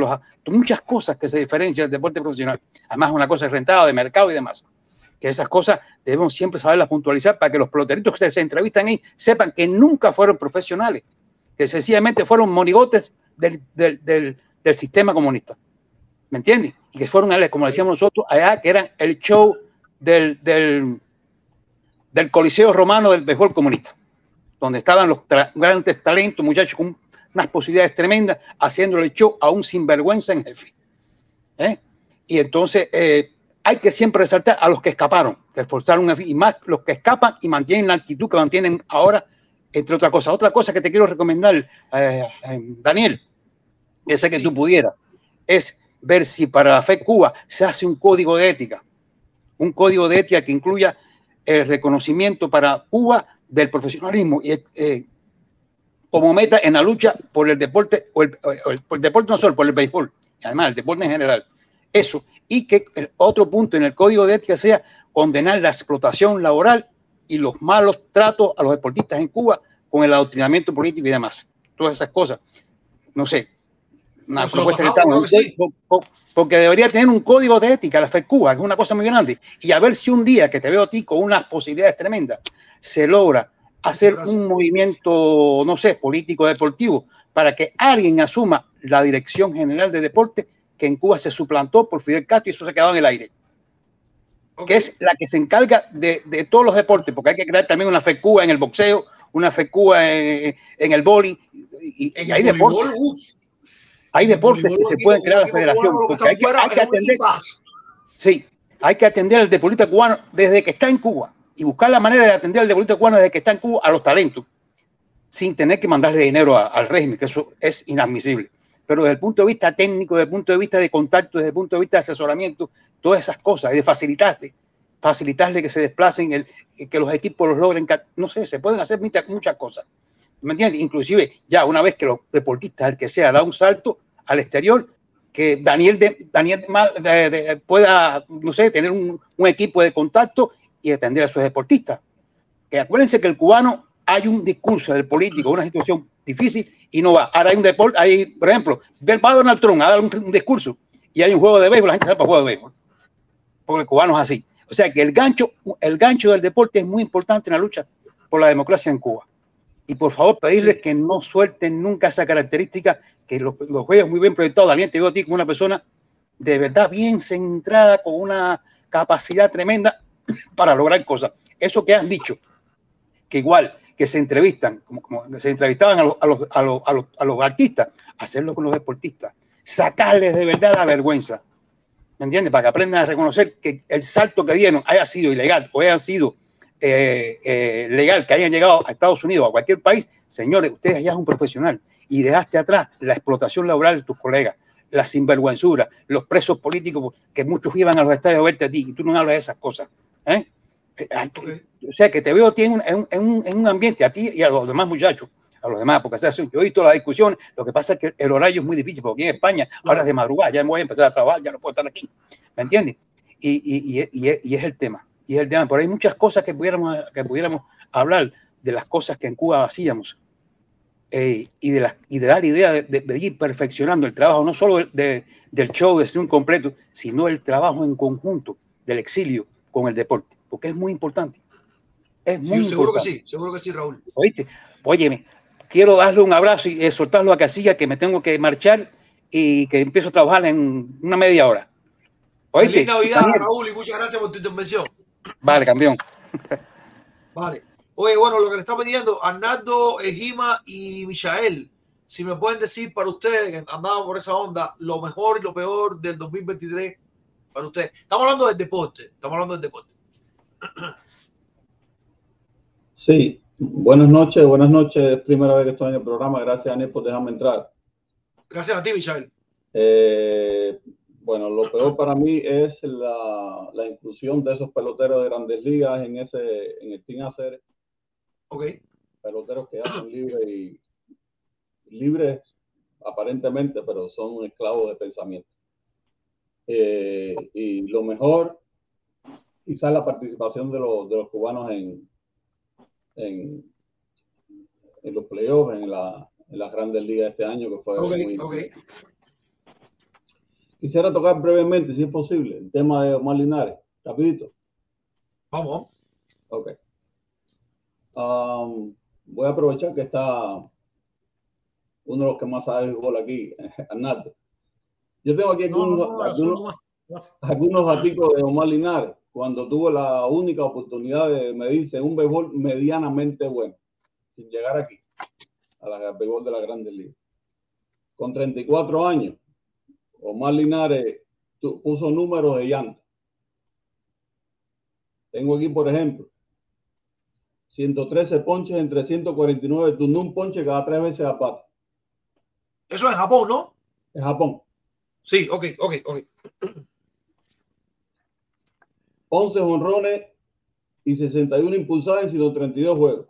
muchas cosas que se diferencian del deporte profesional. Además, una cosa es rentada, de mercado y demás. Que esas cosas debemos siempre saberlas puntualizar para que los peloteritos que se, entrevistan ahí sepan que nunca fueron profesionales, que sencillamente fueron monigotes del, del, del- del sistema comunista. ¿Me entiendes? Y que fueron, como decíamos nosotros, allá que eran el show del, del, del Coliseo Romano del béisbol comunista, donde estaban los grandes talentos, muchachos con unas posibilidades tremendas, haciéndole show a un sinvergüenza en jefe. ¿eh? Y entonces eh, hay que siempre resaltar a los que escaparon, que esforzaron y más los que escapan y mantienen la actitud que mantienen ahora, entre otras cosas. Otra cosa que te quiero recomendar, eh, Daniel, que sé que tú pudieras, es ver si para la FE Cuba se hace un código de ética, un código de ética que incluya el reconocimiento para Cuba del profesionalismo y eh, como meta en la lucha por el deporte, o el, o el- por el deporte no solo, por el béisbol, y además el deporte en general. Eso. Y que el otro punto en el código de ética sea condenar la explotación laboral y los malos tratos a los deportistas en Cuba con el adoctrinamiento político y demás. Todas esas cosas. No sé. Una Nos lo propuesta que pasamos, estamos. claro que sí. po- po- Porque debería tener un código de ética la FED Cuba, que es una cosa muy grande. Y a ver si un día que te veo a ti con unas posibilidades tremendas, se logra hacer un movimiento, no sé, político deportivo, para que alguien asuma la dirección general de deporte que en Cuba se suplantó por Fidel Castro y eso se quedaba en el aire. Que es la que se encarga de, de todos los deportes, porque hay que crear también una FECUA en el boxeo, una FECUA en, en el boli, y, y hay voleibol, deportes. Hay deportes que se pueden crear la federación, porque hay que, hay que atender. Sí, hay que atender al deportista cubano desde que está en Cuba y buscar la manera de atender al deportista cubano desde que está en Cuba a los talentos, sin tener que mandarle dinero al régimen, que eso es inadmisible. Pero desde el punto de vista técnico, desde el punto de vista de contacto, desde el punto de vista de asesoramiento, todas esas cosas, y de facilitarle, facilitarle que se desplacen, el, que los equipos los logren, no sé, se pueden hacer muchas, cosas. ¿Me entiendes? Inclusive, ya una vez que los deportistas, el que sea, da un salto al exterior, que Daniel, de, Daniel pueda, no sé, tener un equipo de contacto y atender a sus deportistas. Que acuérdense que el cubano hay un discurso del político, una situación difícil y no va. Ahora hay un deporte, hay, por ejemplo, va Donald Trump a dar un, un discurso y hay un juego de béisbol, la gente va para el juego de béisbol. Porque el cubano es así. O sea que el gancho, el gancho del deporte es muy importante en la lucha por la democracia en Cuba. Y por favor, pedirles que no suelten nunca esa característica, que los, los juegos muy bien proyectados. También te digo a ti como una persona de verdad bien centrada, con una capacidad tremenda para lograr cosas. Eso que has dicho, que igual que se entrevistan, como, se entrevistaban a los, a, los, a, los, a, los, a los artistas, hacerlo con los deportistas, sacarles de verdad la vergüenza. ¿Me entiendes? Para que aprendan a reconocer que el salto que dieron haya sido ilegal o haya sido eh, eh, legal, que hayan llegado a Estados Unidos o a cualquier país. Señores, ustedes ya es un profesional y dejaste atrás la explotación laboral de tus colegas, la sinvergüenzura, los presos políticos que muchos iban a los estadios a verte a ti y tú no hablas de esas cosas. ¿Eh? O sea, que te veo tiene un, en, un, en un ambiente a ti y a los demás muchachos, a los demás, porque o sea, yo he visto la discusión, lo que pasa es que el horario es muy difícil, porque aquí en España ahora es de madrugada, ya me voy a empezar a trabajar, ya no puedo estar aquí, ¿me entiendes? Y, y, y, y, y es el tema, y es el tema, pero hay muchas cosas que pudiéramos, que pudiéramos hablar de las cosas que en Cuba hacíamos, eh, y, de la, y de dar idea de, de, de, ir perfeccionando el trabajo, no solo de, del show de ser un completo, sino el trabajo en conjunto del exilio con el deporte, porque es muy importante. Es muy sí, seguro importante. que sí, seguro que sí, Raúl. ¿Oíste? Óyeme, quiero darle un abrazo y soltarlo a Casilla, que me tengo que marchar y que empiezo a trabajar en una media hora. ¿Oíste? Feliz Navidad, Raúl, y muchas gracias por tu intervención. Vale, campeón. Vale. Oye, bueno, lo que le está pidiendo Arnaldo, Ejima y Michael, si me pueden decir para ustedes que andaban por esa onda, lo mejor y lo peor del 2023 para ustedes. Estamos hablando del deporte, estamos hablando del deporte. Sí, buenas noches, buenas noches. Primera vez que estoy en el programa. Gracias, Daniel, por dejarme entrar. Gracias a ti, Michael. Eh, bueno, lo peor para mí es la, la, inclusión de esos peloteros de grandes ligas en ese en el Team Hacer. Ok. Peloteros que hacen libre y libres aparentemente, pero son esclavos de pensamiento. Eh, y lo mejor, quizás la participación de los, de los cubanos en, en, en los playoffs, en, la, en las grandes ligas este año, que fue okay, muy... Okay. Quisiera tocar brevemente, si es posible, el tema de Omar Linares, rapidito. Vamos. Ok. Um, voy a aprovechar que está uno de los que más sabe el gol aquí, Arnaldo. Yo tengo aquí algunos, no, no, algunos, algunos artículos de Omar Linares cuando tuvo la única oportunidad de medirse un béisbol medianamente bueno, sin llegar aquí, a la béisbol de la Grandes Ligas. Con 34 años, Omar Linares puso números de llanto. Tengo aquí, por ejemplo, 113 ponches en 349 turnos, un ponche cada tres veces a pata. Eso es Japón, ¿no? En Japón. Sí, ok, ok, ok. 11 honrones y 61 impulsadas en 132 juegos.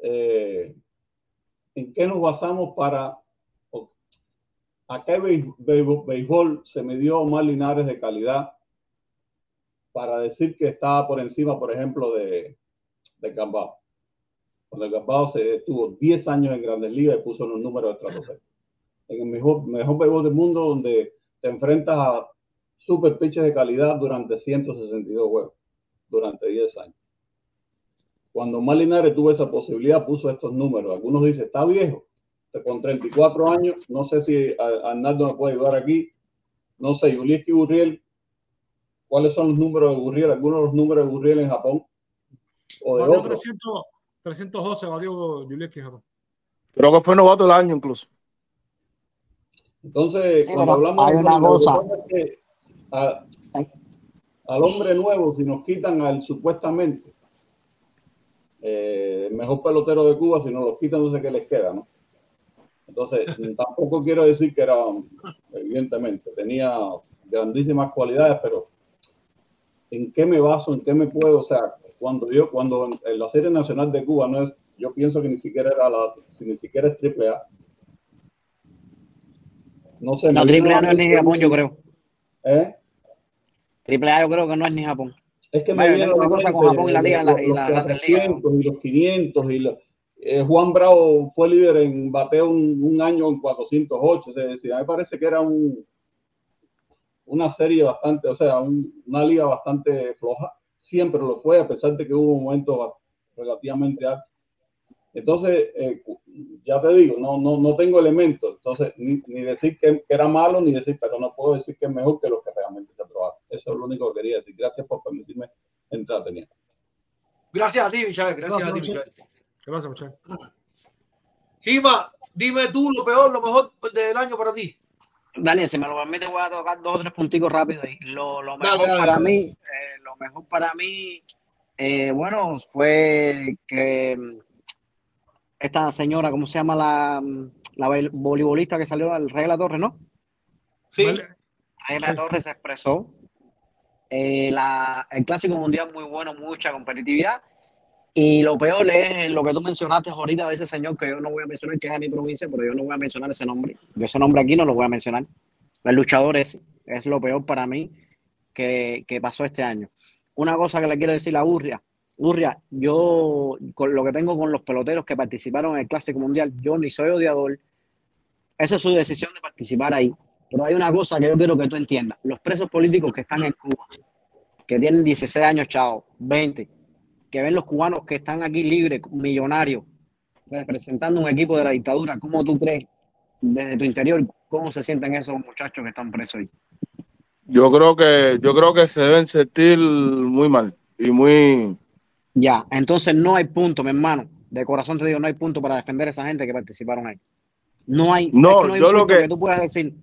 Eh, ¿En qué nos basamos para... ¿A qué béisbol se me dio más Linares de calidad para decir que estaba por encima, por ejemplo, de, de Gambao? Cuando el Gambao se estuvo 10 años en Grandes Ligas y puso los números de estratosfera. En el mejor, mejor béisbol del mundo donde te enfrentas a super pitches de calidad durante 162 juegos, durante 10 años. Cuando Malinares tuvo esa posibilidad, puso estos números. Algunos dicen, está viejo, con 34 años, no sé si Arnaldo me puede ayudar aquí, no sé, Yulieski Gurriel, ¿cuáles son los números de Gurriel? Algunos de los números de Gurriel en Japón. O de 300, 312 valió Yulieski en Japón. Creo que fue novato del año incluso. Entonces, sí, cuando hablamos hay una cosa. Que a, al hombre nuevo, si nos quitan al supuestamente eh, mejor pelotero de Cuba, si nos los quitan, no sé qué les queda, ¿no? Entonces, tampoco quiero decir que era, evidentemente, tenía grandísimas cualidades, pero ¿en qué me baso? ¿En qué me puedo? O sea, cuando yo, cuando en la serie nacional de Cuba no es, yo pienso que ni siquiera era la, si ni siquiera es triple A. No sé. No, triple A no es ni Japón, yo creo. ¿Eh? Triple A yo creo que no es ni Japón. Es que me viene una la cosa con Japón y la liga los, y la- los la Grandes Ligas. 400 y los 500 y los- eh, Juan Bravo fue líder en bateo un, un año en 408, es decir, a mí me parece que era un, una serie bastante, o sea, un- una liga bastante floja, siempre lo fue, a pesar de que hubo momentos relativamente altos. Entonces, eh, ya te digo, no, no, no tengo elementos, entonces ni, ni decir que, que era malo, ni decir, pero no puedo decir que es mejor que los que realmente se probaron. Eso es lo único que quería decir. Gracias por permitirme entrar, Teniente. Gracias a ti, Michael. Gracias a ti, Gracias, Michael. ¿Qué pasa, muchachos? Gima, dime tú lo peor, lo mejor del año para ti. Daniel, si me lo permite, voy a tocar dos o tres punticos rápidos. Y lo, lo Dale, mejor dale, para dale. mí, eh, lo mejor para mí, eh, bueno, fue que esta señora, ¿cómo se llama la, la voleibolista que salió al Regla Torres, no? Sí. Regla Sí. Torres se expresó. Eh, la, el clásico mundial muy bueno, mucha competitividad. Y lo peor es lo que tú mencionaste ahorita de ese señor que yo no voy a mencionar, que es de mi provincia, pero yo no voy a mencionar ese nombre. Yo ese nombre aquí no lo voy a mencionar. El luchador ese es lo peor para mí que, que pasó este año. Una cosa que le quiero decir a Urria. Urria, yo con lo que tengo con los peloteros que participaron en el Clásico Mundial, yo ni soy odiador. Esa es su decisión de participar ahí. Pero hay una cosa que yo quiero que tú entiendas. Los presos políticos que están en Cuba, que tienen 16 años, chao, 20, que ven los cubanos que están aquí libres, millonarios, representando un equipo de la dictadura, ¿cómo tú crees, desde tu interior, cómo se sienten esos muchachos que están presos ahí? Yo creo que, yo creo que se deben sentir muy mal y muy, Ya, entonces no hay punto, mi hermano. De corazón te digo, no hay punto para defender a esa gente que participaron ahí. No hay, No, es que no hay yo un lo punto que- que tú puedas decir.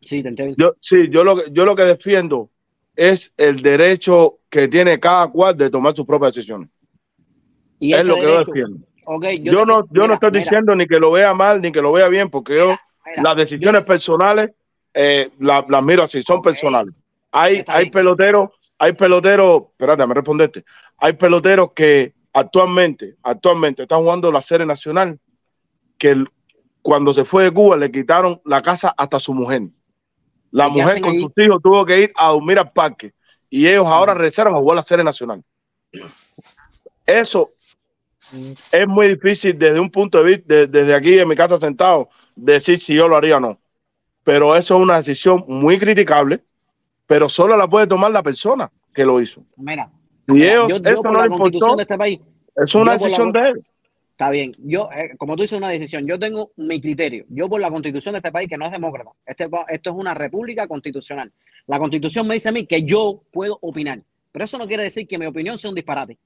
Sí, te entiendo. Yo, sí, yo lo, que- yo lo que defiendo es el derecho que tiene cada cual de tomar sus propias decisiones. Y es lo que yo defiendo. ok, Yo, yo, te- no, yo no estoy mira, diciendo ni que lo vea mal ni que lo vea bien, porque yo las decisiones personales eh, la- las miro así, son personales. Hay, hay peloteros, hay peloteros, espérate, me respondiste. Hay peloteros que actualmente, actualmente están jugando la serie nacional, que el- cuando se fue de Cuba le quitaron la casa hasta su mujer. La ¿Y qué mujer con ahí? sus hijos tuvo que ir a dormir al parque y ellos ahora regresaron a jugar la serie nacional. Eso es muy difícil desde un punto de vista, de- desde aquí en mi casa sentado, decir si yo lo haría o no. Pero eso es una decisión muy criticable, pero solo la puede tomar la persona que lo hizo. mira, ellos, yo, yo eso por no la le importó, de este país, es una yo la decisión de él. Está bien, yo, eh, como tú dices, una decisión, yo tengo mi criterio. Yo por la constitución de este país, que no es demócrata, este, esto es una república constitucional. La constitución me dice a mí que yo puedo opinar, pero eso no quiere decir que mi opinión sea un disparate.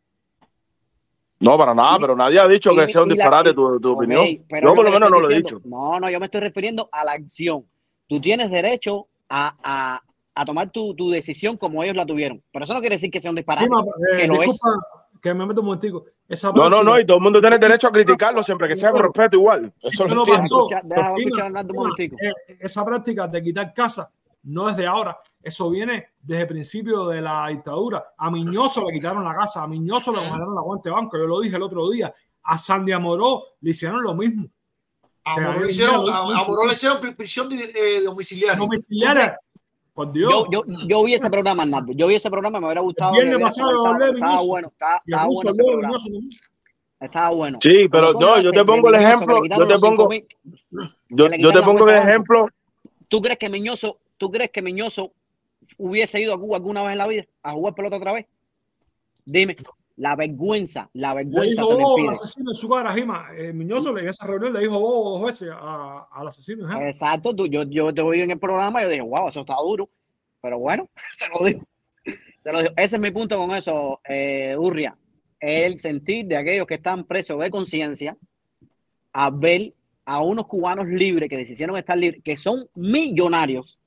No, para nada, pero nadie ha dicho Y que sea un y la- disparate y- tu, opinión. pero Yo por lo menos no lo he dicho. No, no, yo me estoy refiriendo a la acción. Tú tienes derecho a, a- a tomar tu, tu decisión como ellos la tuvieron, pero eso no quiere decir que sea un disparate, Gima, eh, que lo es. disculpa que me meto un momentico. Esa No, no, no, y todo el mundo tiene derecho a criticarlo siempre que sea con respeto igual. Eso ¿Qué lo no pasó? Escucha, déjame Gima, escuchar a Nando un momentico. eh, esa práctica de quitar casa no es de ahora. Eso viene desde el principio de la dictadura. A Miñoso le quitaron la casa, a Miñoso le congelaron la cuenta de banco. Yo lo dije el otro día. A Sandy Amoró le hicieron lo mismo. A Que Moró ahí le hicieron, a, a Moró le hicieron pri- prisión de, eh, domiciliaria. domiciliaria. Por Dios. Yo, yo, yo vi ese programa, Nando. Yo vi ese programa, me hubiera gustado. viernes pasado hablé Estaba bueno, estaba, bueno ese. Estaba bueno. Sí, pero no, yo te pongo el ejemplo, yo te pongo, 5.000, yo, yo te pongo el ejemplo, ¿Tú crees que Miñoso, tú crees que Miñoso hubiese ido a Cuba alguna vez en la vida a jugar pelota otra vez? Dime, la vergüenza, la Le vergüenza dijo te lo bobo al asesino en su cara. Eh, Miñoso en esa reunión le dijo bobo dos veces al asesino. ¿eh? Exacto, tú- yo, yo te oí en el programa y yo dije, wow, eso está duro. Pero bueno, se lo digo. Se lo digo. Ese es mi punto con eso, eh, Urria. El sentir de aquellos que están presos de conciencia a ver a unos cubanos libres que decidieron estar libres, que son millonarios,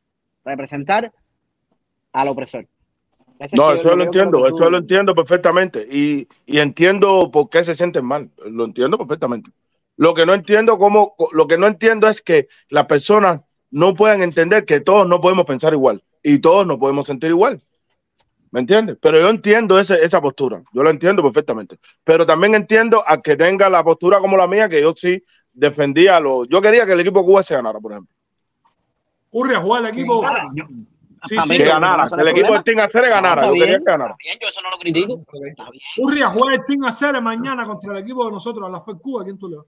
representar al opresor. No, eso lo entiendo, eso tú- lo entiendo perfectamente y, y entiendo por qué se sienten mal, lo entiendo perfectamente. Lo que no entiendo cómo, lo que no entiendo es que las personas no puedan entender que todos no podemos pensar igual y todos no podemos sentir igual. ¿Me entiendes? Pero yo entiendo ese- esa postura, yo lo entiendo perfectamente. Pero también entiendo a que tenga la postura como la mía, que yo sí defendía lo. Yo quería que el equipo de Cuba se ganara, por ejemplo. Urria jugar el equipo. Yo- Sí, que sí. ganara, que el equipo de Team Acere ganara. está Yo quería que ganara. Bien, yo eso no lo critico. Urria juega el Team Acere mañana contra el equipo de nosotros, a la FED Cuba. ¿Quién tú le vas?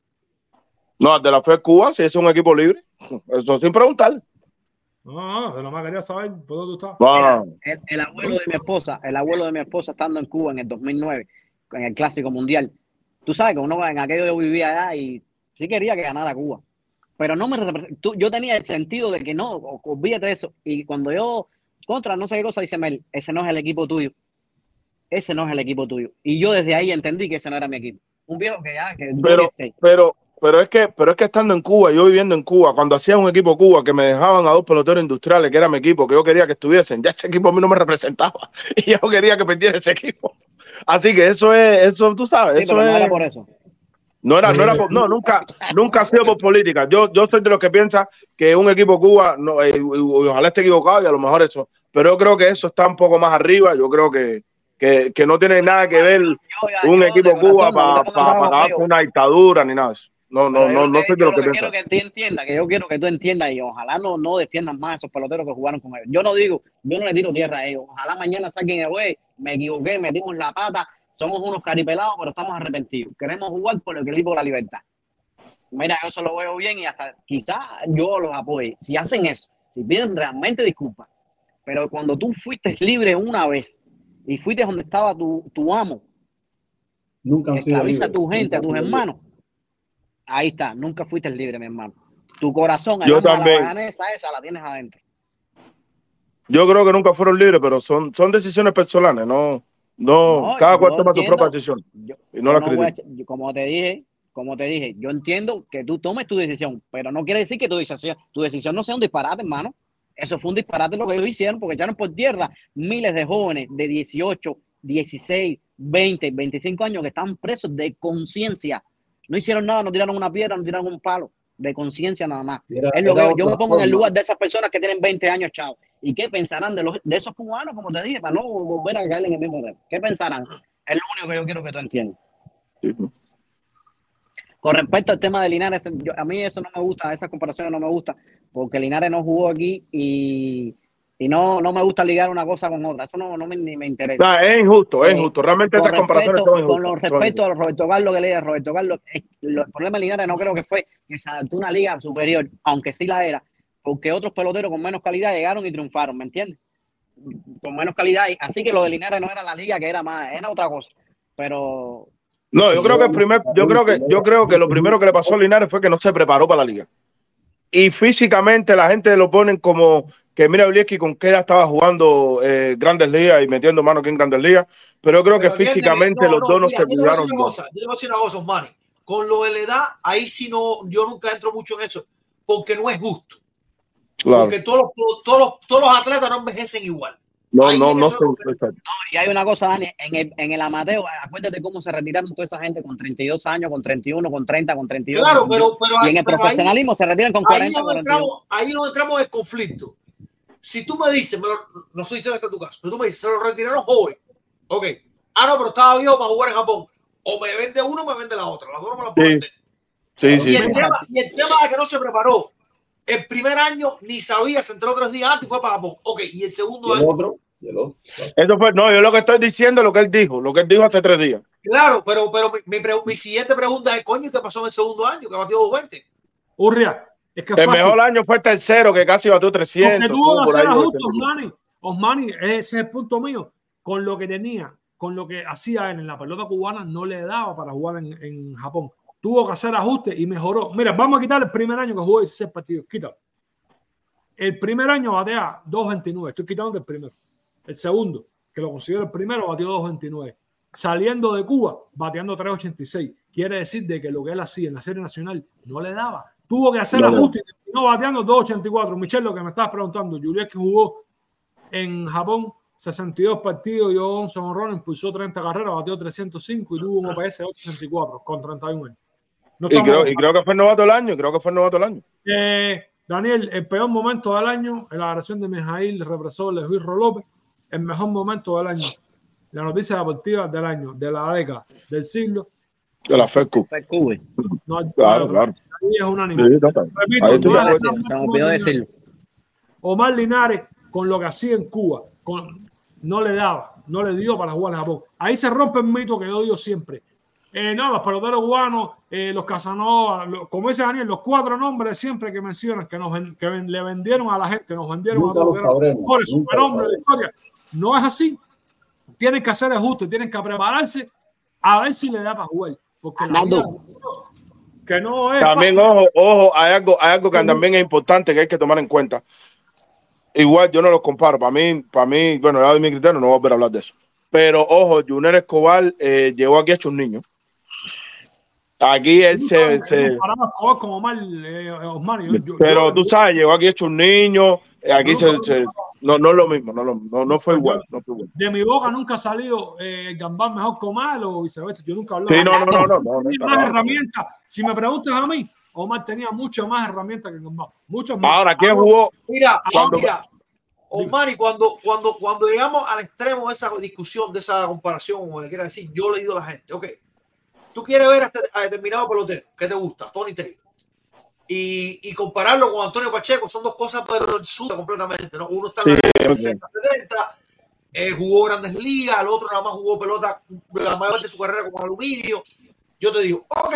No, de la FED Cuba, si es un equipo libre. Eso sin preguntar. No, no, de lo más quería saber por dónde tú estás. No, El, el abuelo de mi esposa, el abuelo de mi esposa estando en Cuba en el 2009, en el Clásico Mundial. Tú sabes que uno en aquello yo vivía allá y sí quería que ganara Cuba. Pero no me tú- yo tenía el sentido de que no, olvídate de eso. Y cuando yo contra no sé qué cosa, dice Mel, ese no es el equipo tuyo. Ese no es el equipo tuyo. Y yo desde ahí entendí que ese no era mi equipo. Un viejo que ya, que pero, pero, pero es que, pero es que estando en Cuba, yo viviendo en Cuba, cuando hacía un equipo Cuba que me dejaban a dos peloteros industriales, que era mi equipo, que yo quería que estuviesen, ya ese equipo a mí no me representaba y yo quería que perdiera ese equipo. Así que eso es, eso tú sabes, Sí, eso pero no es. era por eso. No era, no era por- no, nunca, nunca ha sido por política. Yo, yo soy de los que piensa que un equipo Cuba, no, eh, ojalá esté equivocado y a lo mejor eso, pero yo creo que eso está un poco más arriba. Yo creo que, que, que no tiene nada que ver un equipo Cuba para acabar con una dictadura ni nada de eso. No, no, no, yo no soy de yo los lo que piensa. quiero que tú entiendas, que yo quiero que tú entiendas y ojalá no, no defiendan más a esos peloteros que jugaron con ellos. Yo no digo, yo no le tiro tierra a ellos. Ojalá mañana saquen el güey, me equivoqué, metimos la pata, somos unos caripelados, pero estamos arrepentidos. Queremos jugar por el equilibrio de la libertad. Mira, yo eso lo veo bien y hasta quizás yo los apoye. Si hacen eso, si piden realmente disculpas, pero cuando tú fuiste libre una vez y fuiste donde estaba tu, tu amo, Nunca han sido esclaviza a tu gente, nunca a tus hermanos. Ahí está, nunca fuiste libre, mi hermano. Tu corazón, Yo también. haraganesa esa la tienes adentro. Yo creo que nunca fueron libres, pero son, son decisiones personales, no, no, No, cada cual toma su entiendo. propia decisión. Yo, y no la no a yo- como te dije, como te dije, yo entiendo que tú tomes tu decisión, pero no quiere decir que tu decisión, tu decisión no sea un disparate, hermano. Eso fue un disparate lo que ellos hicieron, porque echaron por tierra miles de jóvenes de 18, 16, 20, 25 años que están presos de conciencia. No hicieron nada, no tiraron una piedra, no tiraron un palo, de conciencia nada más. Era- Es lo que yo me pongo en el lugar de esas personas que tienen 20 años, chao. ¿Y qué pensarán de, los, de esos cubanos, como te dije, para no volver a caer en el mismo error? ¿Qué pensarán? Es lo único que yo quiero que tú entiendas. Con respecto al tema de Linares, yo- a mí eso no me gusta, esas comparaciones no me gustan, porque Linares no jugó aquí y, y no, no me gusta ligar una cosa con otra. Eso no, no me, ni me interesa. No, es injusto, es Eh, injusto. Realmente esas comparaciones son injustas. Con lo son respecto a Roberto Carlos que le Roberto Carlos, lo- el problema de Linares no creo que fue que se adaptó una liga superior, aunque sí la era, porque otros peloteros con menos calidad llegaron y triunfaron, ¿me entiendes? Con menos calidad. Así que lo de Linares no era la liga que era más, era otra cosa. Pero No, yo creo que el primer, yo creo que, yo creo que lo primero que le pasó a Linares fue que no se preparó para la liga. Y físicamente la gente lo ponen como que mira Ulieski con qué edad estaba jugando eh, Grandes Ligas y metiendo mano aquí en Grandes Ligas, pero yo creo que Pero físicamente no, los dos no mira, se cuidaron. yo te voy a decir una cosa, Osmani. Con lo de la edad, ahí sí no, yo nunca entro mucho en eso, porque no es justo. Claro. Porque todos los, todos, los, todos los atletas no envejecen igual. No, ahí no, no. Y hay una cosa, Dani, en el, en el amateur, acuérdate cómo se retiraron toda esa gente con 32 años, con 31, con 30, con 32. Claro, con pero, pero, y en el pero ahí- profesionalismo se retiran con ahí 40, nos 41. entramos, ahí nos entramos en conflicto. Si tú me dices, me lo- no estoy diciendo que este tu caso, pero tú me dices, se lo retiraron joven. Ok. Ah, no, pero estaba viejo para jugar en Japón. O me vende uno o me vende la otra. Las dos no me las puedo Sí, vender. sí, sí. y, sí. el tema, y el tema de que no se preparó. El primer año ni sabía, se entró tres días antes y fue para Japón. Ok, y el segundo Y el año. otro, y el otro. Eso fue, no, yo lo que estoy diciendo es lo que él dijo, lo que él dijo hace tres días. Claro, pero, pero mi, mi pre- mi siguiente pregunta es, coño, ¿qué pasó en el segundo año? Que batió 220. Urria, es que El fácil. mejor año fue el tercero, que casi batió 300. Porque tuvo que hacer ajustes, 80. Osmani. Osmani, ese es el punto mío. Con lo que tenía, con lo que hacía él en la pelota cubana, no le daba para jugar en, en Japón. Tuvo que hacer ajustes y mejoró. Mira, vamos a quitar el primer año que jugó 16 partidos. Quítalo. El primer año batea 2.29. Estoy quitando del primero. El segundo, que lo considero el primero, batió 2.29. Saliendo de Cuba, bateando 3.86. Quiere decir de que lo que él hacía en la serie nacional no le daba. Tuvo que hacer No ajustes y terminó bateando 2.84. Michelle, lo que me estabas preguntando, Juliet que jugó en Japón 62 partidos, dio 11 honrones, impulsó 30 carreras, batió 305 y tuvo un OPS de 884 con 31 años. No Y creo, y creo que fue el novato del año, creo que fue el novato del año. eh, Daniel, el peor momento del año, la agresión de Mijail, represor de Luis López, el mejor momento del año, la noticia deportiva del año, de la década, del siglo, De la FECU. no Claro, no, claro. ahí es unánime. Sí, total. Repito, Ahí estoy de no es acuerdo. exactamente Se me olvidó como decirlo. Omar Linares con lo que hacía en Cuba, con, no le daba, no le dio para jugar en Japón. Ahí se rompe el mito que yo digo siempre. Eh, no, los peloteros cubanos, eh, los Casanova, como dice Daniel, los cuatro nombres siempre que mencionan que, nos, que ven- le vendieron a la gente, nos vendieron Nunca a los mejores nunca lo superhombres de la historia. No es así. Tienen que hacer ajuste, tienen que prepararse a ver si le da para jugar. Porque la vida que no es También, fácil. ojo, ojo, hay algo, hay algo que también es importante que hay que tomar en cuenta. Igual yo no los comparo. Para mí, para mí, bueno, ya doy mi criterio, no voy a volver a hablar de eso. Pero ojo, Junior Escobar eh, llegó aquí hecho un niño. Aquí él se, se- con Omar, eh, Osmani, yo- yo- pero yo- tú sabes, llegó aquí hecho un niño. eh, Aquí se, se- no, no es lo mismo, no, lo- no, no fue igual. No fue igual. de mi boca nunca ha salido eh, Gambán mejor que Omar o viceversa. Yo nunca hablé. Sí, no, no, no, no, no, no, no, más no. herramientas. Si me preguntas a mí, Omar tenía muchas más herramientas que Gambán. Muchas más. Ahora, ¿quién jugó? Mira, Cuando- mira, Omar, y cuando, cuando, cuando llegamos al extremo de esa discusión, de esa comparación, como le quiera decir, yo le digo a la gente, ok, tú quieres ver a, este- determinado pelotero que te gusta, Tony Taylor, y, y compararlo con Antonio Pacheco, son dos cosas pero sur completamente, ¿no? Uno está en Sí, la ok. 60, 70, eh, jugó grandes ligas, el otro nada más jugó pelota la mayor parte de su carrera como aluminio. Yo te digo, ok,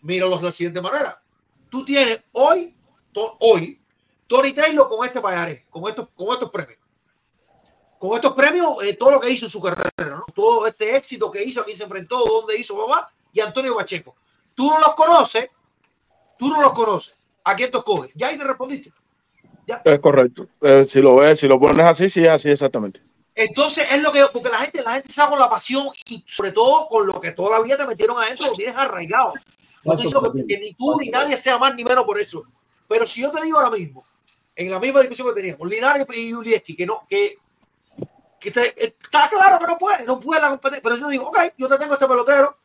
míralos de la siguiente manera. Tú tienes hoy, to- hoy, Tony Taylor con este payares, con estos, con estos premios. Con estos premios, eh, todo lo que hizo en su carrera, ¿no? todo este éxito que hizo, aquí se enfrentó, dónde hizo papá y Antonio Pacheco. Tú no los conoces, tú no los conoces. ¿A quién te? Ya ahí te respondiste. Es correcto. Eh, si lo ves, si lo pones así, sí es así exactamente. Entonces es lo que porque la gente, la gente sabe con la pasión y sobre todo con lo que toda la vida te metieron adentro, lo tienes arraigado. No diciendo que, que ni tú ni nadie sea más ni menos por eso. Pero si yo te digo ahora mismo, en la misma discusión que teníamos, Linares y Julieski, que no, que, que te- está claro que no puede, no puede la competencia. Pero yo digo, ok, yo te tengo este pelotero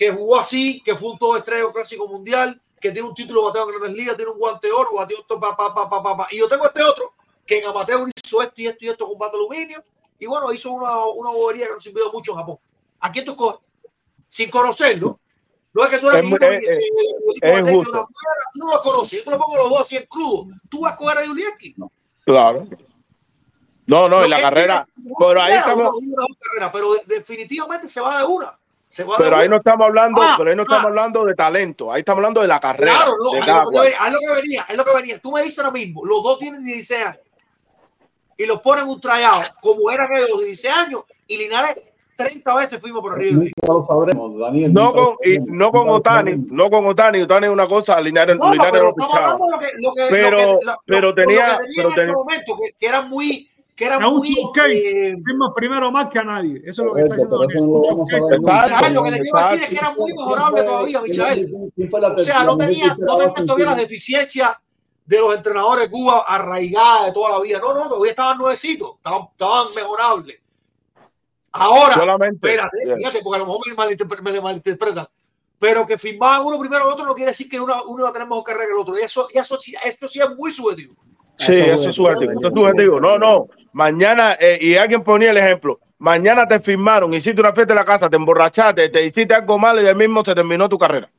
que jugó así, que fue un todo estrella clásico mundial, que tiene un título de bateo en grandes ligas, tiene un guante de oro, batió esto, pa, pa, pa, pa, pa, pa. Y yo tengo este otro que en amateur hizo esto y esto y esto con bate de aluminio, y bueno, hizo una, una bobería que nos sirvió mucho en Japón. ¿A quién tú coges? Sin conocerlo. No es que tú eres Es eh, eh, una tú no lo conoces, yo te lo pongo los dos así en crudo. Tú vas a coger a Julieski. Claro. No, no, en la carrera. Pero ahí estamos, pero de- definitivamente se va de una. Pero ahí no estamos hablando, Ah, pero ahí no estamos hablando de talento. Ahí estamos hablando de la carrera. Claro, no, de cada lo, que, es lo que venía, es lo que venía. Tú me dices ahora mismo, los dos tienen 16 años y los ponen un tryout como eran ellos los 16 años y Linares 30 veces fuimos por arriba. Lo sabremos, Daniel. No con, lo y no con lo Otani, no con Otani. Otani es una cosa, Linares, No, Linares pero no lo que, lo que, Pero- lo que, lo- pero lo- tenía- lo que tenía pero en ese tenía- momento, que, que eran muy, que un muy showcase. eh, primero más que a nadie. Eso es lo que está diciendo Daniel. no lo. Michael, que te quiero decir es que ¿Quién era muy mejorable todavía, Michael. O sea, no tenía, no tenía todavía las deficiencias de los entrenadores de Cuba arraigadas de toda la vida. No, no, todavía estaban nuevecitos, estaban, estaban mejorables. Ahora, Solamente. espérate, Yeah. fíjate, porque a lo mejor me, malinterpre- me malinterpretan. Pero que firmaban uno primero al otro no quiere decir que uno, uno va a tener mejor carrera que el otro. Y eso, y eso, sí- esto sí es muy subjetivo. Sí, eso es subjetivo. Eso es subjetivo. No, no. Mañana, eh, y alguien ponía el ejemplo. Mañana te firmaron, hiciste una fiesta en la casa, te emborrachaste, te hiciste algo malo y el mismo se terminó tu carrera.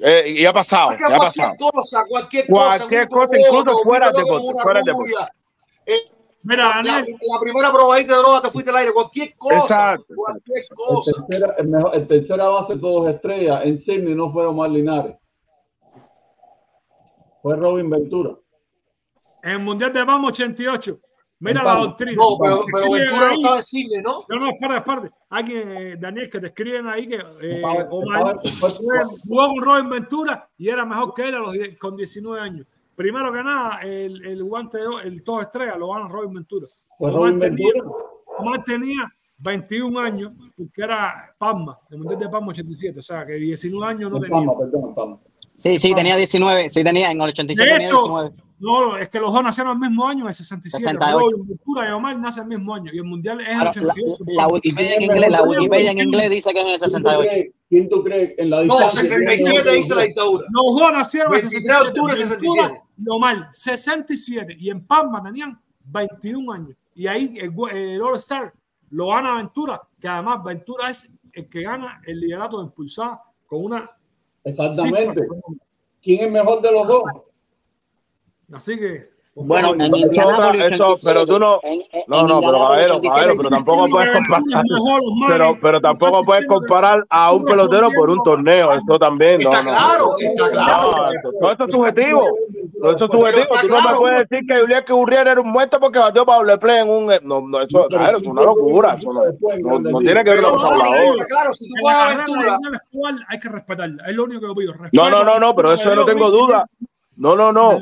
Eh, y ha pasado, ya ha cualquier pasado. cosa, cualquier cosa. Cualquier cosa, incluso fuera de deporte, fuera de deporte. eh, Mira, la, la- primera probadita de droga te fuiste al aire, cualquier cosa. Exacto, cualquier El, cosa. tercera, el, mejor, el tercera base de todos estrellas en Sydney no fue Omar Linares. Fue Robin Ventura. En el Mundial de Vamos 88. Mira En la doctrina. No, pero, pero Ventura no ahí- estaba en ¿no? No, no, espera, espera. Alguien, eh, Daniel, que te escriben ahí que eh, Omar jugó con Robin Ventura y era mejor que él a los con 19 años. Primero que nada, el, el guante el todo estrella lo gana Robin Ventura. Fue Omar Robin tenía, Ventura. Omar tenía 21 años porque era Palma, el Mundial de Palma 87, o sea que 19 años no En tenía. Palma, perdón, en Palma. Sí, sí, tenía 19. Sí, tenía en el 87 De tenía hecho, 19. No, es que los dos nacieron el mismo año, en el 67. 68. Robin Ventura y Omar nacen el mismo año y el Mundial es el Ahora, la, 88. la Wikipedia en inglés, la Wikipedia en inglés dice que es en el ¿Quién tú 68. crees- ¿Quién tú crees en la No, distancia? 67 dice la dictadura. Los dos nacieron en 23 de octubre de 67. 67. Lo mal, 67. Y en Palma tenían 21 años. Y ahí el, gu- el All Star lo gana Ventura, que además Ventura es el que gana el liderato de impulsada con una. Exactamente. cifra. ¿Quién es mejor de los dos? Así que, Bueno, en Eso otra, Indianápolis eso, pero tú no, en, en, no, en no, pero caballero, 87 caballero, pero tampoco puedes comparar, pero, pero tampoco puedes comparar a un pelotero por un torneo, eso también, no, Está no. claro, está claro. Todo eso es subjetivo, todo eso es subjetivo, tú no me claro. puedes decir que Julián que Urriel era un muerto porque batió para doble play en un, no, no, eso, caballero, es una locura, eso no, no, no tiene que ver con la vale, otra. claro, si tú En coges la a carrera de Ventura, Lionel Escobar hay que respetarla. Es lo único que yo pido. No, no, no, no, pero eso yo no tengo duda. No, no, no.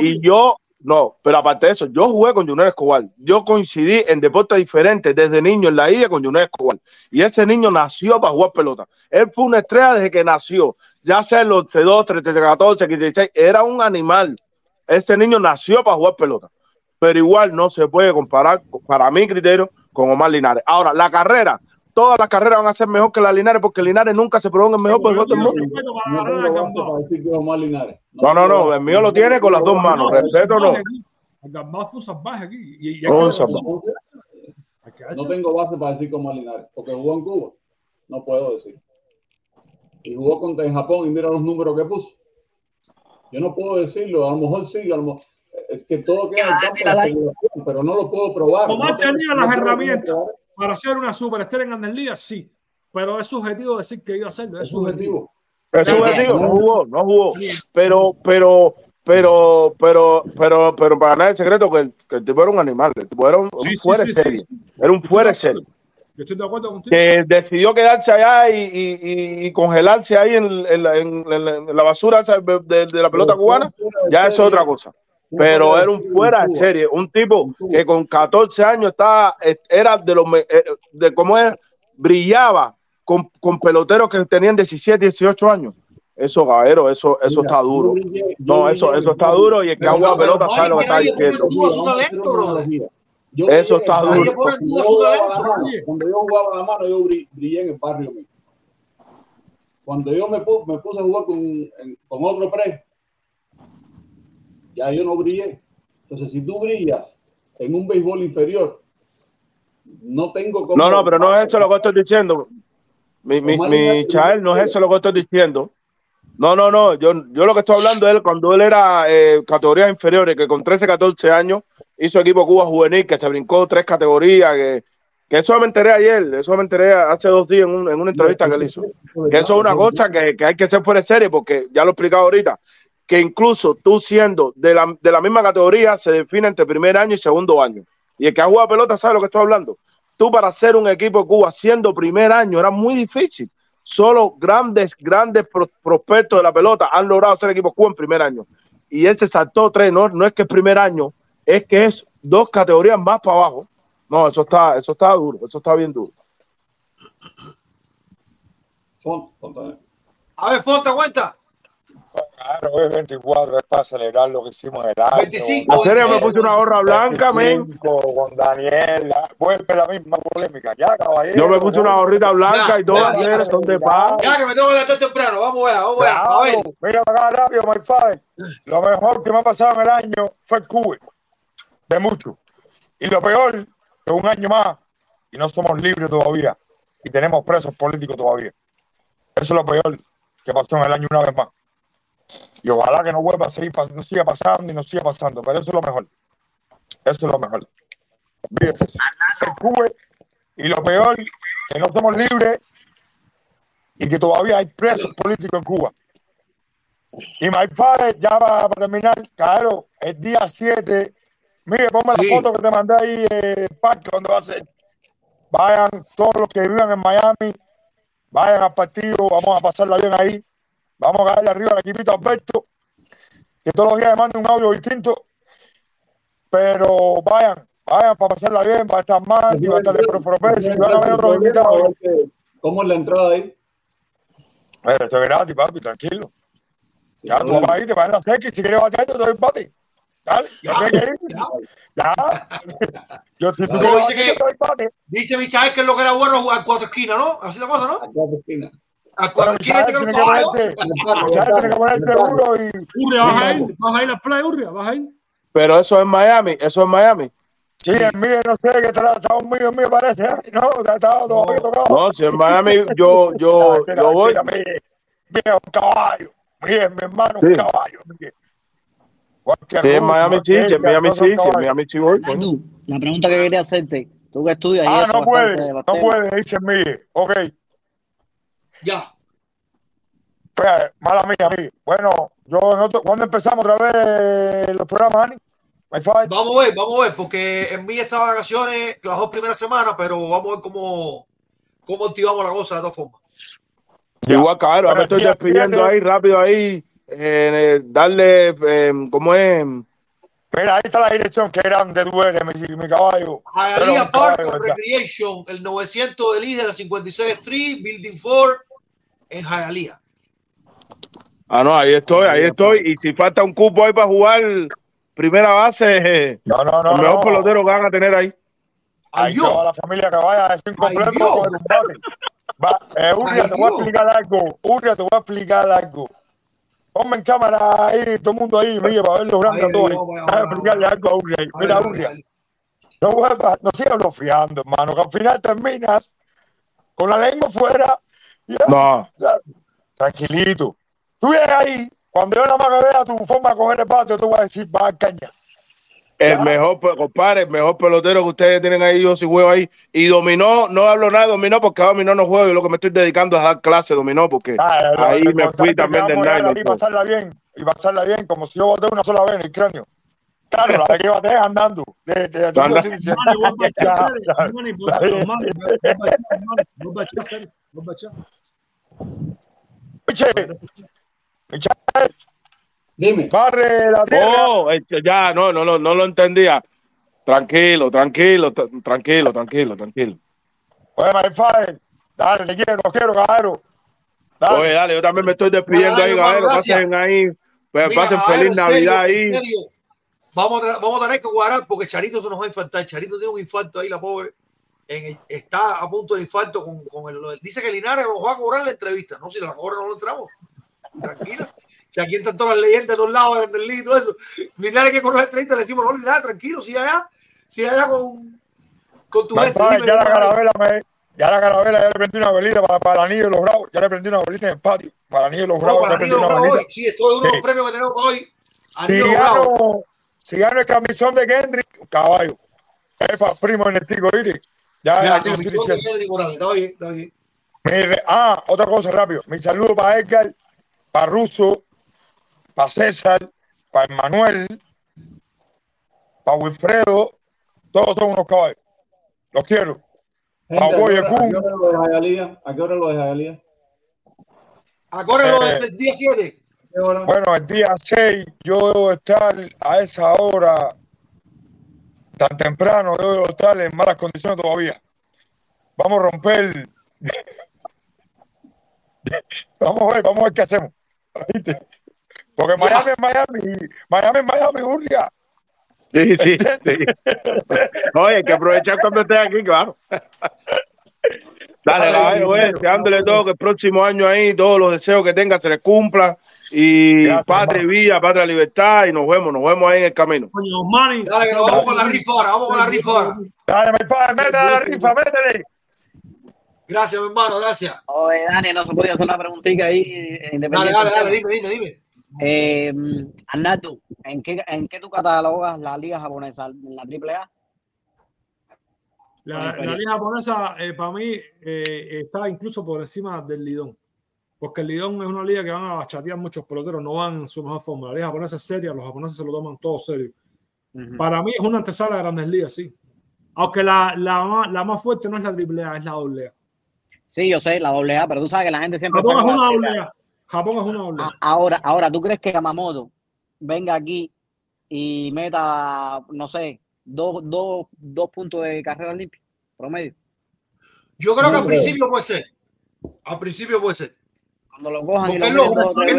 Y yo, no, pero aparte de eso, yo jugué con Junior Escobar. Yo coincidí en deportes diferentes desde niño en la isla con Junior Escobar. Y ese niño nació para jugar pelota. Él fue una estrella desde que nació. Ya sea en los 2, 13, 14, 15, 16, era un animal. Ese niño nació para jugar pelota. Pero igual no se puede comparar, para mi criterio, con Omar Linares. Ahora, la carrera, todas las carreras van a ser mejor que la Linares porque Linares nunca se probó en el mejor pelotón del mundo. No. No, no, no, el mío lo tiene con las dos manos. Respeto no. El Gambá fue un salvaje aquí. Y, y hay que- salvaje. hay que No tengo base para decir que Omar Linares, porque jugó en Cuba. No puedo decir. Y jugó contra en Japón y mira los números que puso. Yo no puedo decirlo, a lo mejor sí, a lo mejor es que todo queda en el campo de la pero no lo puedo probar. Omar No tenía no las herramientas probar. Para ser una superestrella en Grandes Ligas, sí. Pero es subjetivo decir que iba a hacerlo. Es subjetivo. Es subjetivo, no jugó, no jugó. Pero, pero, pero, pero, pero, pero para nada es secreto que el, que el tipo era un animal, el tipo era un, un Sí, fuera sí. Era un fuera de serie. Yo estoy de acuerdo contigo. Que decidió quedarse allá y, y- y- y congelarse ahí en, en la, en- en la- en la basura de, de- de la pelota cubana, ya es otra cosa. Pero era un fuera de serie, un tipo que con 14 años estaba, era de los, eh, de cómo es, brillaba con, con peloteros que tenían 17, 18 años. Eso, caballero, eso, eso está duro. No, eso, eso está duro y el que ha jugado pelota sabe lo que está diciendo. Yo Eso está duro. Cuando yo jugaba la mano, yo bri- brillé en el barrio mío. Cuando yo me, pu- me puse a jugar con otro pre, ya yo no brillé. Entonces, si tú brillas en un béisbol inferior, no tengo como. No, no, pero no es eso lo que estoy diciendo. Mi, mi, mi Chael, no es eso lo que estoy diciendo. No, no, no. Yo, yo lo que estoy hablando es cuando él era eh, categorías inferiores, que con 13, 14 años hizo equipo Cuba Juvenil, que se brincó tres categorías, que, que eso me enteré ayer, eso me enteré hace dos días en, un- en una entrevista que él hizo. Que eso es una cosa que, que hay que ser fuera de serie, porque ya lo he explicado ahorita, que incluso tú siendo de la, de la misma categoría se define entre primer año y segundo año. Y el que ha jugado pelota sabe lo que estoy hablando. Tú para ser un equipo de Cuba siendo primer año era muy difícil. Solo grandes, grandes pro- prospectos de la pelota han logrado ser equipos Cuba en primer año. Y él se saltó tres, no, no es que es primer año, es que es dos categorías más para abajo. No, eso está, eso está duro, eso está bien duro. A ver, Fonte, aguanta. Claro, es 24, es para celebrar lo que hicimos en el año. 25, A serio, me puse una gorra blanca, men. 25, Con Daniel, vuelve la misma polémica. Ya, caballero. Yo me puse una gorrita blanca y todas las mujeres son de paz. Ya que me tengo que levantar temprano. Vamos a ver, vamos a ver. A ver. Claro, mira acá rápido, my father. Lo mejor que me ha pasado en el año fue el Cuba. De mucho. Y lo peor, que un año más y no somos libres todavía. Y tenemos presos políticos todavía. Eso es lo peor que pasó en el año una vez más. Y ojalá que no vuelva a seguir, no siga pasando y no siga pasando. Pero eso es lo mejor. Eso es lo mejor. Olvídese. Y lo peor, que no somos libres y que todavía hay presos políticos en Cuba. Y my father, ya para, para terminar, claro, el día 7, mire, ponme la foto que te mandé ahí, eh, parque, donde va a ser. Vayan todos los que vivan en Miami, vayan al partido, vamos a pasarla bien ahí. Vamos a caerle arriba al equipito Alberto, que todos los días me manda un audio distinto. Pero vayan, vayan para pasarla bien, va a estar va a estar Pérez, y van a ver otros invitados. ¿Cómo es la entrada ahí? Pero esto es gratis, papi, tranquilo. Ya, tú vas ahí, te vas en la seca y si quieres batear, te doy el bate. Dale, ya, tienes que ir. Ya. Yo, si tú dice, te que, dice Michael que es lo que era bueno jugar cuatro esquinas, ¿no? Así la cosa, ¿no? A cuatro esquinas. A. Michael tiene que Michael tiene que ponerte seguro y... Urria, vas a ir, vas a ir a play, Urria, vas a ir. Pero eso es Miami, eso es Miami. Sí, el mío, no sé, que está, está un mío, mío parece, ¿eh? No, está, todavía tocado. No, si en Miami yo, yo, yo voy. mira, mire, un caballo. Mire, mi hermano, un Sí. caballo. Mire. Cualquier Sí, en Miami sí, en Miami sí, en. Miami sí voy. la pregunta que quería hacerte, tú que estudias Ah, no puede, no puede, dice Miguel. Ok, Ya. pues, mala mía, Miguel. Bueno, yo en otro, ¿cuándo empezamos otra vez los programas, Ani? Vamos a ver, vamos a ver, porque en mí está de vacaciones las dos primeras semanas, pero vamos a ver cómo, cómo activamos la cosa de todas formas. Igual, cabrón, me estoy despidiendo ahí, rápido ahí. eh, darle, eh, ¿cómo es? Mira, ahí está la dirección, que grande tú eres, mi, mi caballo. Hialeah Park. Recreation, el 900 del I de la 56 Street, Building 4, en Hialeah. Ah, no, ahí estoy, ahí estoy. Y si falta un cupo ahí para jugar primera base, eh, No, no, no, el mejor no. pelotero que van a tener ahí. Ahí toda la familia que vaya es incompleto. Va, eh, Urria, te voy a explicar algo. Urria, te voy a explicar algo. Ponme en cámara ahí, todo el mundo ahí, mire, para ver los grandes todos. Vaya, explicarle algo a. Mira, ay, no, vuelvas- no sigas bloqueando, hermano, que al final terminas con la lengua fuera. Ya, No, ya. Tranquilito. Tú vienes ahí, cuando yo nada más que vea tu forma de coger el yo te voy a decir, va a caña. El mejor, compadre, el mejor pelotero que ustedes tienen ahí, yo sí juego ahí. Y dominó, no hablo nada de dominó porque a dominó no juego. Yo lo que me estoy dedicando es a dar clase dominó porque Ah, ahí me fui también del nylon. ahí y pasarla bien, y pasarla bien, como si yo boté una sola vez en el cráneo. Claro, la que baté andando. De, de, de- Dime. barre la tierra. Oh, este, ya, no, no, no, no lo entendía. Tranquilo, tranquilo, tra- tranquilo, tranquilo, tranquilo. Oye, my father, dale, te quiero, quiero, caballero. Dale. Oye, dale, yo también me estoy despidiendo Dale, ahí, caballero. Pasen ahí, pues, Mira, pasen feliz Navidad ahí. serio, Vamos a, vamos a tener que cuadrar porque Charito se nos va a infartar. Charito tiene un infarto ahí, la pobre. En el- está a punto de infarto con, con el, Dice que Linares nos va a cobrar la entrevista. No, si la cobra no lo entramos. Tranquila. Si aquí están todas las leyendas de todos lados, del y todo eso. Linares que con la entrevista le decimos, no, Linares, tranquilo, sigue allá. Sigue allá con, con tu gente. ya la carabela me, ya la carabela, ya le prendí una velita para, para el anillo de los bravos, ya le prendí una velita en el patio. Para el anillo de los No, bravos, para le prendí Anillo velita. hoy. Sí, esto es uno de Sí. los premios que tenemos para hoy. Si Anillo Bravo. gano, si gano el camisón de Kendrick, caballo. Es para primo en el tico, ¿viste? Ya, Ya, comisión de diciendo. Kendrick Morales. Está bien, está bien. Mi re- ah, otra cosa rápido. Mi saludo para Edgar, para Russo, para César, para Emanuel, para Wilfredo. Todos son unos caballos. Los quiero. Gente, ¿a qué hora- a qué hora lo de Hialeah? ¿A qué hora lo de Hialeah? Acórrelo Eh, del día 7. ¿Qué hora? Bueno, el día 6 yo debo estar a esa hora tan temprano, yo debo estar en malas condiciones todavía. Vamos a romper. vamos a ver, vamos a ver qué hacemos. Porque Miami es Miami, Miami es Miami, Urria. Sí, sí, sí. Oye, hay que aprovechar cuando estés aquí, claro. Dale, Ay, caballo, güey, Dios, deseándole todo que el próximo año ahí, todos los deseos que tenga se les cumplan. Y Gracias, patria y vida, patria y libertad, y nos vemos, nos vemos ahí en el camino. Coño, Mani. Dale, que nos vamos con la rifa ahora. Vamos con la rifa ahora. Dale, mi padre, métele la rifa, métele. Gracias, mi hermano, gracias. Oye, Dani, no se podía hacer una preguntita ahí. eh, Dale, dale, dale, dime, dime, dime. Eh, Arnaldo, ¿en qué, ¿en qué tú catalogas la liga japonesa? ¿En la AAA? La, la liga japonesa, eh, para mí, eh, está incluso por encima del Lidón. Porque el Lidón es una liga que van a chatear muchos peloteros, no van en su mejor forma. La liga japonesa es seria, los japoneses se lo toman todo serio. Para mí es una antesala de grandes ligas, sí. Aunque la, la, más, la más fuerte no es la AAA, es la AA. Sí, yo sé, la AA, pero tú sabes que la gente siempre Japón es una la- AA. Japón es una AA. A- Ahora, ahora, ¿tú crees que Yamamoto venga aquí y meta, no sé, dos, dos, dos puntos de carrera limpia, promedio? Yo creo que No al creo. principio puede ser. Al principio puede ser. Cuando lo cojan y Porque lo es lo,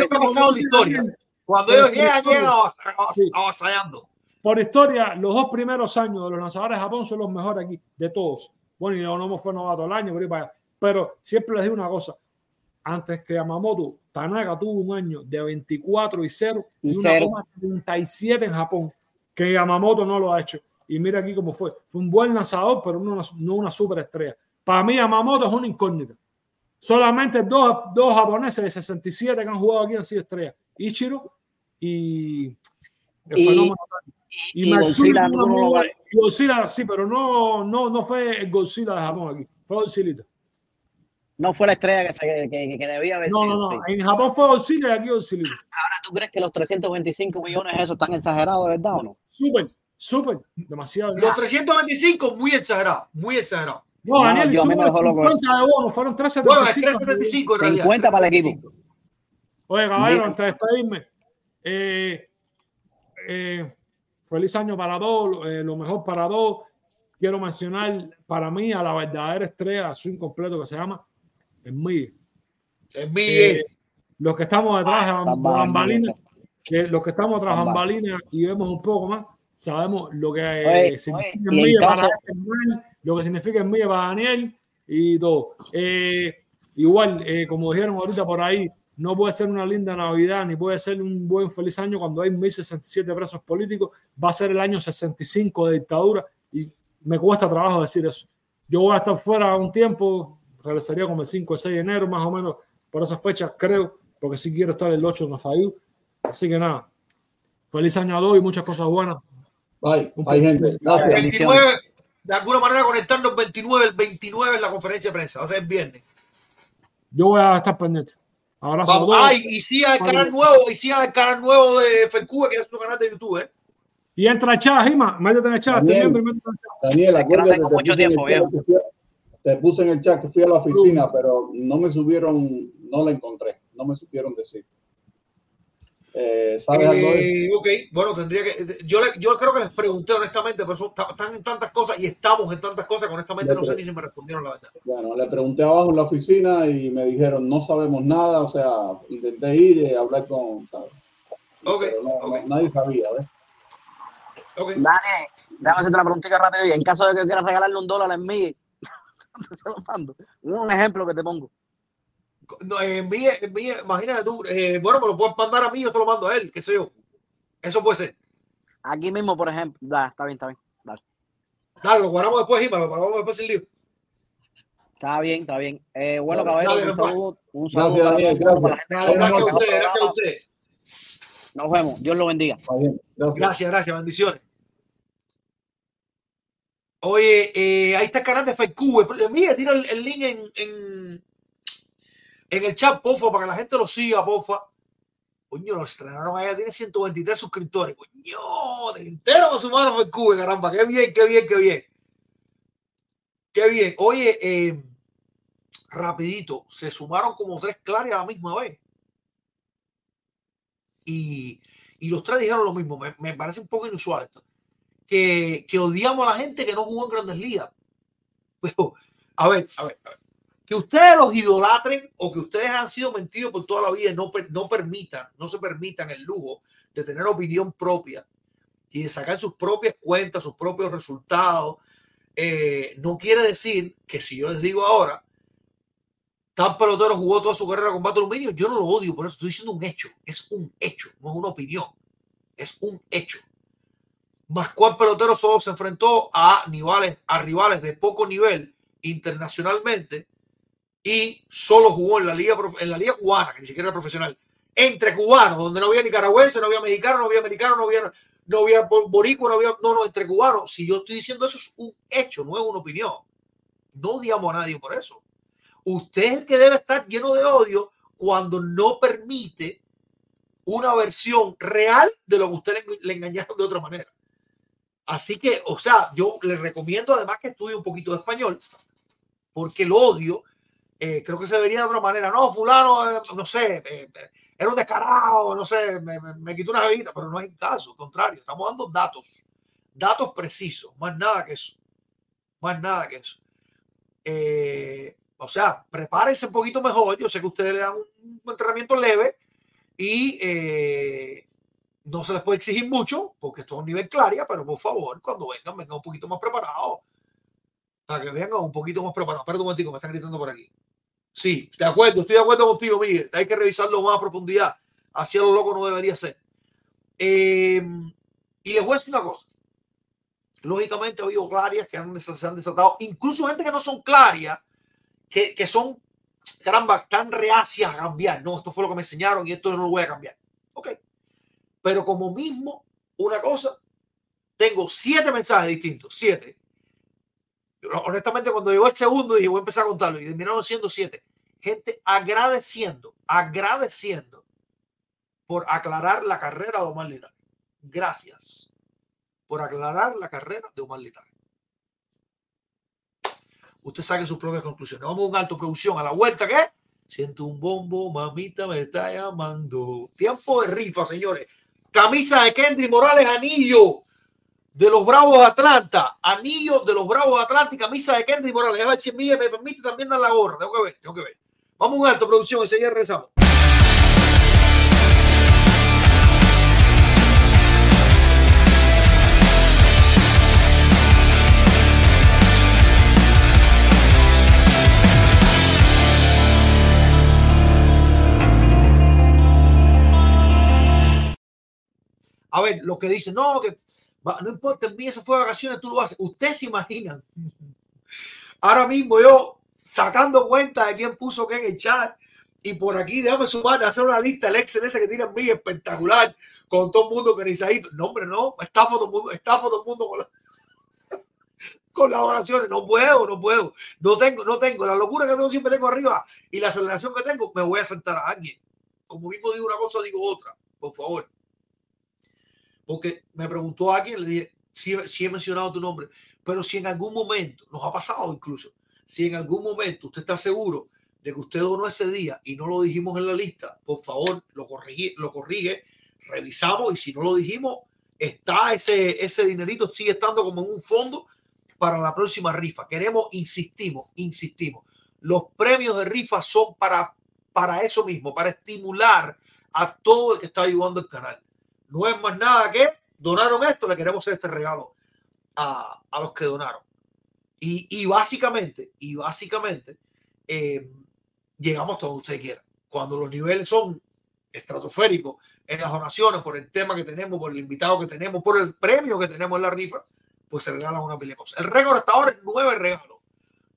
es que ha pasado en la historia. Cuando ellos llegan, por llegan avasallando. Por historia, los dos primeros años de los lanzadores de Japón son los mejores aquí, de todos. Bueno, y no fue novato al año, pero siempre les digo una cosa. Antes que Yamamoto, Tanaka tuvo un año de 24 y 0 y, Y una cero. coma 37 en Japón, que Yamamoto no lo ha hecho. Y mira aquí cómo fue. Fue un buen lanzador, pero no una, no una superestrella. Para mí, Yamamoto es una incógnita. Solamente dos, dos japoneses de 67 que han jugado aquí han sido estrellas. Ichiro y El Y- fenómeno. Y, y Godzilla no Godzilla, sí, pero no, no, no fue el Godzilla de Japón aquí. Fue Godzilla. No fue la estrella que, se, que, que debía haber No, sido. no, sí. no. En Japón fue Godzilla y aquí Godzilla. Ahora, ¿tú crees que los 325 millones esos están exagerados, de verdad o no? Súper, súper. Demasiado. Los 325, muy exagerado, muy exagerado. No, Daniel, yo a mí hicimos me dejó loco 50 de bono, fueron Bueno, es 375. 375 en realidad. 50 para el equipo. Oye, caballero, antes de despedirme, eh, eh, feliz año para todos, eh, lo mejor para todos. Quiero mencionar para mí a la verdadera estrella, a su incompleto que se llama el Miguel. El Miguel. Eh, los que estamos detrás de Bamba, bambalinas, que los que estamos tras Bamba. bambalinas y vemos un poco más, sabemos lo que Oye, eh, significa oye, y el en caso- para canal, lo que significa el Miguel para Daniel y todo. Eh, igual, eh, como dijeron ahorita por ahí, no puede ser una linda Navidad ni puede ser un buen feliz año cuando hay 1067 presos políticos. Va a ser el año 65 de dictadura y me cuesta trabajo decir eso. Yo voy a estar fuera un tiempo, regresaría como el 5 o 6 de enero, más o menos por esas fechas, creo, porque sí quiero estar el 8 en la FAIU. Así que nada, feliz año a todos y muchas cosas buenas. Bye, Un bye, gente. Gracias. 29, de alguna manera conectando el 29, el 29 es la conferencia de prensa, o sea, el viernes. Yo voy a estar pendiente. Abrazo a Vamos. todos. Ay, y sí hay canal nuevo, y sí hay canal nuevo de FECUBE, que es su canal de YouTube, ¿eh? Y entra el chat, Jima, métete en el chat. Daniel. estoy miembro y métete en el chat. Daniel, acuérdate, tengo te mucho en el tiempo, que a- te puse en el chat que fui a la oficina, pero no me subieron, no la encontré, no me supieron decir. Eh, ¿Sabes? Eh, ok, bueno, tendría que. Yo, le- yo creo que les pregunté honestamente, pero son- están en tantas cosas y estamos en tantas cosas que honestamente no sé ni si me respondieron la verdad. Bueno, le pregunté abajo en la oficina y me dijeron, no sabemos nada, o sea, intenté ir y hablar con, ¿sabes? Pero no- no- nadie sabía, ¿ves? Dani, déjame hacerte una preguntita rápido. Y en caso de que quieras regalarle un dólar en mí, se lo mando. Un ejemplo que te pongo. No, eh, envíe, envíe, imagínate tú, eh, bueno, me lo puedes mandar a mí, yo te lo mando a él, qué sé yo. Eso puede ser. Aquí mismo, por ejemplo. Da, está bien, está bien. Dale. Dale, lo guardamos después, Jima, lo pagamos después sin lío. Está bien, está bien. Eh, bueno, caballero, un papá. saludo. Un saludo Gracias, para Daniel, para la gente que gracias a ve. gracias a ustedes. Nos vemos. Dios lo bendiga. Gracias, gracias, bendiciones. Oye, eh, ahí está el canal de FECUBE. Mira, tira el, el link en, en, el chat, porfa, para que la gente lo siga, porfa. Coño, lo estrenaron allá, tiene 123 suscriptores. Coño, de entero me sumaron a FECUBE, caramba. Qué bien, qué bien, qué bien. Qué bien. Oye, eh, rapidito, se sumaron como tres clares a la misma vez. Y, y los tres dijeron lo mismo. Me, me parece un poco inusual esto. Que, que odiamos a la gente que no jugó en grandes ligas. Pero, a ver, a ver, a ver. Que ustedes los idolatren o que ustedes han sido mentidos por toda la vida y no, no permitan, no se permitan el lujo de tener opinión propia y de sacar sus propias cuentas, sus propios resultados, eh, no quiere decir que si yo les digo ahora, tal pelotero jugó toda su carrera con bate aluminio, yo no lo odio, por eso estoy diciendo un hecho, es un hecho, no es una opinión, es un hecho. Más cual pelotero solo se enfrentó a rivales, a rivales de poco nivel internacionalmente y solo jugó en la liga en cubana, que ni siquiera era profesional, entre cubanos, donde no había nicaragüense, no había mexicano, no había americano, no había no no había no, no, entre cubanos. Si yo estoy diciendo eso es un hecho, no es una opinión. No odiamos a nadie por eso. Usted es el que debe estar lleno de odio cuando no permite una versión real de lo que usted le, le engañaron de otra manera. Así que, o sea, yo le recomiendo además que estudie un poquito de español, porque el odio eh, creo que se vería de otra manera. No, fulano, eh, no sé, eh, eh, era un descarado, no sé, me, me, me quitó una bebida, pero no es el caso, al contrario, estamos dando datos, datos precisos, más nada que eso, más nada que eso. Eh, o sea, prepárense un poquito mejor, yo sé que ustedes le dan un, un entrenamiento leve y eh, no se les puede exigir mucho, porque esto es un nivel claria, pero por favor, cuando vengan, vengan un poquito más preparados, para que vengan un poquito más preparados. Espera un momentico, me están gritando por aquí. Sí, de acuerdo, estoy de acuerdo contigo, Miguel. Hay que revisarlo más a profundidad. Así a lo loco no debería ser. Eh, y les voy a decir una cosa. Lógicamente ha habido clarias que se han desatado, incluso gente que no son clarias, que, que son, caramba, tan reacias a cambiar. No, esto fue lo que me enseñaron y esto no lo voy a cambiar. Ok. Pero como mismo una cosa, tengo siete mensajes distintos, siete. Honestamente, cuando llegó el segundo, dije, voy a empezar a contarlo y terminaron siendo siete. Gente agradeciendo, agradeciendo por aclarar la carrera de Omar Linares. Gracias por aclarar la carrera de Omar Linares. Usted saque sus propias conclusiones. Vamos a un alto producción a la vuelta, ¿qué? Siento un bombo, mamita me está llamando. Tiempo de rifa, señores. Camisa de Kendry Morales, anillo de los Bravos de Atlanta. Anillo de los Bravos de Atlanta y camisa de Kendry Morales. A ver si me permite también dar la gorra. Tengo que ver, tengo que ver. Vamos a un alto producción, enseguida regresamos. A ver, lo que dicen, no, que no importa, envíe se fue de vacaciones, tú lo haces. Ustedes se imaginan. Ahora mismo yo sacando cuenta de quién puso qué en el chat y por aquí déjame sumar, hacer una lista, el Excel ese que tiene en mí espectacular con todo el mundo organizadito. No, hombre, no, está todo el mundo, está todo el mundo con la- colaboraciones. No puedo, no puedo. No tengo, no tengo. La locura que tengo siempre tengo arriba y la aceleración que tengo, me voy a sentar a alguien. Como mismo digo una cosa, digo otra. Por favor. Porque me preguntó alguien, le dije, si, si he mencionado tu nombre, pero si en algún momento, nos ha pasado incluso, si en algún momento usted está seguro de que usted donó ese día y no lo dijimos en la lista, por favor, lo corrige, lo corrige, revisamos y si no lo dijimos, está ese, ese dinerito, sigue estando como en un fondo para la próxima rifa. Queremos, insistimos, insistimos. Los premios de rifa son para, para eso mismo, para estimular a todo el que está ayudando el canal. No es más nada que donaron esto, le queremos hacer este regalo a, a los que donaron. Y, y básicamente, y básicamente, eh, llegamos hasta donde usted quiera. Cuando los niveles son estratosféricos en las donaciones, por el tema que tenemos, por el invitado que tenemos, por el premio que tenemos en la rifa, pues se regalan una pila de cosas. El récord hasta ahora es nueve regalos.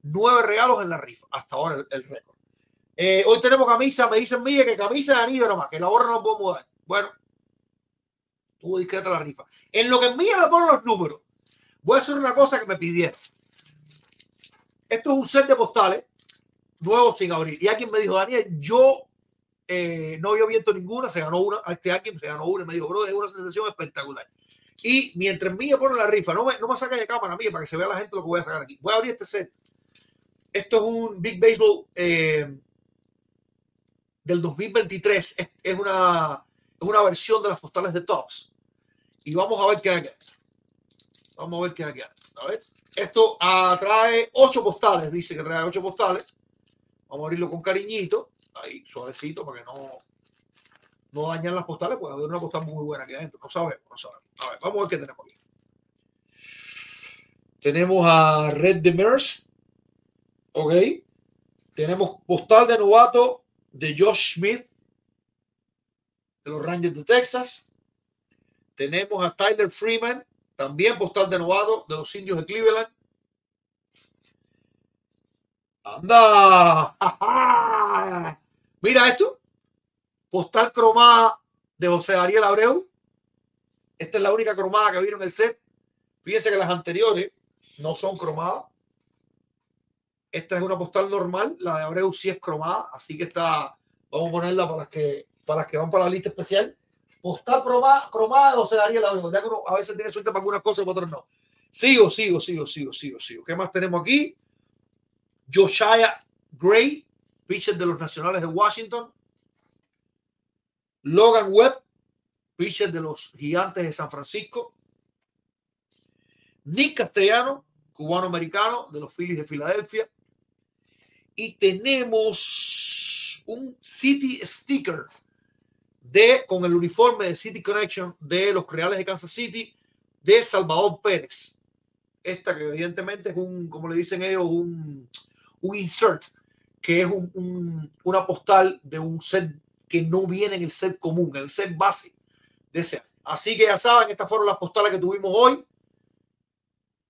Nueve regalos en la rifa. Hasta ahora el, el récord. Eh, hoy tenemos camisa, me dicen Miguel que camisa de anillo nomás, que la hora no podemos dar. Bueno, tuvo discreta la rifa. En lo que en Miguel me ponen los números, voy a hacer una cosa que me pidieron. Esto es un set de postales nuevos sin abrir. Y alguien me dijo, Daniel, yo eh, no había abierto ninguna, se ganó una, este alguien se ganó una y me dijo, bro, es una sensación espectacular. Y mientras Mía pone la rifa, no me, no me saca de cámara mía para que se vea la gente lo que voy a sacar aquí. Voy a abrir este set. Esto es un Big Baseball eh, del 2023. Es, es una, es una versión de las postales de Tops. Y vamos a ver qué hay aquí. Vamos a ver qué hay aquí. A ver. Esto ah, trae ocho postales. Dice que trae ocho postales. Vamos a abrirlo con cariñito. Ahí, suavecito, para que no, no dañan las postales. Puede haber una postal muy buena aquí adentro. No sabemos, no sabemos. A ver, vamos a ver qué tenemos aquí. Tenemos a Red Demers. Ok. Tenemos postal de novato de Josh Smith de los Rangers de Texas. Tenemos a Tyler Freeman, también postal de novato de los Indios de Cleveland. ¡Anda! Mira esto. Postal cromada de José Ariel Abreu. Esta es la única cromada que vino en el set. Fíjense que las anteriores no son cromadas. Esta es una postal normal. La de Abreu sí es cromada. Así que está. Vamos a ponerla para que, para las que van para la lista especial. Postal cromada, cromada de José Ariel Abreu. Ya que uno a veces tiene suerte para algunas cosas y para otras no. Sigo, sigo, sigo, sigo, sigo, sigo. ¿Qué más tenemos aquí? Josiah Gray, pitcher de los Nacionales de Washington. Logan Webb, pitcher de los Gigantes de San Francisco. Nick Castellano, cubano-americano de los Phillies de Filadelfia. Y tenemos un City Sticker de, con el uniforme de City Connection de los Reales de Kansas City de Salvador Pérez. Esta que evidentemente es un, como le dicen ellos, un, un insert, que es un, un, una postal de un set que no viene en el set común, en el set base de ese. Así que ya saben, estas fueron las postales que tuvimos hoy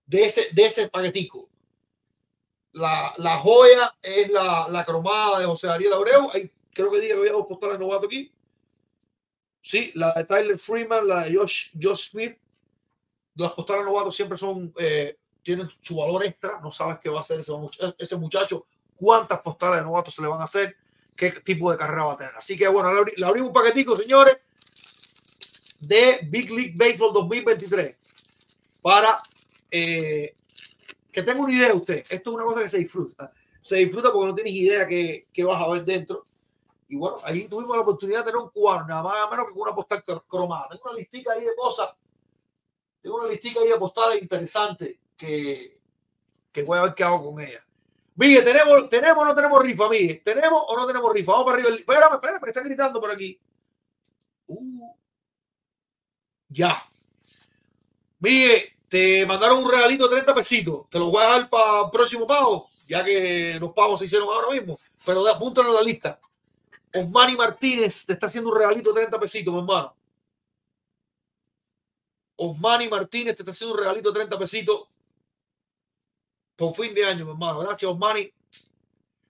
de ese, de ese paquetico. La, la joya es la, la cromada de José Ariel Abreu. Hay, creo que diga que había dos postales novatos aquí. Sí, la de Tyler Freeman, la de Josh, Josh Smith. Los postales novatos siempre son, eh, tienen su valor extra. No sabes qué va a hacer ese, ese muchacho, cuántas postales de novatos se le van a hacer, qué tipo de carrera va a tener. Así que bueno, le abrimos un paquetico, señores, de Big League Baseball 2023 para eh, que tenga una idea usted. Esto es una cosa que se disfruta. Se disfruta porque no tienes idea que, que vas a ver dentro. Y bueno, ahí tuvimos la oportunidad de tener un cuadro, nada más nada menos que con una postal cr- cromada. Tengo una listica ahí de cosas, tengo una listica ahí de postales interesantes que, que voy a ver qué hago con ella. Miguel, ¿tenemos, ¿tenemos o no tenemos rifa, Miguel? ¿Tenemos o no tenemos rifa? Vamos para arriba. Espérame, espérame, me están gritando por aquí. Uh, ya. Miguel, te mandaron un regalito de 30 pesitos. Te lo voy a dejar para el próximo pago, ya que los pagos se hicieron ahora mismo. Pero apúntalo en la lista. Osmani Martínez te está haciendo un regalito de 30 pesitos, mi hermano. Osmani Martínez te está haciendo un regalito de 30 pesitos por fin de año, mi hermano. Gracias, Osmani.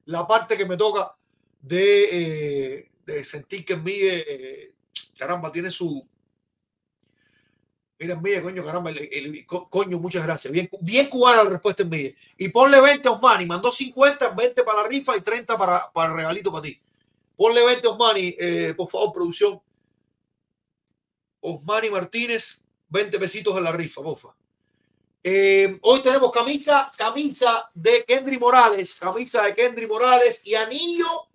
La parte que me toca de, eh, sentir que Miguel, eh, caramba, tiene su. Mira, Miguel, coño, caramba, el- el- co- coño, muchas gracias. Bien, bien cubana la respuesta en Miguel. Y ponle 20 a Osmani. Mandó 50, 20 para la rifa y 30 para, para el regalito para ti. Ponle 20 a Osmani, eh, por favor, producción. Osmani Martínez, 20 pesitos en la rifa, porfa. Eh, hoy tenemos camisa, camisa de Kendry Morales, camisa de Kendry Morales y anillo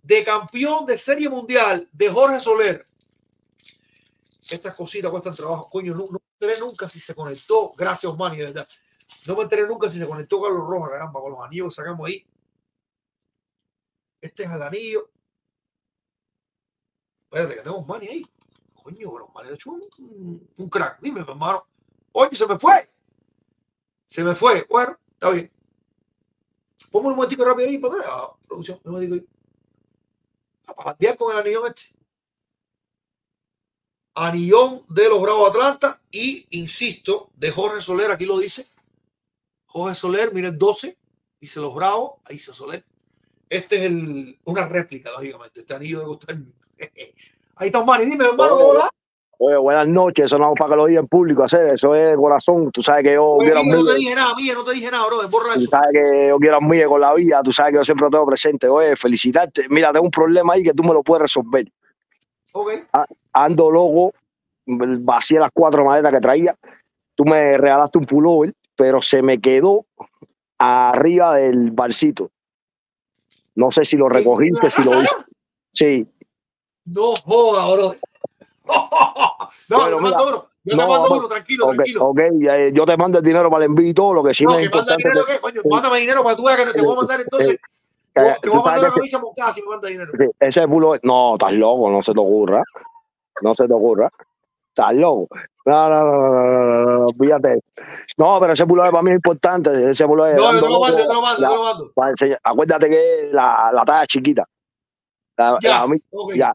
de campeón de serie mundial de Jorge Soler. Estas cositas cuestan trabajo. Coño, no, me enteré nunca si se conectó. Gracias, Osmani, de verdad. No me enteré nunca si se conectó Carlos Rojas, caramba, con los anillos que sacamos ahí. Este es el anillo. Espérate, que tengo Osmani ahí. Coño, pero Osmani ha hecho un, un- un crack. Dime, mi hermano. Oye, se me fue. Se me fue. Bueno, está bien. Ponme un momentico rápido ahí, para ah, producción, un momentico ahí. A patear con el anillón este. Anillón de los Bravos Atlanta y, insisto, de Jorge Soler, aquí lo dice. Jorge Soler, mira el 12, dice los Bravos, ahí dice Soler. Este es una réplica, lógicamente. Este anillo de costar. Ahí está Osmani, dime, hermano, ¿cómo va? Oye, buenas noches, eso no es para que lo diga en público, hacer eso es corazón. Tú sabes que yo Oye, quiero no te dije nada, Miguel, no te dije nada, bro, borra tú eso. sabes que yo quiero a con la vida, tú sabes que yo siempre lo tengo presente. Oye, felicitarte. Mira, tengo un problema ahí que tú me lo puedes resolver. Ok. A- Ando loco, vacié las cuatro maletas que traía. Tú me regalaste un pullover, pero se me quedó arriba del barcito. No sé si lo recogiste, si lo. Sí. No joda, bro. No, Bueno, te mira, mando uno. Yo te no, mando no, uno, tranquilo, ok, tranquilo. ok, eh, yo te mando el dinero para el envío y todo, lo que sí No, me es que importante. dinero. Coño, sí, mándame dinero para que tú veas que te voy a mandar entonces. Te voy- te a mandar una camisa moncada si me manda dinero. ese, ese pulo, no, estás loco, no se te ocurra. No se te ocurra. Estás loco. No, no, no, no, no, no, no, no, fíjate. No, pero ese pullover para mí es importante. Ese pullover No, yo te lo mando, yo te lo mando, yo te lo mando. Acuérdate que la, la talla es chiquita. Ya, ya.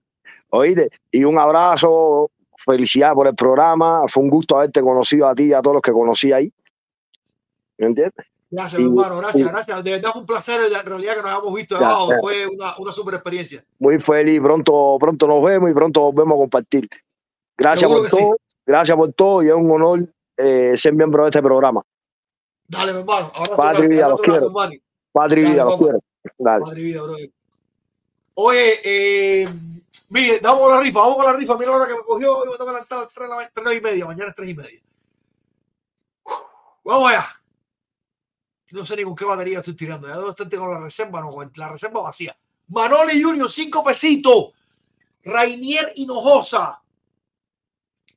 Oíste, y un abrazo, felicidad por el programa. Fue un gusto haberte conocido a ti y a todos los que conocí ahí. ¿Me entiendes? Gracias, Y- hermano, gracias, y gracias. De verdad fue un placer en realidad que nos hayamos visto debajo. Fue una, una super experiencia. muy feliz. Pronto, pronto nos vemos y pronto volvemos a compartir. Gracias Seguro por sí. todo. Gracias por todo y es un honor eh, ser miembro de este programa. Dale, mi hermano. Y grande, vida, los quiero. Dale, vida, los quiero. Dale. Madre vida, bro. Oye, eh, mire, vamos con la rifa, vamos con la rifa. Mira la hora que me cogió. Hoy me toca levantar a las tres de la ma- tres y media. Mañana es tres y media. Vamos allá. No sé ni con qué batería estoy tirando. Ya debo estar con la reserva, no, con la reserva vacía. Manoli Junior, cinco pesitos. Rainier Hinojosa.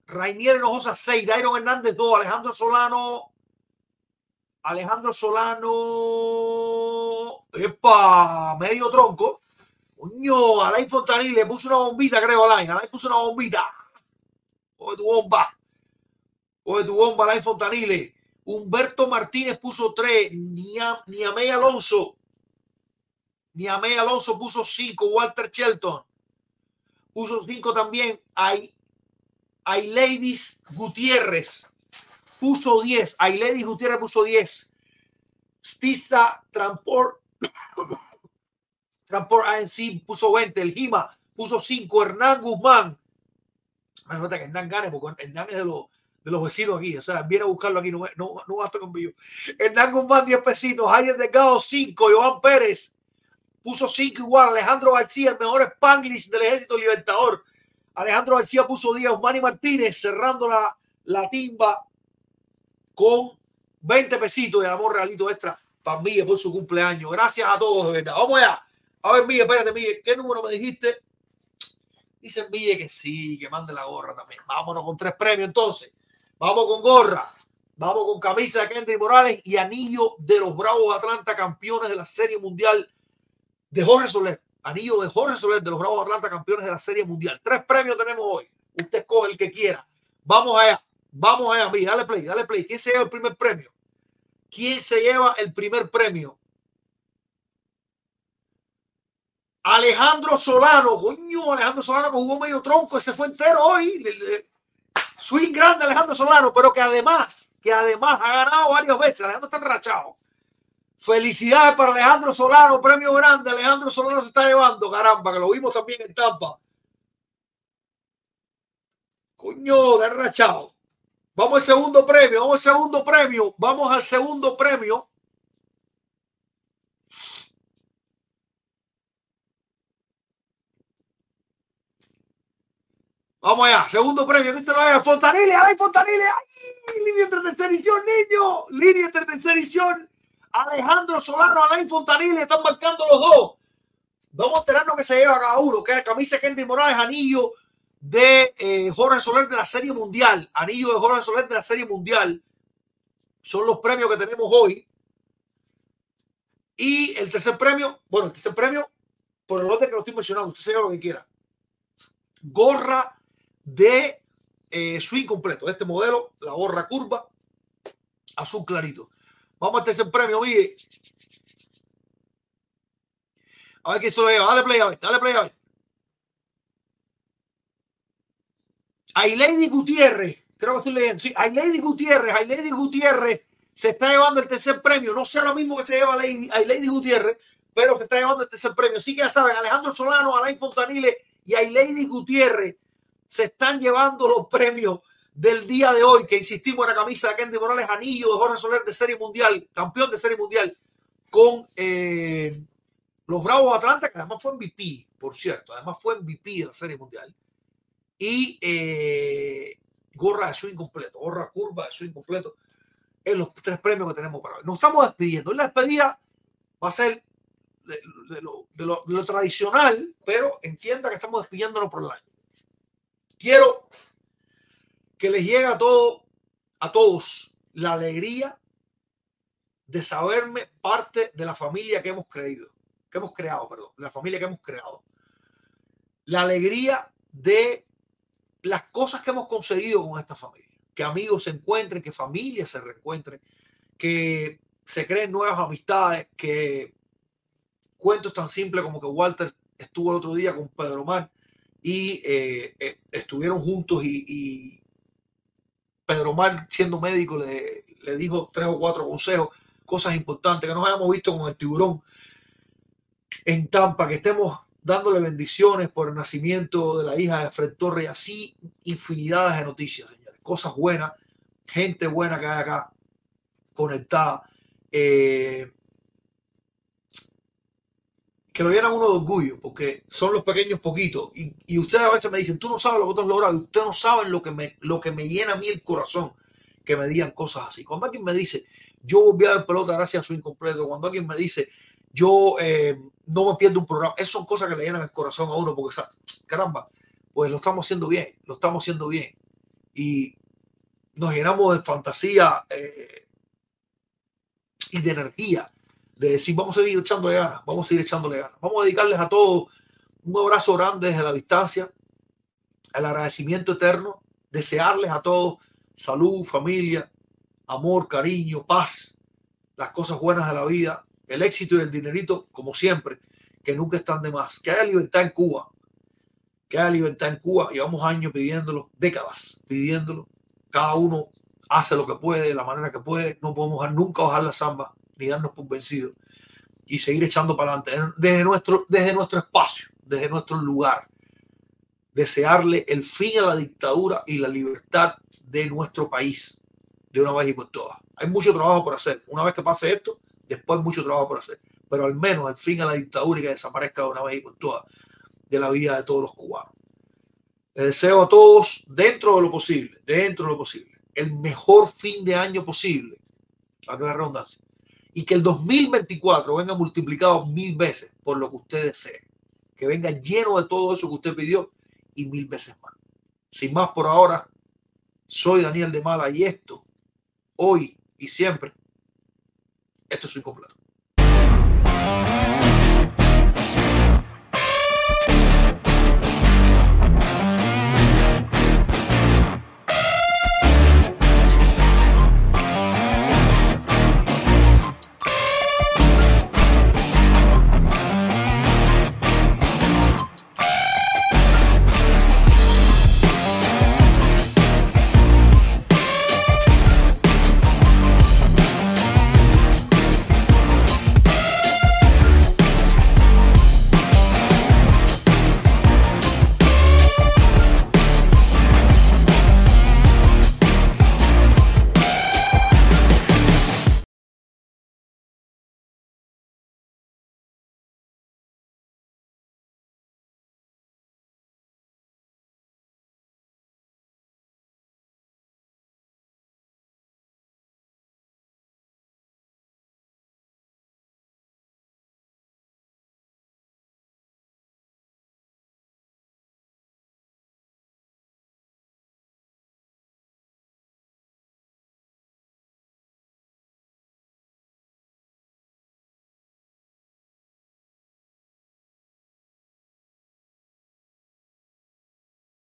Rainier Hinojosa, seis. Dairon Hernández, dos. Alejandro Solano. Alejandro Solano. Epa, medio tronco. Coño, Alain Fontanil puso una bombita, creo, Alain. Alain puso una bombita. Oye, tu bomba. Oye, tu bomba, Alain Fontanile. Humberto Martínez puso tres. Nia- Niamey Alonso. Niamey Alonso puso cinco. Walter Shelton puso cinco también. Ay, Ladies Gutiérrez puso 10. Ladies Gutiérrez puso 10. Stista Transport Transport ANC puso 20. El Gima puso 5. Hernán Guzmán Me falta que Hernán gane, porque Hernán es de los, de los vecinos aquí. O sea, viene a buscarlo aquí, no, no, no conmigo. Hernán Guzmán, 10 pesitos. Javier Delgado, 5. Johan Pérez puso 5 igual. Alejandro García, el mejor Spanglish del Ejército Libertador. Alejandro García puso 10. Osmani Martínez cerrando la, la timba con 20 pesitos de amor realito extra para Miguel por su cumpleaños. Gracias a todos, de verdad. Vamos allá. A ver, Miguel, espérate, Miguel. ¿Qué número me dijiste? Dice Miguel que sí, que mande la gorra también. Vámonos con tres premios entonces. Vamos con gorra. Vamos con camisa de Kendrick Morales y anillo de los Bravos Atlanta, campeones de la Serie Mundial de Jorge Soler. Anillo de Jorge Soler de los Bravos Atlanta, campeones de la Serie Mundial. Tres premios tenemos hoy. Usted escoge el que quiera. Vamos allá. Vamos allá, Miguel. Dale play, dale play. ¿Quién se lleva el primer premio? ¿Quién se lleva el primer premio? Alejandro Solano, coño, Alejandro Solano que jugó medio tronco, ese fue entero hoy. Swing grande Alejandro Solano, pero que además, que además ha ganado varias veces. Alejandro está enrachado. Felicidades para Alejandro Solano, premio grande. Alejandro Solano se está llevando, caramba, que lo vimos también en Tampa. Coño, de enrachado. Vamos al segundo premio, vamos al segundo premio, vamos al segundo premio. Vamos allá, segundo premio. ¿Qué te lo vaya? Fontanile, ¡ay, Fontanile! ¡Ay! Línea entre tercera edición, niño. Línea entre tercera edición. Alejandro Solano, Alain Fontanile, están marcando los dos. Vamos a enterarnos que se lleva cada uno. Que es camisa Kendy Morales, anillo de eh, Jorge Soler de la Serie Mundial. Anillo de Jorge Soler de la Serie Mundial. Son los premios que tenemos hoy. Y el tercer premio, bueno, el tercer premio, por el orden que lo estoy mencionando, usted se lleva lo que quiera. Gorra de eh, swing completo. Este modelo, la gorra curva, azul clarito. Vamos al tercer premio, Miguel. A ver quién se lo lleva. Dale play a ver, dale play a ver. Ailady Gutiérrez, creo que estoy leyendo. Sí, Ailady Gutiérrez, Ailady Gutiérrez se está llevando el tercer premio. No sé lo mismo que se lleva Ailady Gutiérrez, pero se está llevando el tercer premio. Así que ya saben, Alejandro Solano, Alain Fontanile y Ailady Gutiérrez se están llevando los premios del día de hoy, que insistimos en la camisa de Kendy Morales, anillo de Jorge Soler de Serie Mundial, campeón de Serie Mundial, con eh, los Bravos Atlanta, que además fue MVP, por cierto, además fue MVP de la Serie Mundial, y eh, gorra de swing completo, gorra curva de swing completo, en los tres premios que tenemos para hoy. Nos estamos despidiendo. la despedida va a ser de lo tradicional, pero entienda que estamos despidiéndonos por el año. Quiero que les llegue a, todo, a todos la alegría de saberme parte de la familia que hemos creído, que hemos creado, perdón, la familia que hemos creado. La alegría de las cosas que hemos conseguido con esta familia. Que amigos se encuentren, que familias se reencuentren, que se creen nuevas amistades, que cuentos tan simples como que Walter estuvo el otro día con Pedro Mar y eh, eh, estuvieron juntos y, Pedro Mar, siendo médico, le, le, dijo tres o cuatro consejos, cosas importantes que nos hayamos visto con el tiburón en Tampa, que estemos dándole bendiciones por el nacimiento de la hija de Fred Torres, así infinidades de noticias, señores, cosas buenas, gente buena que hay acá conectada. Eh, que lo llenan uno de orgullo, porque son los pequeños poquitos. Y, y, ustedes a veces me dicen, tú no sabes lo que tú has logrado, y ustedes no saben lo que, me, lo que me llena a mí el corazón, que me digan cosas así. Cuando alguien me dice, yo volví a ver pelota gracias a su incompleto, cuando alguien me dice, yo eh, no me pierdo un programa, esas son cosas que le llenan el corazón a uno, porque caramba, pues lo estamos haciendo bien, lo estamos haciendo bien. Y nos llenamos de fantasía eh, y de energía de decir, vamos a seguir echándole ganas, vamos a seguir echándole ganas. Vamos a dedicarles a todos un abrazo grande desde la distancia, el agradecimiento eterno, desearles a todos salud, familia, amor, cariño, paz, las cosas buenas de la vida, el éxito y el dinerito, como siempre, que nunca están de más. Que haya libertad en Cuba, que haya libertad en Cuba. Llevamos años pidiéndolo, décadas pidiéndolo. Cada uno hace lo que puede, de la manera que puede. No podemos nunca bajar la samba ni darnos por vencidos y seguir echando para adelante desde nuestro, desde nuestro espacio, desde nuestro lugar. desearle el fin a la dictadura y la libertad de nuestro país de una vez y por todas. Hay mucho trabajo por hacer. Una vez que pase esto, después mucho trabajo por hacer. Pero al menos el fin a la dictadura y que desaparezca de una vez y por todas de la vida de todos los cubanos. Les deseo a todos, dentro de lo posible, dentro de lo posible, el mejor fin de año posible. A que la redundancia. Y que el 2024 venga multiplicado mil veces por lo que usted desee. Que venga lleno de todo eso que usted pidió y mil veces más. Sin más por ahora, soy Daniel de Mala y esto, hoy y siempre, esto es incompleto.